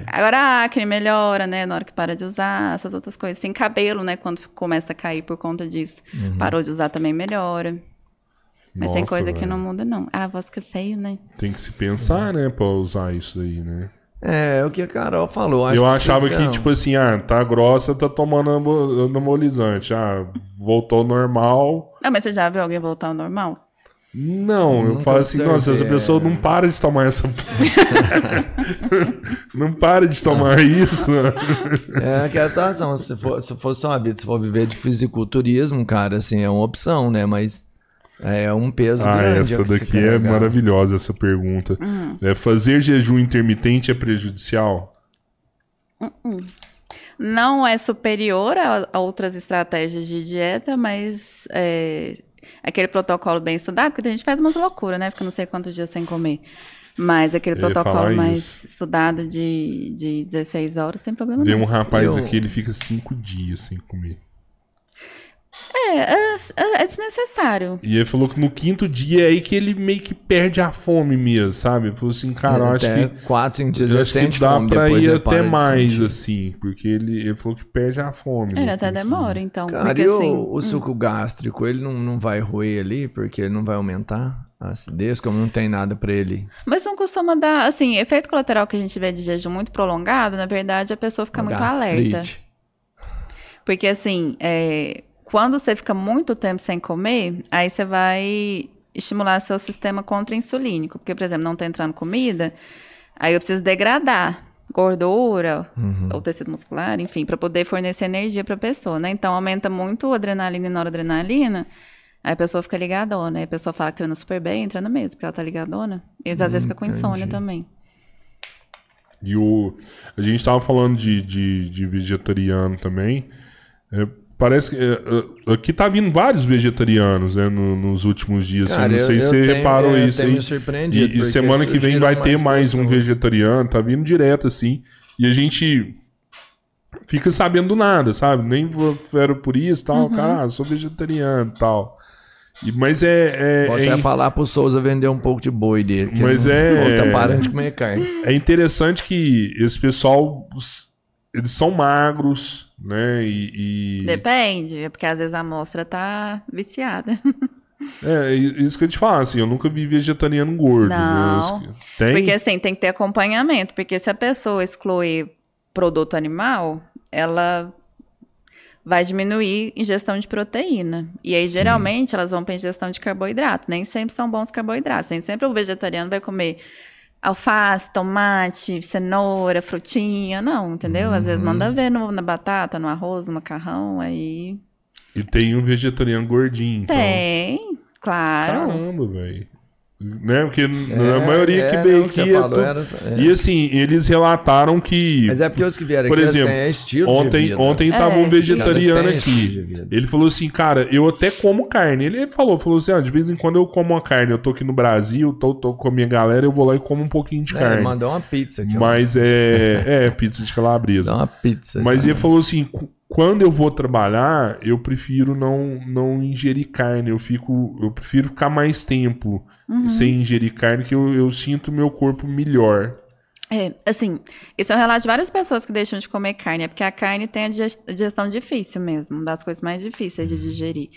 Agora a acne melhora, né? Na hora que para de usar, essas outras coisas. Tem cabelo, né? Quando começa a cair por conta disso. Parou de usar também melhora. Mas tem Nossa, coisa que não muda, não. Ah, a voz fica feio, né? Tem que se pensar, né, pra usar isso aí, né? É, o que a Carol falou. acho eu que achava que, tipo assim, ah, tá grossa, tá tomando anabolizante. Ah, voltou ao normal. Ah, mas você já viu alguém voltar ao normal? Não, eu Nunca falo assim, nossa, essa pessoa é. não para de tomar essa. não para de tomar isso. É aquela situação, se for, se for só uma vida, se for viver de fisiculturismo, cara, assim, é uma opção, né? Mas é um peso Ah, grande. essa que se daqui é maravilhosa, essa pergunta. É, fazer jejum intermitente é prejudicial? Não é superior a, a outras estratégias de dieta, mas é, aquele protocolo bem estudado, porque a gente faz umas loucuras, né? Fica não sei quantos dias sem comer. Mas aquele protocolo mais isso. estudado de, de 16 horas, sem problema Tem nenhum. um rapaz Eu- aqui, ele fica cinco dias sem comer. É, é, é desnecessário. E ele falou que no quinto dia é aí que ele meio que perde a fome mesmo, sabe? Ele falou assim, cara, eu acho Até que. 4, 5 dias ele sente dá fome, pra ir até para mais, assim, porque ele, ele falou que perde a fome. Ele até demora, dia. então. Cara, porque e o, assim. o suco gástrico, ele não, não vai roer ali, porque ele não vai aumentar a acidez, como não tem nada pra ele. Mas não costuma dar, assim, efeito colateral que a gente vê de jejum muito prolongado, na verdade, a pessoa fica muito alerta. Gastrite. Porque, assim, é, quando você fica muito tempo sem comer, aí você vai estimular seu sistema contra-insulínico. Porque, por exemplo, não tá entrando comida, aí eu preciso degradar gordura, Uhum. ou tecido muscular, enfim, para poder fornecer energia para a pessoa, né? Então, aumenta muito a adrenalina e noradrenalina, aí a pessoa fica ligadona. Aí a pessoa fala que treina super bem, treina mesmo, porque ela tá ligadona. E às vezes fica com insônia Entendi. também. E o. A gente tava falando de, de, de vegetariano também. É, parece que. é, é, aqui tá vindo vários vegetarianos, né, no- nos últimos dias. assim, Cara, eu não sei eu- se eu você reparou é, isso tenho me surpreendido, E, e semana que vem vai ter mais mais um vegetariano, tá vindo direto assim. E a gente fica sabendo do nada, sabe? Nem era por isso tal. Cara, ah, sou vegetariano tal. E, mas é. é, Vou é até in- falar pro Souza vender um pouco de boi dele. que Mas não- é- tá parando de comer carne. É interessante que esse pessoal, eles são magros, né? E, e- Depende, é porque às vezes a amostra tá viciada. é isso que eu te falo, assim, eu nunca vi vegetariano gordo. Não. Eu- tem? Porque assim, tem que ter acompanhamento. Porque se a pessoa excluir produto animal, ela vai diminuir ingestão de proteína. E aí, geralmente, elas vão para ingestão de carboidrato. Nem sempre são bons carboidratos. Nem sempre o vegetariano vai comer alface, tomate, cenoura, frutinha. Não, entendeu? Às vezes manda ver no- na batata, no arroz, no macarrão. Aí. E tem um vegetariano gordinho. Então... Tem, claro. Caramba, velho. Né? Porque É, a maioria que é, veio que aqui. você é falou era- é. E assim, eles relataram que. Mas é porque os que vieram Por aqui, exemplo, têm estilo de Ontem, vida. ontem É, tava um vegetariano aqui. Ele falou assim, cara, eu até como carne. Ele, ele falou, falou assim, ah, de vez em quando eu como uma carne. Eu tô aqui no Brasil, tô, tô com a minha galera, eu vou lá e como um pouquinho de É, carne. ele mandou uma pizza aqui. ó. Mas é, é pizza de calabresa. Dá uma pizza. Mas cara. ele falou assim, quando eu vou trabalhar, eu prefiro não, não ingerir carne. Eu fico, eu prefiro ficar mais tempo sem ingerir carne, que eu, eu sinto meu corpo melhor. É, assim, isso é um relato de várias pessoas que deixam de comer carne, é porque a carne tem a digest- digestão difícil mesmo, uma das coisas mais difíceis de digerir.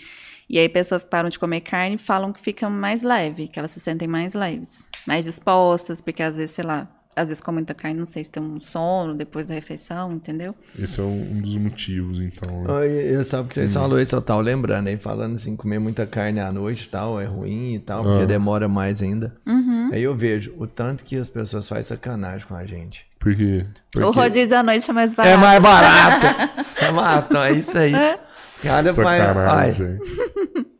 E aí, pessoas que param de comer carne falam que ficam mais leve, que elas se sentem mais leves, mais dispostas, porque às vezes, sei lá, às vezes com muita carne, não sei se tem um sono depois da refeição, entendeu? Esse é um, dos motivos, então. né? Oi, eu sabe que vocês falou isso, eu tava lembrando aí, falando assim, comer muita carne à noite e tal, é ruim e tal, porque Ah. demora mais ainda. Uhum. Aí eu vejo o tanto que as pessoas fazem sacanagem com a gente. Porque. O rodízio à noite é mais barato. É mais barato. é barato, é isso aí. Cara, pai, ai, Sacanagem.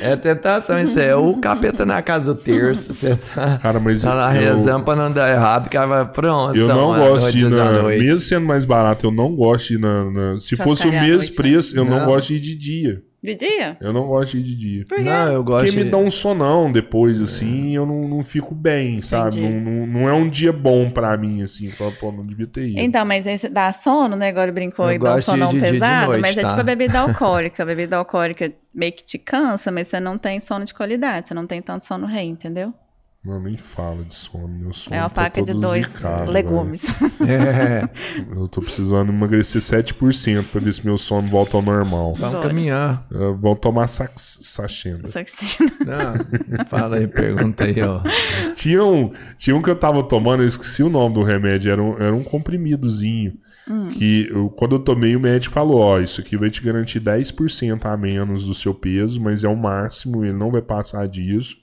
é tentação, isso é o capeta na casa do terço, você tá, Cara, mas tá lá eu- rezando pra não dar errado, que vai pronto. Eu não gosto de ir na. noite. Mesmo sendo mais barato, eu não gosto de ir na. na- se Churrascaria fosse o mesmo noite, né? preço, eu não. Não. gosto de ir de dia. De dia? Eu não gosto de ir de dia. Por quê? Não, eu gosto Porque me de- dá um sonão depois, assim, eu não, não fico bem, sabe? Não, não, não é um dia bom pra mim, assim. Fala, pô, não devia ter ido. Então, mas você dá sono, né? Agora brincou Eu e dá um sonão de e de pesado, noite, mas é tá? tipo a bebida alcoólica. A bebida alcoólica meio que te cansa, mas você não tem sono de qualidade, você não tem tanto sono rei, entendeu? Não, nem fala de sono. Meu sono É uma tá faca de todo dois zicado, legumes. É. Eu tô precisando emagrecer 7% pra ver se meu sono volta ao normal. vamos caminhar. Uh, vão tomar sax, que você- Não, fala aí, pergunta aí, ó. Tinha um, tinha um que eu tava tomando, eu esqueci o nome do remédio, era um, era um comprimidozinho. Que eu- quando eu tomei, o médico falou: Ó, isso aqui vai te garantir 10% a menos do seu peso, mas é o máximo, ele não vai passar disso.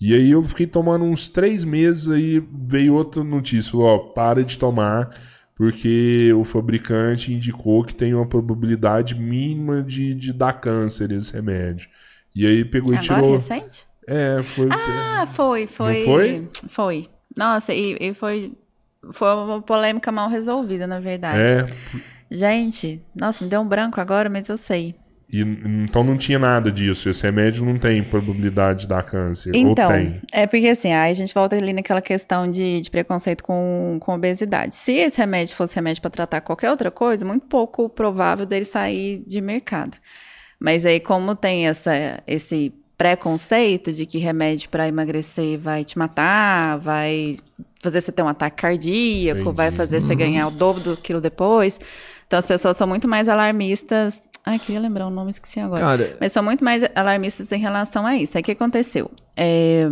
E aí eu fiquei tomando uns três meses, aí veio outra notícia: falou, ó, para de tomar, porque o fabricante indicou que tem uma probabilidade mínima de, de dar câncer esse remédio. E aí pegou e Agora, tirou. recente? É, foi. Ah, foi, foi. foi? Foi. Nossa, e, e foi, foi uma polêmica mal resolvida, na verdade. é, Gente, nossa, me deu um branco agora, mas eu sei. E, então não tinha nada disso. Esse remédio não tem probabilidade de dar câncer. Então, ou tem. é porque assim, aí a gente volta ali naquela questão de, de preconceito com, com obesidade. Se esse remédio fosse remédio para tratar qualquer outra coisa, muito pouco provável dele sair de mercado. Mas aí, como tem essa, esse preconceito de que remédio para emagrecer vai te matar, vai fazer você ter um ataque cardíaco, Entendi. vai fazer você ganhar o dobro do quilo depois. Então as pessoas são muito mais alarmistas. Ai, queria lembrar o nome, esqueci agora. Cara, Mas são muito mais alarmistas em relação a isso. Aí o que aconteceu? É,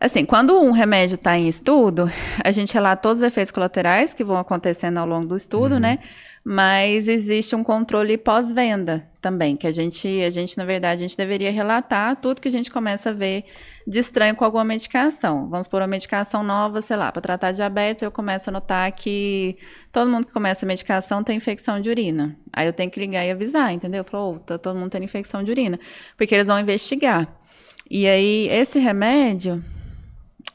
Assim, quando um remédio está em estudo, a gente relata todos os efeitos colaterais que vão acontecendo ao longo do estudo, né? Mas existe um controle pós-venda também, que a gente, a gente, na verdade, a gente deveria relatar tudo que a gente começa a ver de estranho com alguma medicação. Vamos por uma medicação nova, sei lá, para tratar diabetes, eu começo a notar que todo mundo que começa a medicação tem infecção de urina. Aí eu tenho que ligar e avisar, entendeu? Falou, oh, tá todo mundo tendo infecção de urina. Porque eles vão investigar. E aí, esse remédio.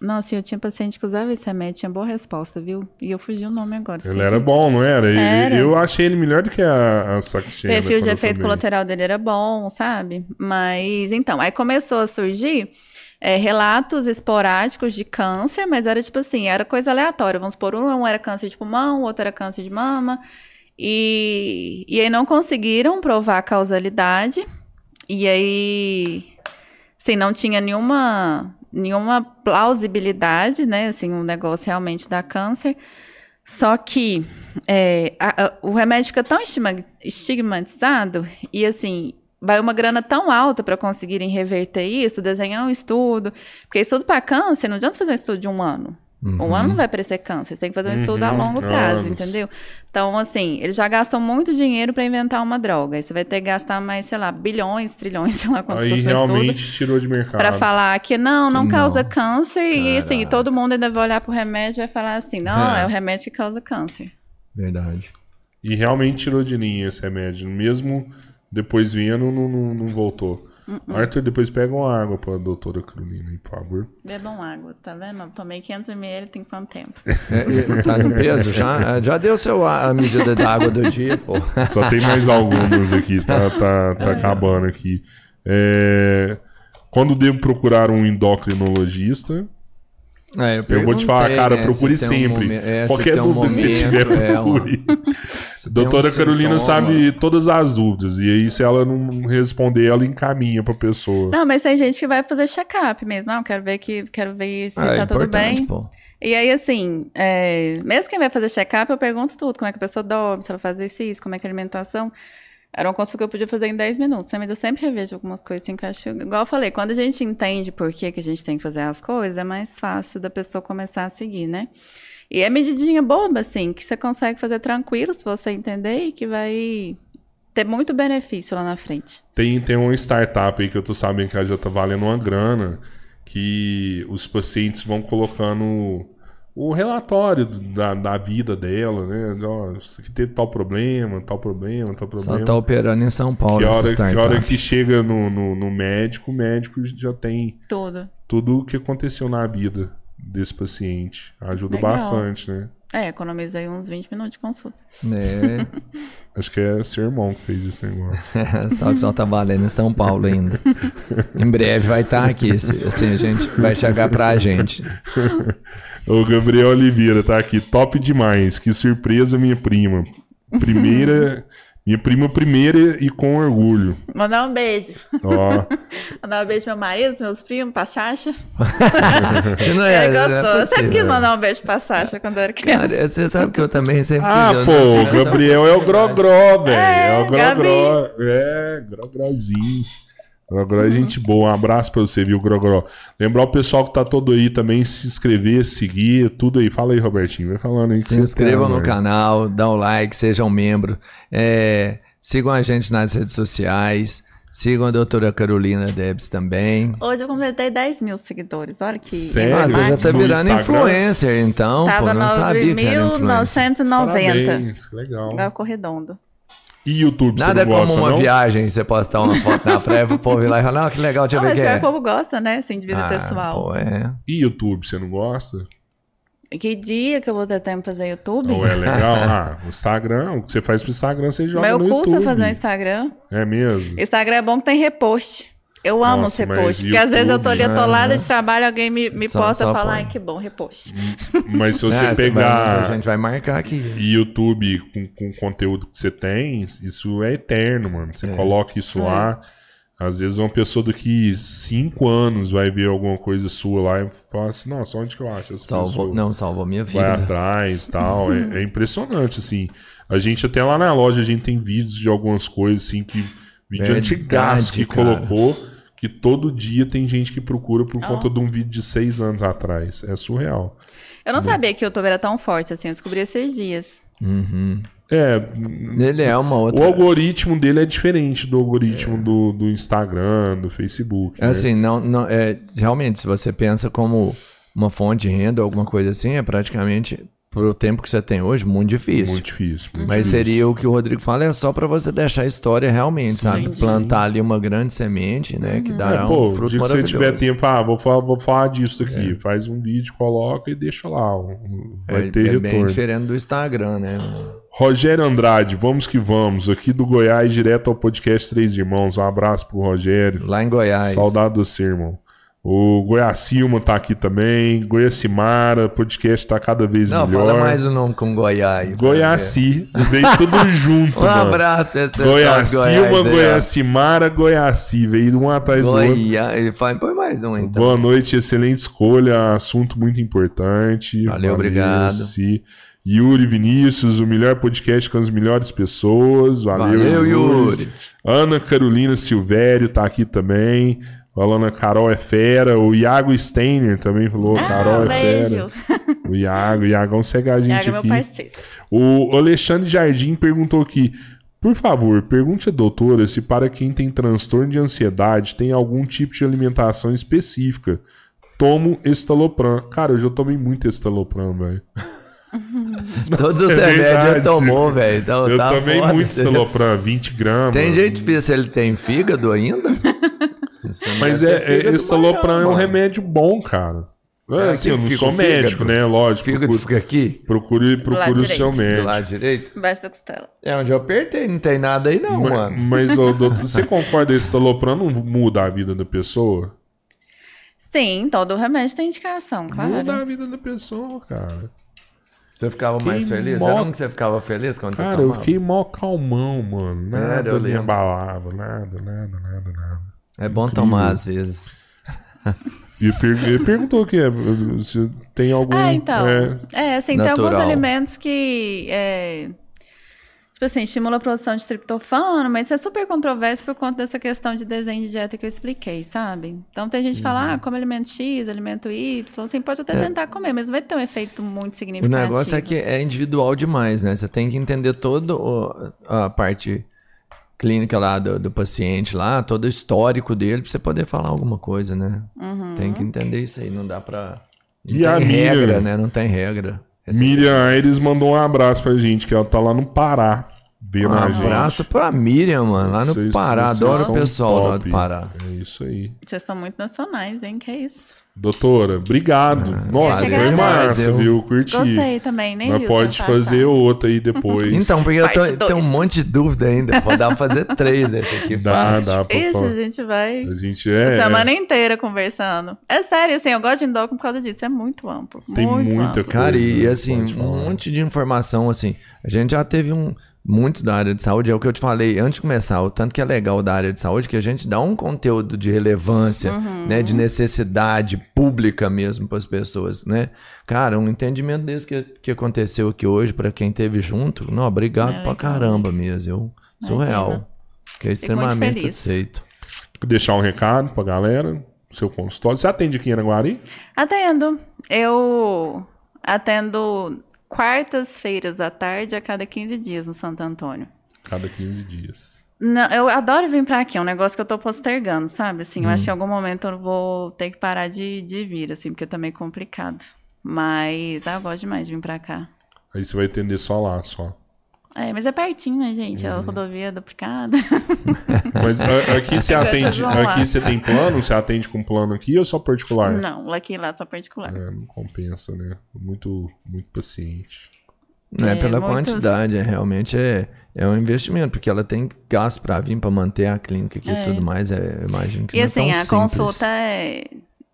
Nossa, eu tinha paciente que usava esse remédio, tinha boa resposta, viu? E eu fugi o nome agora. Ele era bom, não era? Ele- Era. Eu achei ele melhor do que a, a Saxena. perfil de efeito colateral dele era bom, sabe? Mas então, aí começou a surgir é, relatos esporádicos de câncer, mas era tipo assim, era coisa aleatória. Vamos supor, um era câncer de pulmão, o outro era câncer de mama. E, e aí não conseguiram provar a causalidade. E aí, assim, não tinha nenhuma, nenhuma plausibilidade, né? Assim, um negócio realmente dá câncer. Só que é, a- a- o remédio fica tão estigma- estigmatizado e assim vai uma grana tão alta para conseguirem reverter isso, desenhar um estudo, porque estudo para câncer não adianta fazer um estudo de um ano. Um ano não vai parecer câncer, tem que fazer um estudo a Uhum, longo prazo, anos. entendeu? Então, assim, eles já gastam muito dinheiro para inventar uma droga. Aí você vai ter que gastar mais, sei lá, bilhões, trilhões, sei lá quanto Aí custa o estudo. realmente tirou de mercado. Pra falar que não, não Que causa não. câncer. E assim, Caraca. todo mundo ainda vai olhar pro remédio e vai falar assim: não, É. é, o remédio que causa câncer. Verdade. E realmente tirou de linha esse remédio. Mesmo depois vendo, não, não, não voltou. Uh-uh. Arthur, depois pega uma água pra doutora Carolina aí, por favor. Bebam água, tá vendo? Eu tomei 500ml tem quanto tempo? É, e tá no peso já? É, Já deu seu, a, a medida da água do dia, pô. Só tem mais algumas aqui, tá, tá, tá acabando aqui. É, Quando devo procurar um endocrinologista? É, Eu vou te falar, perguntei, cara, né, procure se tem um sempre. momen- é, Qualquer tem um dúvida que você tiver, momento, é, procure. se tem um Doutora Carolina sintoma. sabe todas as dúvidas. E aí, se ela não responder, ela encaminha pra pessoa. Não, mas tem gente que vai fazer check-up mesmo. Não, quero ver que quero ver se Ah, é tá tudo bem. pô. E aí, assim, é, mesmo quem vai fazer check-up, eu pergunto tudo: como é que a pessoa dorme, se ela faz exercício, como é que é a alimentação. Era uma consulta que eu podia fazer em 10 minutos, né? mas eu sempre revejo algumas coisas assim que eu acho. Igual eu falei, quando a gente entende por que, que a gente tem que fazer as coisas, é mais fácil da pessoa começar a seguir, né? E é medidinha boba, assim, que você consegue fazer tranquilo se você entender e que vai ter muito benefício lá na frente. Tem, tem uma startup aí que eu tô sabendo que ela já tá valendo uma grana, que os pacientes vão colocando o relatório da, da vida dela, né? Ó, isso aqui teve tal problema, tal problema, tal Só problema. tá operando em São Paulo que, hora, que hora que chega no, no, no médico, o médico já tem Tudo. tudo o que aconteceu na vida desse paciente. Ajuda Legal. bastante, né? É, economizei uns 20 minutos de consulta. É, Acho que é seu irmão que fez esse negócio. só que só tá valendo em São Paulo ainda. em breve vai estar aqui. se- Assim, a gente vai chegar pra gente. O Gabriel Oliveira tá aqui. Top demais. Que surpresa, minha prima. Primeira. minha prima primeira e com orgulho. Mandar um beijo. Ó. Mandar um beijo pro meu marido, pros meus primos, pra Sasha. Você não Ele não gostou. eu sempre quis mandar um beijo pra Sasha quando eu era criança. Cara, você sabe que eu também sempre Ah, quis, eu pô, o Gabriel é o Grogró, velho. É, É, o Grogró. É, Grogrozinho. Grogoró é gente boa. Um abraço pra você, viu, Grogoró? Lembrar o pessoal que tá todo aí também, se inscrever, seguir, tudo aí. Fala aí, Robertinho. Vai falando aí. Se você inscrevam tá, no canal, dá um like, sejam membro. É, sigam a gente nas redes sociais. Sigam a doutora Carolina Debs também. Hoje eu completei 10 mil seguidores. Olha que Sério? Ah, você já tá virando influencer, então. Tava pô, não sabia que era influencer. 9.990. Parabéns, que legal. Agora ficou redondo. E YouTube, você Nada é não como gosta, uma não? viagem, você postar uma foto na praia pro povo ir lá e falar, ah, que legal, deixa eu Não, ver mas quem é. que o povo gosta, né? Assim, de vida Ah, pessoal. pô, é. E YouTube, você não gosta? Que dia que eu vou ter tempo pra fazer YouTube? Ou é legal? ah, o Instagram, o que você faz pro Instagram, você joga Meu no curso YouTube. é fazer um Instagram. É mesmo? Instagram é bom que tem repost. Eu amo Nossa, os mas reposts. Porque às vezes eu tô ali atolada né? de trabalho, alguém me, me Só- posta e só fala, põe. ai, que bom, repost. Mas se você É, vai- pegar a gente vai marcar aqui. YouTube com, com o conteúdo que você tem, isso é eterno, mano. Você É. coloca isso lá. Às vezes uma pessoa daqui cinco anos vai ver alguma coisa sua lá e fala assim, nossa, onde que eu acho essa Salvou, pessoa? não, salvou minha vai vida. atrás tal. É, é impressionante, assim. A gente até lá na loja, a gente tem vídeos de algumas coisas, assim, que vídeo Verdade, antigaço que cara. colocou, que todo dia tem gente que procura por Oh. conta de um vídeo de seis anos atrás. É surreal. Eu não sabia que o YouTube era tão forte assim, eu descobri esses dias. Uhum. É, Ele é uma o outra. algoritmo dele é diferente do algoritmo do, do Instagram, do Facebook. É né? Assim, não, não, é, realmente, se você pensa como uma fonte de renda ou alguma coisa assim, é praticamente, pro tempo que você tem hoje, muito difícil. Muito difícil. muito Mas difícil. seria o que o Rodrigo fala, é só pra você deixar a história realmente, sabe? Entendi. Plantar ali uma grande semente, né? Que dará É, pô, um o fruto dia que você maravilhoso. É. tiver tempo, ah, vou falar, vou falar disso aqui. Faz um vídeo, coloca e deixa lá. Vai é, ter é bem retorno. diferente do Instagram, né? Rogério Andrade, vamos que vamos. Aqui do Goiás, direto ao podcast Três Irmãos. Um abraço pro Rogério. Lá em Goiás. Saudade do seu, irmão. O Goiacilma tá aqui também. Goiacimara, podcast tá cada vez Não, melhor. fala mais o nome com Goiás. Goiaci. Veio tudo junto, Um mano. abraço pessoal de Goiacilma. Goiacimara, Goiaci. Veio um atrás do outro. Ele fala, põe mais um então. Boa noite, excelente escolha, assunto muito importante. Valeu, obrigado. Si. Yuri Vinícius, o melhor podcast com as melhores pessoas. Valeu, Valeu, Yuri. Ana Carolina Silvério tá aqui também. Falando a Carol é fera. O Iago Steiner também falou. Ah, Carol é beijo. fera. O Iago, Iagão segue a gente Iago é meu parceiro. O Alexandre Jardim perguntou aqui. Por favor, pergunte à doutora se para quem tem transtorno de ansiedade tem algum tipo de alimentação específica. Tomo estalopram. Cara, eu já tomei muito estalopram, velho. Todos os É remédios ele tomou, velho. Então, Eu tá tomei foda, muito você já- estalopram, 20 gramas. Tem gente que vê se ele tem fígado ainda. Não Mas é, é, fígado estalopram mais é um remédio bom, cara. É, É, assim, eu não sou médico, né? Lógico. Fígado procure, fica aqui, procure, procure o seu direito. do médico. lado direito. Embaixo da costela. É onde eu apertei, não tem nada aí não, Ma- mano. Mas, ô, doutor, você concorda que estalopram não muda a vida da pessoa? Sim, todo remédio tem indicação, claro. Muda a vida da pessoa, cara. Você ficava mais Fiquei feliz? mó- Era um que você ficava feliz quando Cara, você eu tomava? fiquei mó calmão, mano. Nada eu me lembro. abalava, nada, nada, nada, nada. É bom Incrível. tomar às vezes. E per- ele perguntou que é, se tem algum. Ah, então. é, É, assim, tem alguns Natural. alimentos que. É, tipo assim, estimula a produção de triptofano, mas isso é super controverso por conta dessa questão de desenho de dieta que eu expliquei, sabe? Então tem gente que fala, Uhum. ah, come alimento X, alimento Y, assim, pode até É. tentar comer, mas não vai ter um efeito muito O significativo. negócio é que é individual demais, né? Você tem que entender toda a parte clínica lá do, do paciente lá, todo o histórico dele, pra você poder falar alguma coisa, né? Uhum. Tem que entender isso aí, não dá pra... Não E tem a Miriam? regra, né? Não tem regra. Esse- Miriam Aires mandou um abraço pra gente, que ela tá lá no Pará. Um gente. abraço pra Miriam, mano, lá no Vocês- Pará. vocês Adoro o pessoal lá top. do Pará. É isso aí. Vocês estão muito nacionais, hein? Que é isso. Doutora, obrigado. Nossa, eu que foi massa, Eu- viu? Curti. Gostei também, nem Mas vi o pode fazer passar. outra aí depois. Então, porque eu Parte tenho um monte de dúvida ainda. Vou dar pra fazer três desse aqui, dá, fácil. dá pra falar. a gente vai A gente é. a semana inteira conversando. É sério, assim, eu gosto de endócrino por causa disso. É muito amplo. Tem muito muita amplo. Cara, e coisa, assim, um monte de informação, assim. A gente já teve um. Muitos da área de saúde, é o que eu te falei antes de começar, o tanto que é legal da área de saúde, que a gente dá um conteúdo de relevância, Uhum. né, de necessidade pública mesmo para as pessoas, né? Cara, um entendimento desse que, que aconteceu aqui hoje, para quem teve junto, não, obrigado É pra caramba mesmo, eu Imagina. surreal. Fiquei extremamente satisfeito. deixar um recado pra galera, seu consultório. Você atende aqui em Araguari? Atendo. Eu atendo quartas-feiras à tarde a cada 15 dias no Santo Antônio. Cada 15 dias. Não, eu adoro vir pra aqui, é um negócio que eu tô postergando, sabe? Assim, eu Uhum. acho que em algum momento eu vou ter que parar de, de vir, assim, porque tá meio complicado. Mas ah, eu gosto demais de vir pra cá. Aí você vai atender só lá, só. É, mas é pertinho, né, gente? Uhum. A rodovia duplicada. Mas a- aqui você Agora atende. vamos lá. Aqui você tem plano? Você atende com plano aqui ou só particular? Não, aqui lá só particular. É, não compensa, né? Muito, muito paciente. Não é É, pela muitos- quantidade, é realmente é, é um investimento, porque ela tem gasto pra vir pra manter a clínica aqui e É. tudo mais. É, eu imagino que E não assim, é tão a simples. consulta é,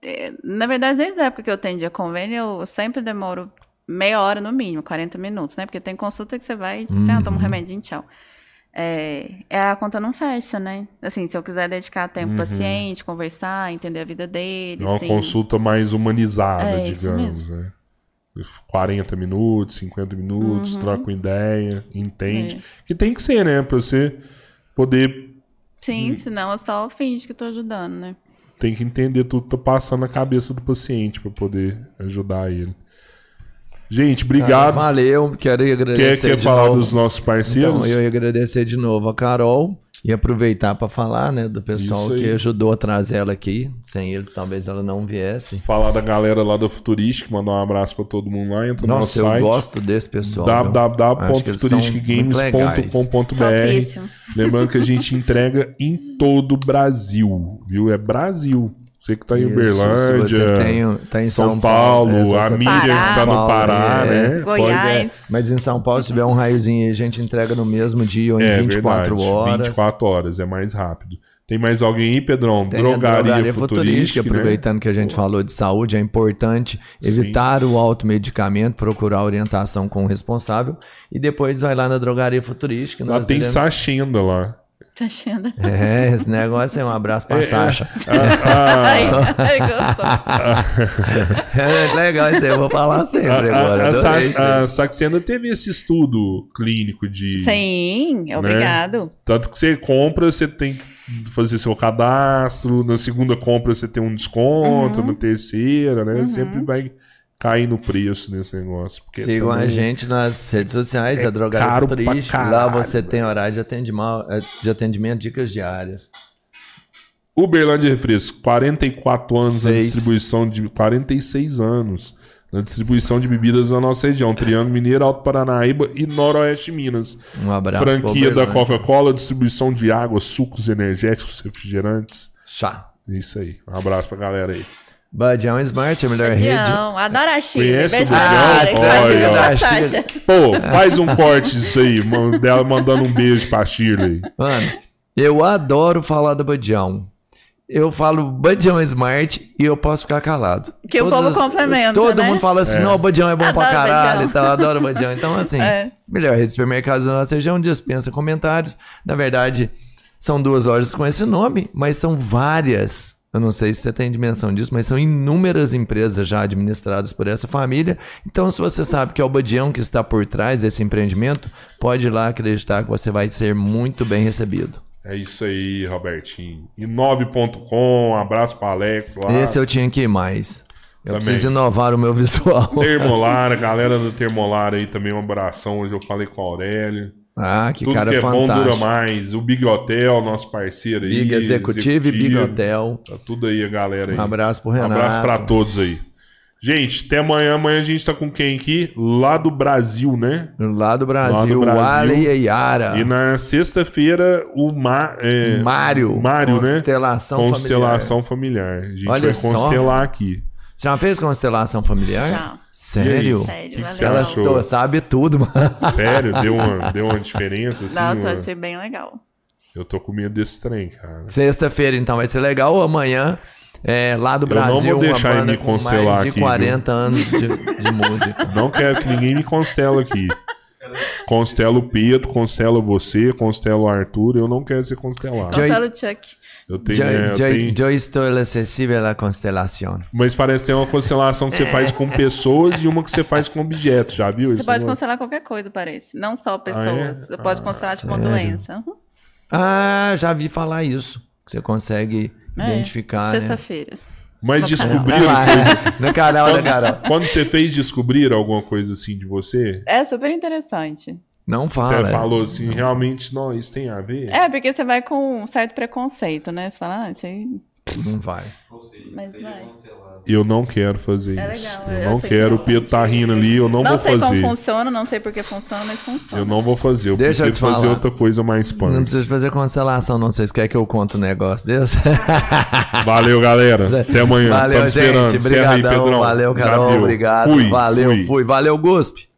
é- Na verdade, desde a época que eu atendia convênio, eu sempre demoro meia hora no mínimo, 40 minutos, né? Porque tem consulta que você vai, tipo, assim, ah, toma um Uhum. remedinho, tchau. É, é, a conta não fecha, né? Assim, se eu quiser dedicar tempo ao paciente, conversar, entender a vida dele. Uhum. É uma assim, consulta mais humanizada, É, digamos, né? 40 minutos, 50 minutos, Uhum. troca uma ideia, entende. É. Que tem que ser, né? Pra você poder. Sim, senão eu só finge que tô ajudando, né? Tem que entender tudo que tá passando na cabeça do paciente pra poder ajudar ele. Gente, obrigado. valeu, quero Quer, agradecer quer de falar novo. dos nossos parceiros? Então, eu ia agradecer de novo a Carol e aproveitar para falar, né, do pessoal que ajudou a trazer ela aqui. Sem eles, talvez ela não viesse. Falar da galera lá da Futurística, mandar um abraço pra todo mundo lá. Entra no nosso Nossa, eu site. gosto desse pessoal. www.futuristicgames.com.br. Lembrando que a gente entrega em todo o Brasil, viu? É Brasil. Você que tá em Isso, Uberlândia, se você tem, tá em São, São, Paulo, é, se a Miriam que tá no Pará, é. né? Goiás. Mas em São Paulo, se tiver um raiozinho aí, a gente entrega no mesmo dia ou em é, 24 verdade, horas. 24 horas, é mais rápido. Tem mais alguém aí, Pedrão? Tem a drogaria, futurística, né? aproveitando que a gente falou de saúde, é importante evitar o automedicamento, procurar orientação com o responsável e depois vai lá na drogaria futurística. Lá nós tem iremos- Sachenda lá. Tá achando? É, esse negócio é um abraço pra É, Sasha. Ai, Ah, ai, gostou. É legal isso aí, eu vou falar sempre a, a, agora. a. Sa- a Saxenda teve esse estudo clínico de. Sim, obrigado. Tanto que você compra, você tem que fazer seu cadastro. Na segunda compra, você tem um desconto. Uhum. Na terceira, né? Sempre vai cair no preço nesse negócio. Porque Sigam a gente nas redes sociais, é a Drogaria caro pra Futurística. Lá você tem horário de atendimento, de atendimento, dicas diárias. Uberlândia Refresco, 44 anos na Seis. distribuição de. 46 anos na distribuição de bebidas na nossa região. Triângulo Mineiro, Alto Paranaíba e Noroeste Minas. Um abraço. Franquia da. Coca-Cola, distribuição de água, sucos energéticos, refrigerantes. Chá. Isso aí. Um abraço pra galera aí. Badião Smart, a melhor rede. Dião, adoro a Chile. Conhece Beijo o pra Badião? Chile. Olha, Imagina ó. da Chile. Sasha. Pô, faz um corte disso aí, dela mandando um beijo pra Shirley. Mano, eu adoro falar do Badião. Eu falo Badião Smart e eu posso ficar calado. Que o povo complementa, Todo né? mundo fala assim, não, o Badião é bom pra Adoro caralho Badião. e tal, adoro o Badião. Então, assim, É. melhor rede de supermercados da nossa região, dispensa comentários. Na verdade, são duas lojas com esse nome, mas são várias. Eu não sei se você tem dimensão disso, mas são inúmeras empresas já administradas por essa família. Então, se você sabe que é o Badião que está por trás desse empreendimento, pode ir lá acreditar que você vai ser muito bem recebido. É isso aí, Robertinho. Inob.com, um abraço pra Alex lá. Esse eu tinha que ir mais. Eu Também. preciso inovar o meu visual. Termolar, a galera do Termolar aí também, um abração. Hoje eu falei com o Aurélio. Ah, que Tudo cara que é bom dura fantástico. mais. O Big Hotel, nosso parceiro aí. Big Executivo e Big Hotel. Tá tudo aí, a galera aí. Um abraço pro Um Renato. abraço pra todos aí. Gente, até amanhã. Amanhã a gente tá com quem aqui? Lá do Brasil, né? Lá do Brasil, Lá do o Brasil. Ale e a Yara. E na sexta-feira, o Ma, é, Mário. Mário, né? Constelação Constelação familiar. A gente Olha vai só. constelar aqui. Já fez constelação familiar? Já. Sério? Sério, que que. Ela achou? sabe tudo, mano. Sério? Deu uma, deu uma diferença, assim? Nossa, uma- achei bem legal. Eu tô com medo desse trem, cara. Sexta-feira, então, vai ser legal. Amanhã, é, lá do Eu não Brasil, vou deixar uma ele banda me com constelar mais de aqui, 40 anos de, de música. Não quero que ninguém me constela aqui. Constela o Pedro, constela você, constela o Arthur. Eu não quero ser constelado. Cancela o Chuck. Eu tenho, é, eu tenho- yo estou acessível à constelação. Mas parece que tem uma constelação que você faz com pessoas e uma que você faz com objetos. Já viu Você isso? pode Não? cancelar qualquer coisa, parece. Não só pessoas. Ah, é? Você pode cancelar, tipo, uma doença. Uhum. Ah, já vi falar isso. que você consegue É, identificar, né? Mas descobriram coisa. é. No canal da Carol. Quando você fez descobrir alguma coisa assim de você, É super interessante. Não fala. você falou assim, realmente, não, isso tem a ver? É, porque você vai com um certo preconceito, né? Você fala, ah, isso aí. Não vai. Mas vai. Eu não quero fazer É isso. legal, eu eu não sei quero. que O Pedro tá rindo ali, eu não, Não, vou sei fazer. como funciona, não sei por que funciona, mas funciona. Eu não vou fazer. Eu Deixa eu prefiro te fazer falar. outra coisa mais Não punk. precisa fazer constelação, não. Vocês querem que eu conte um negócio desse? Valeu, galera. Até amanhã. Valeu, Tamo gente. esperando. Encerra aí, Obrigadão. Pedrão. Valeu, Carol. Obrigado. Fui, Valeu, fui. fui. Valeu, Guspe.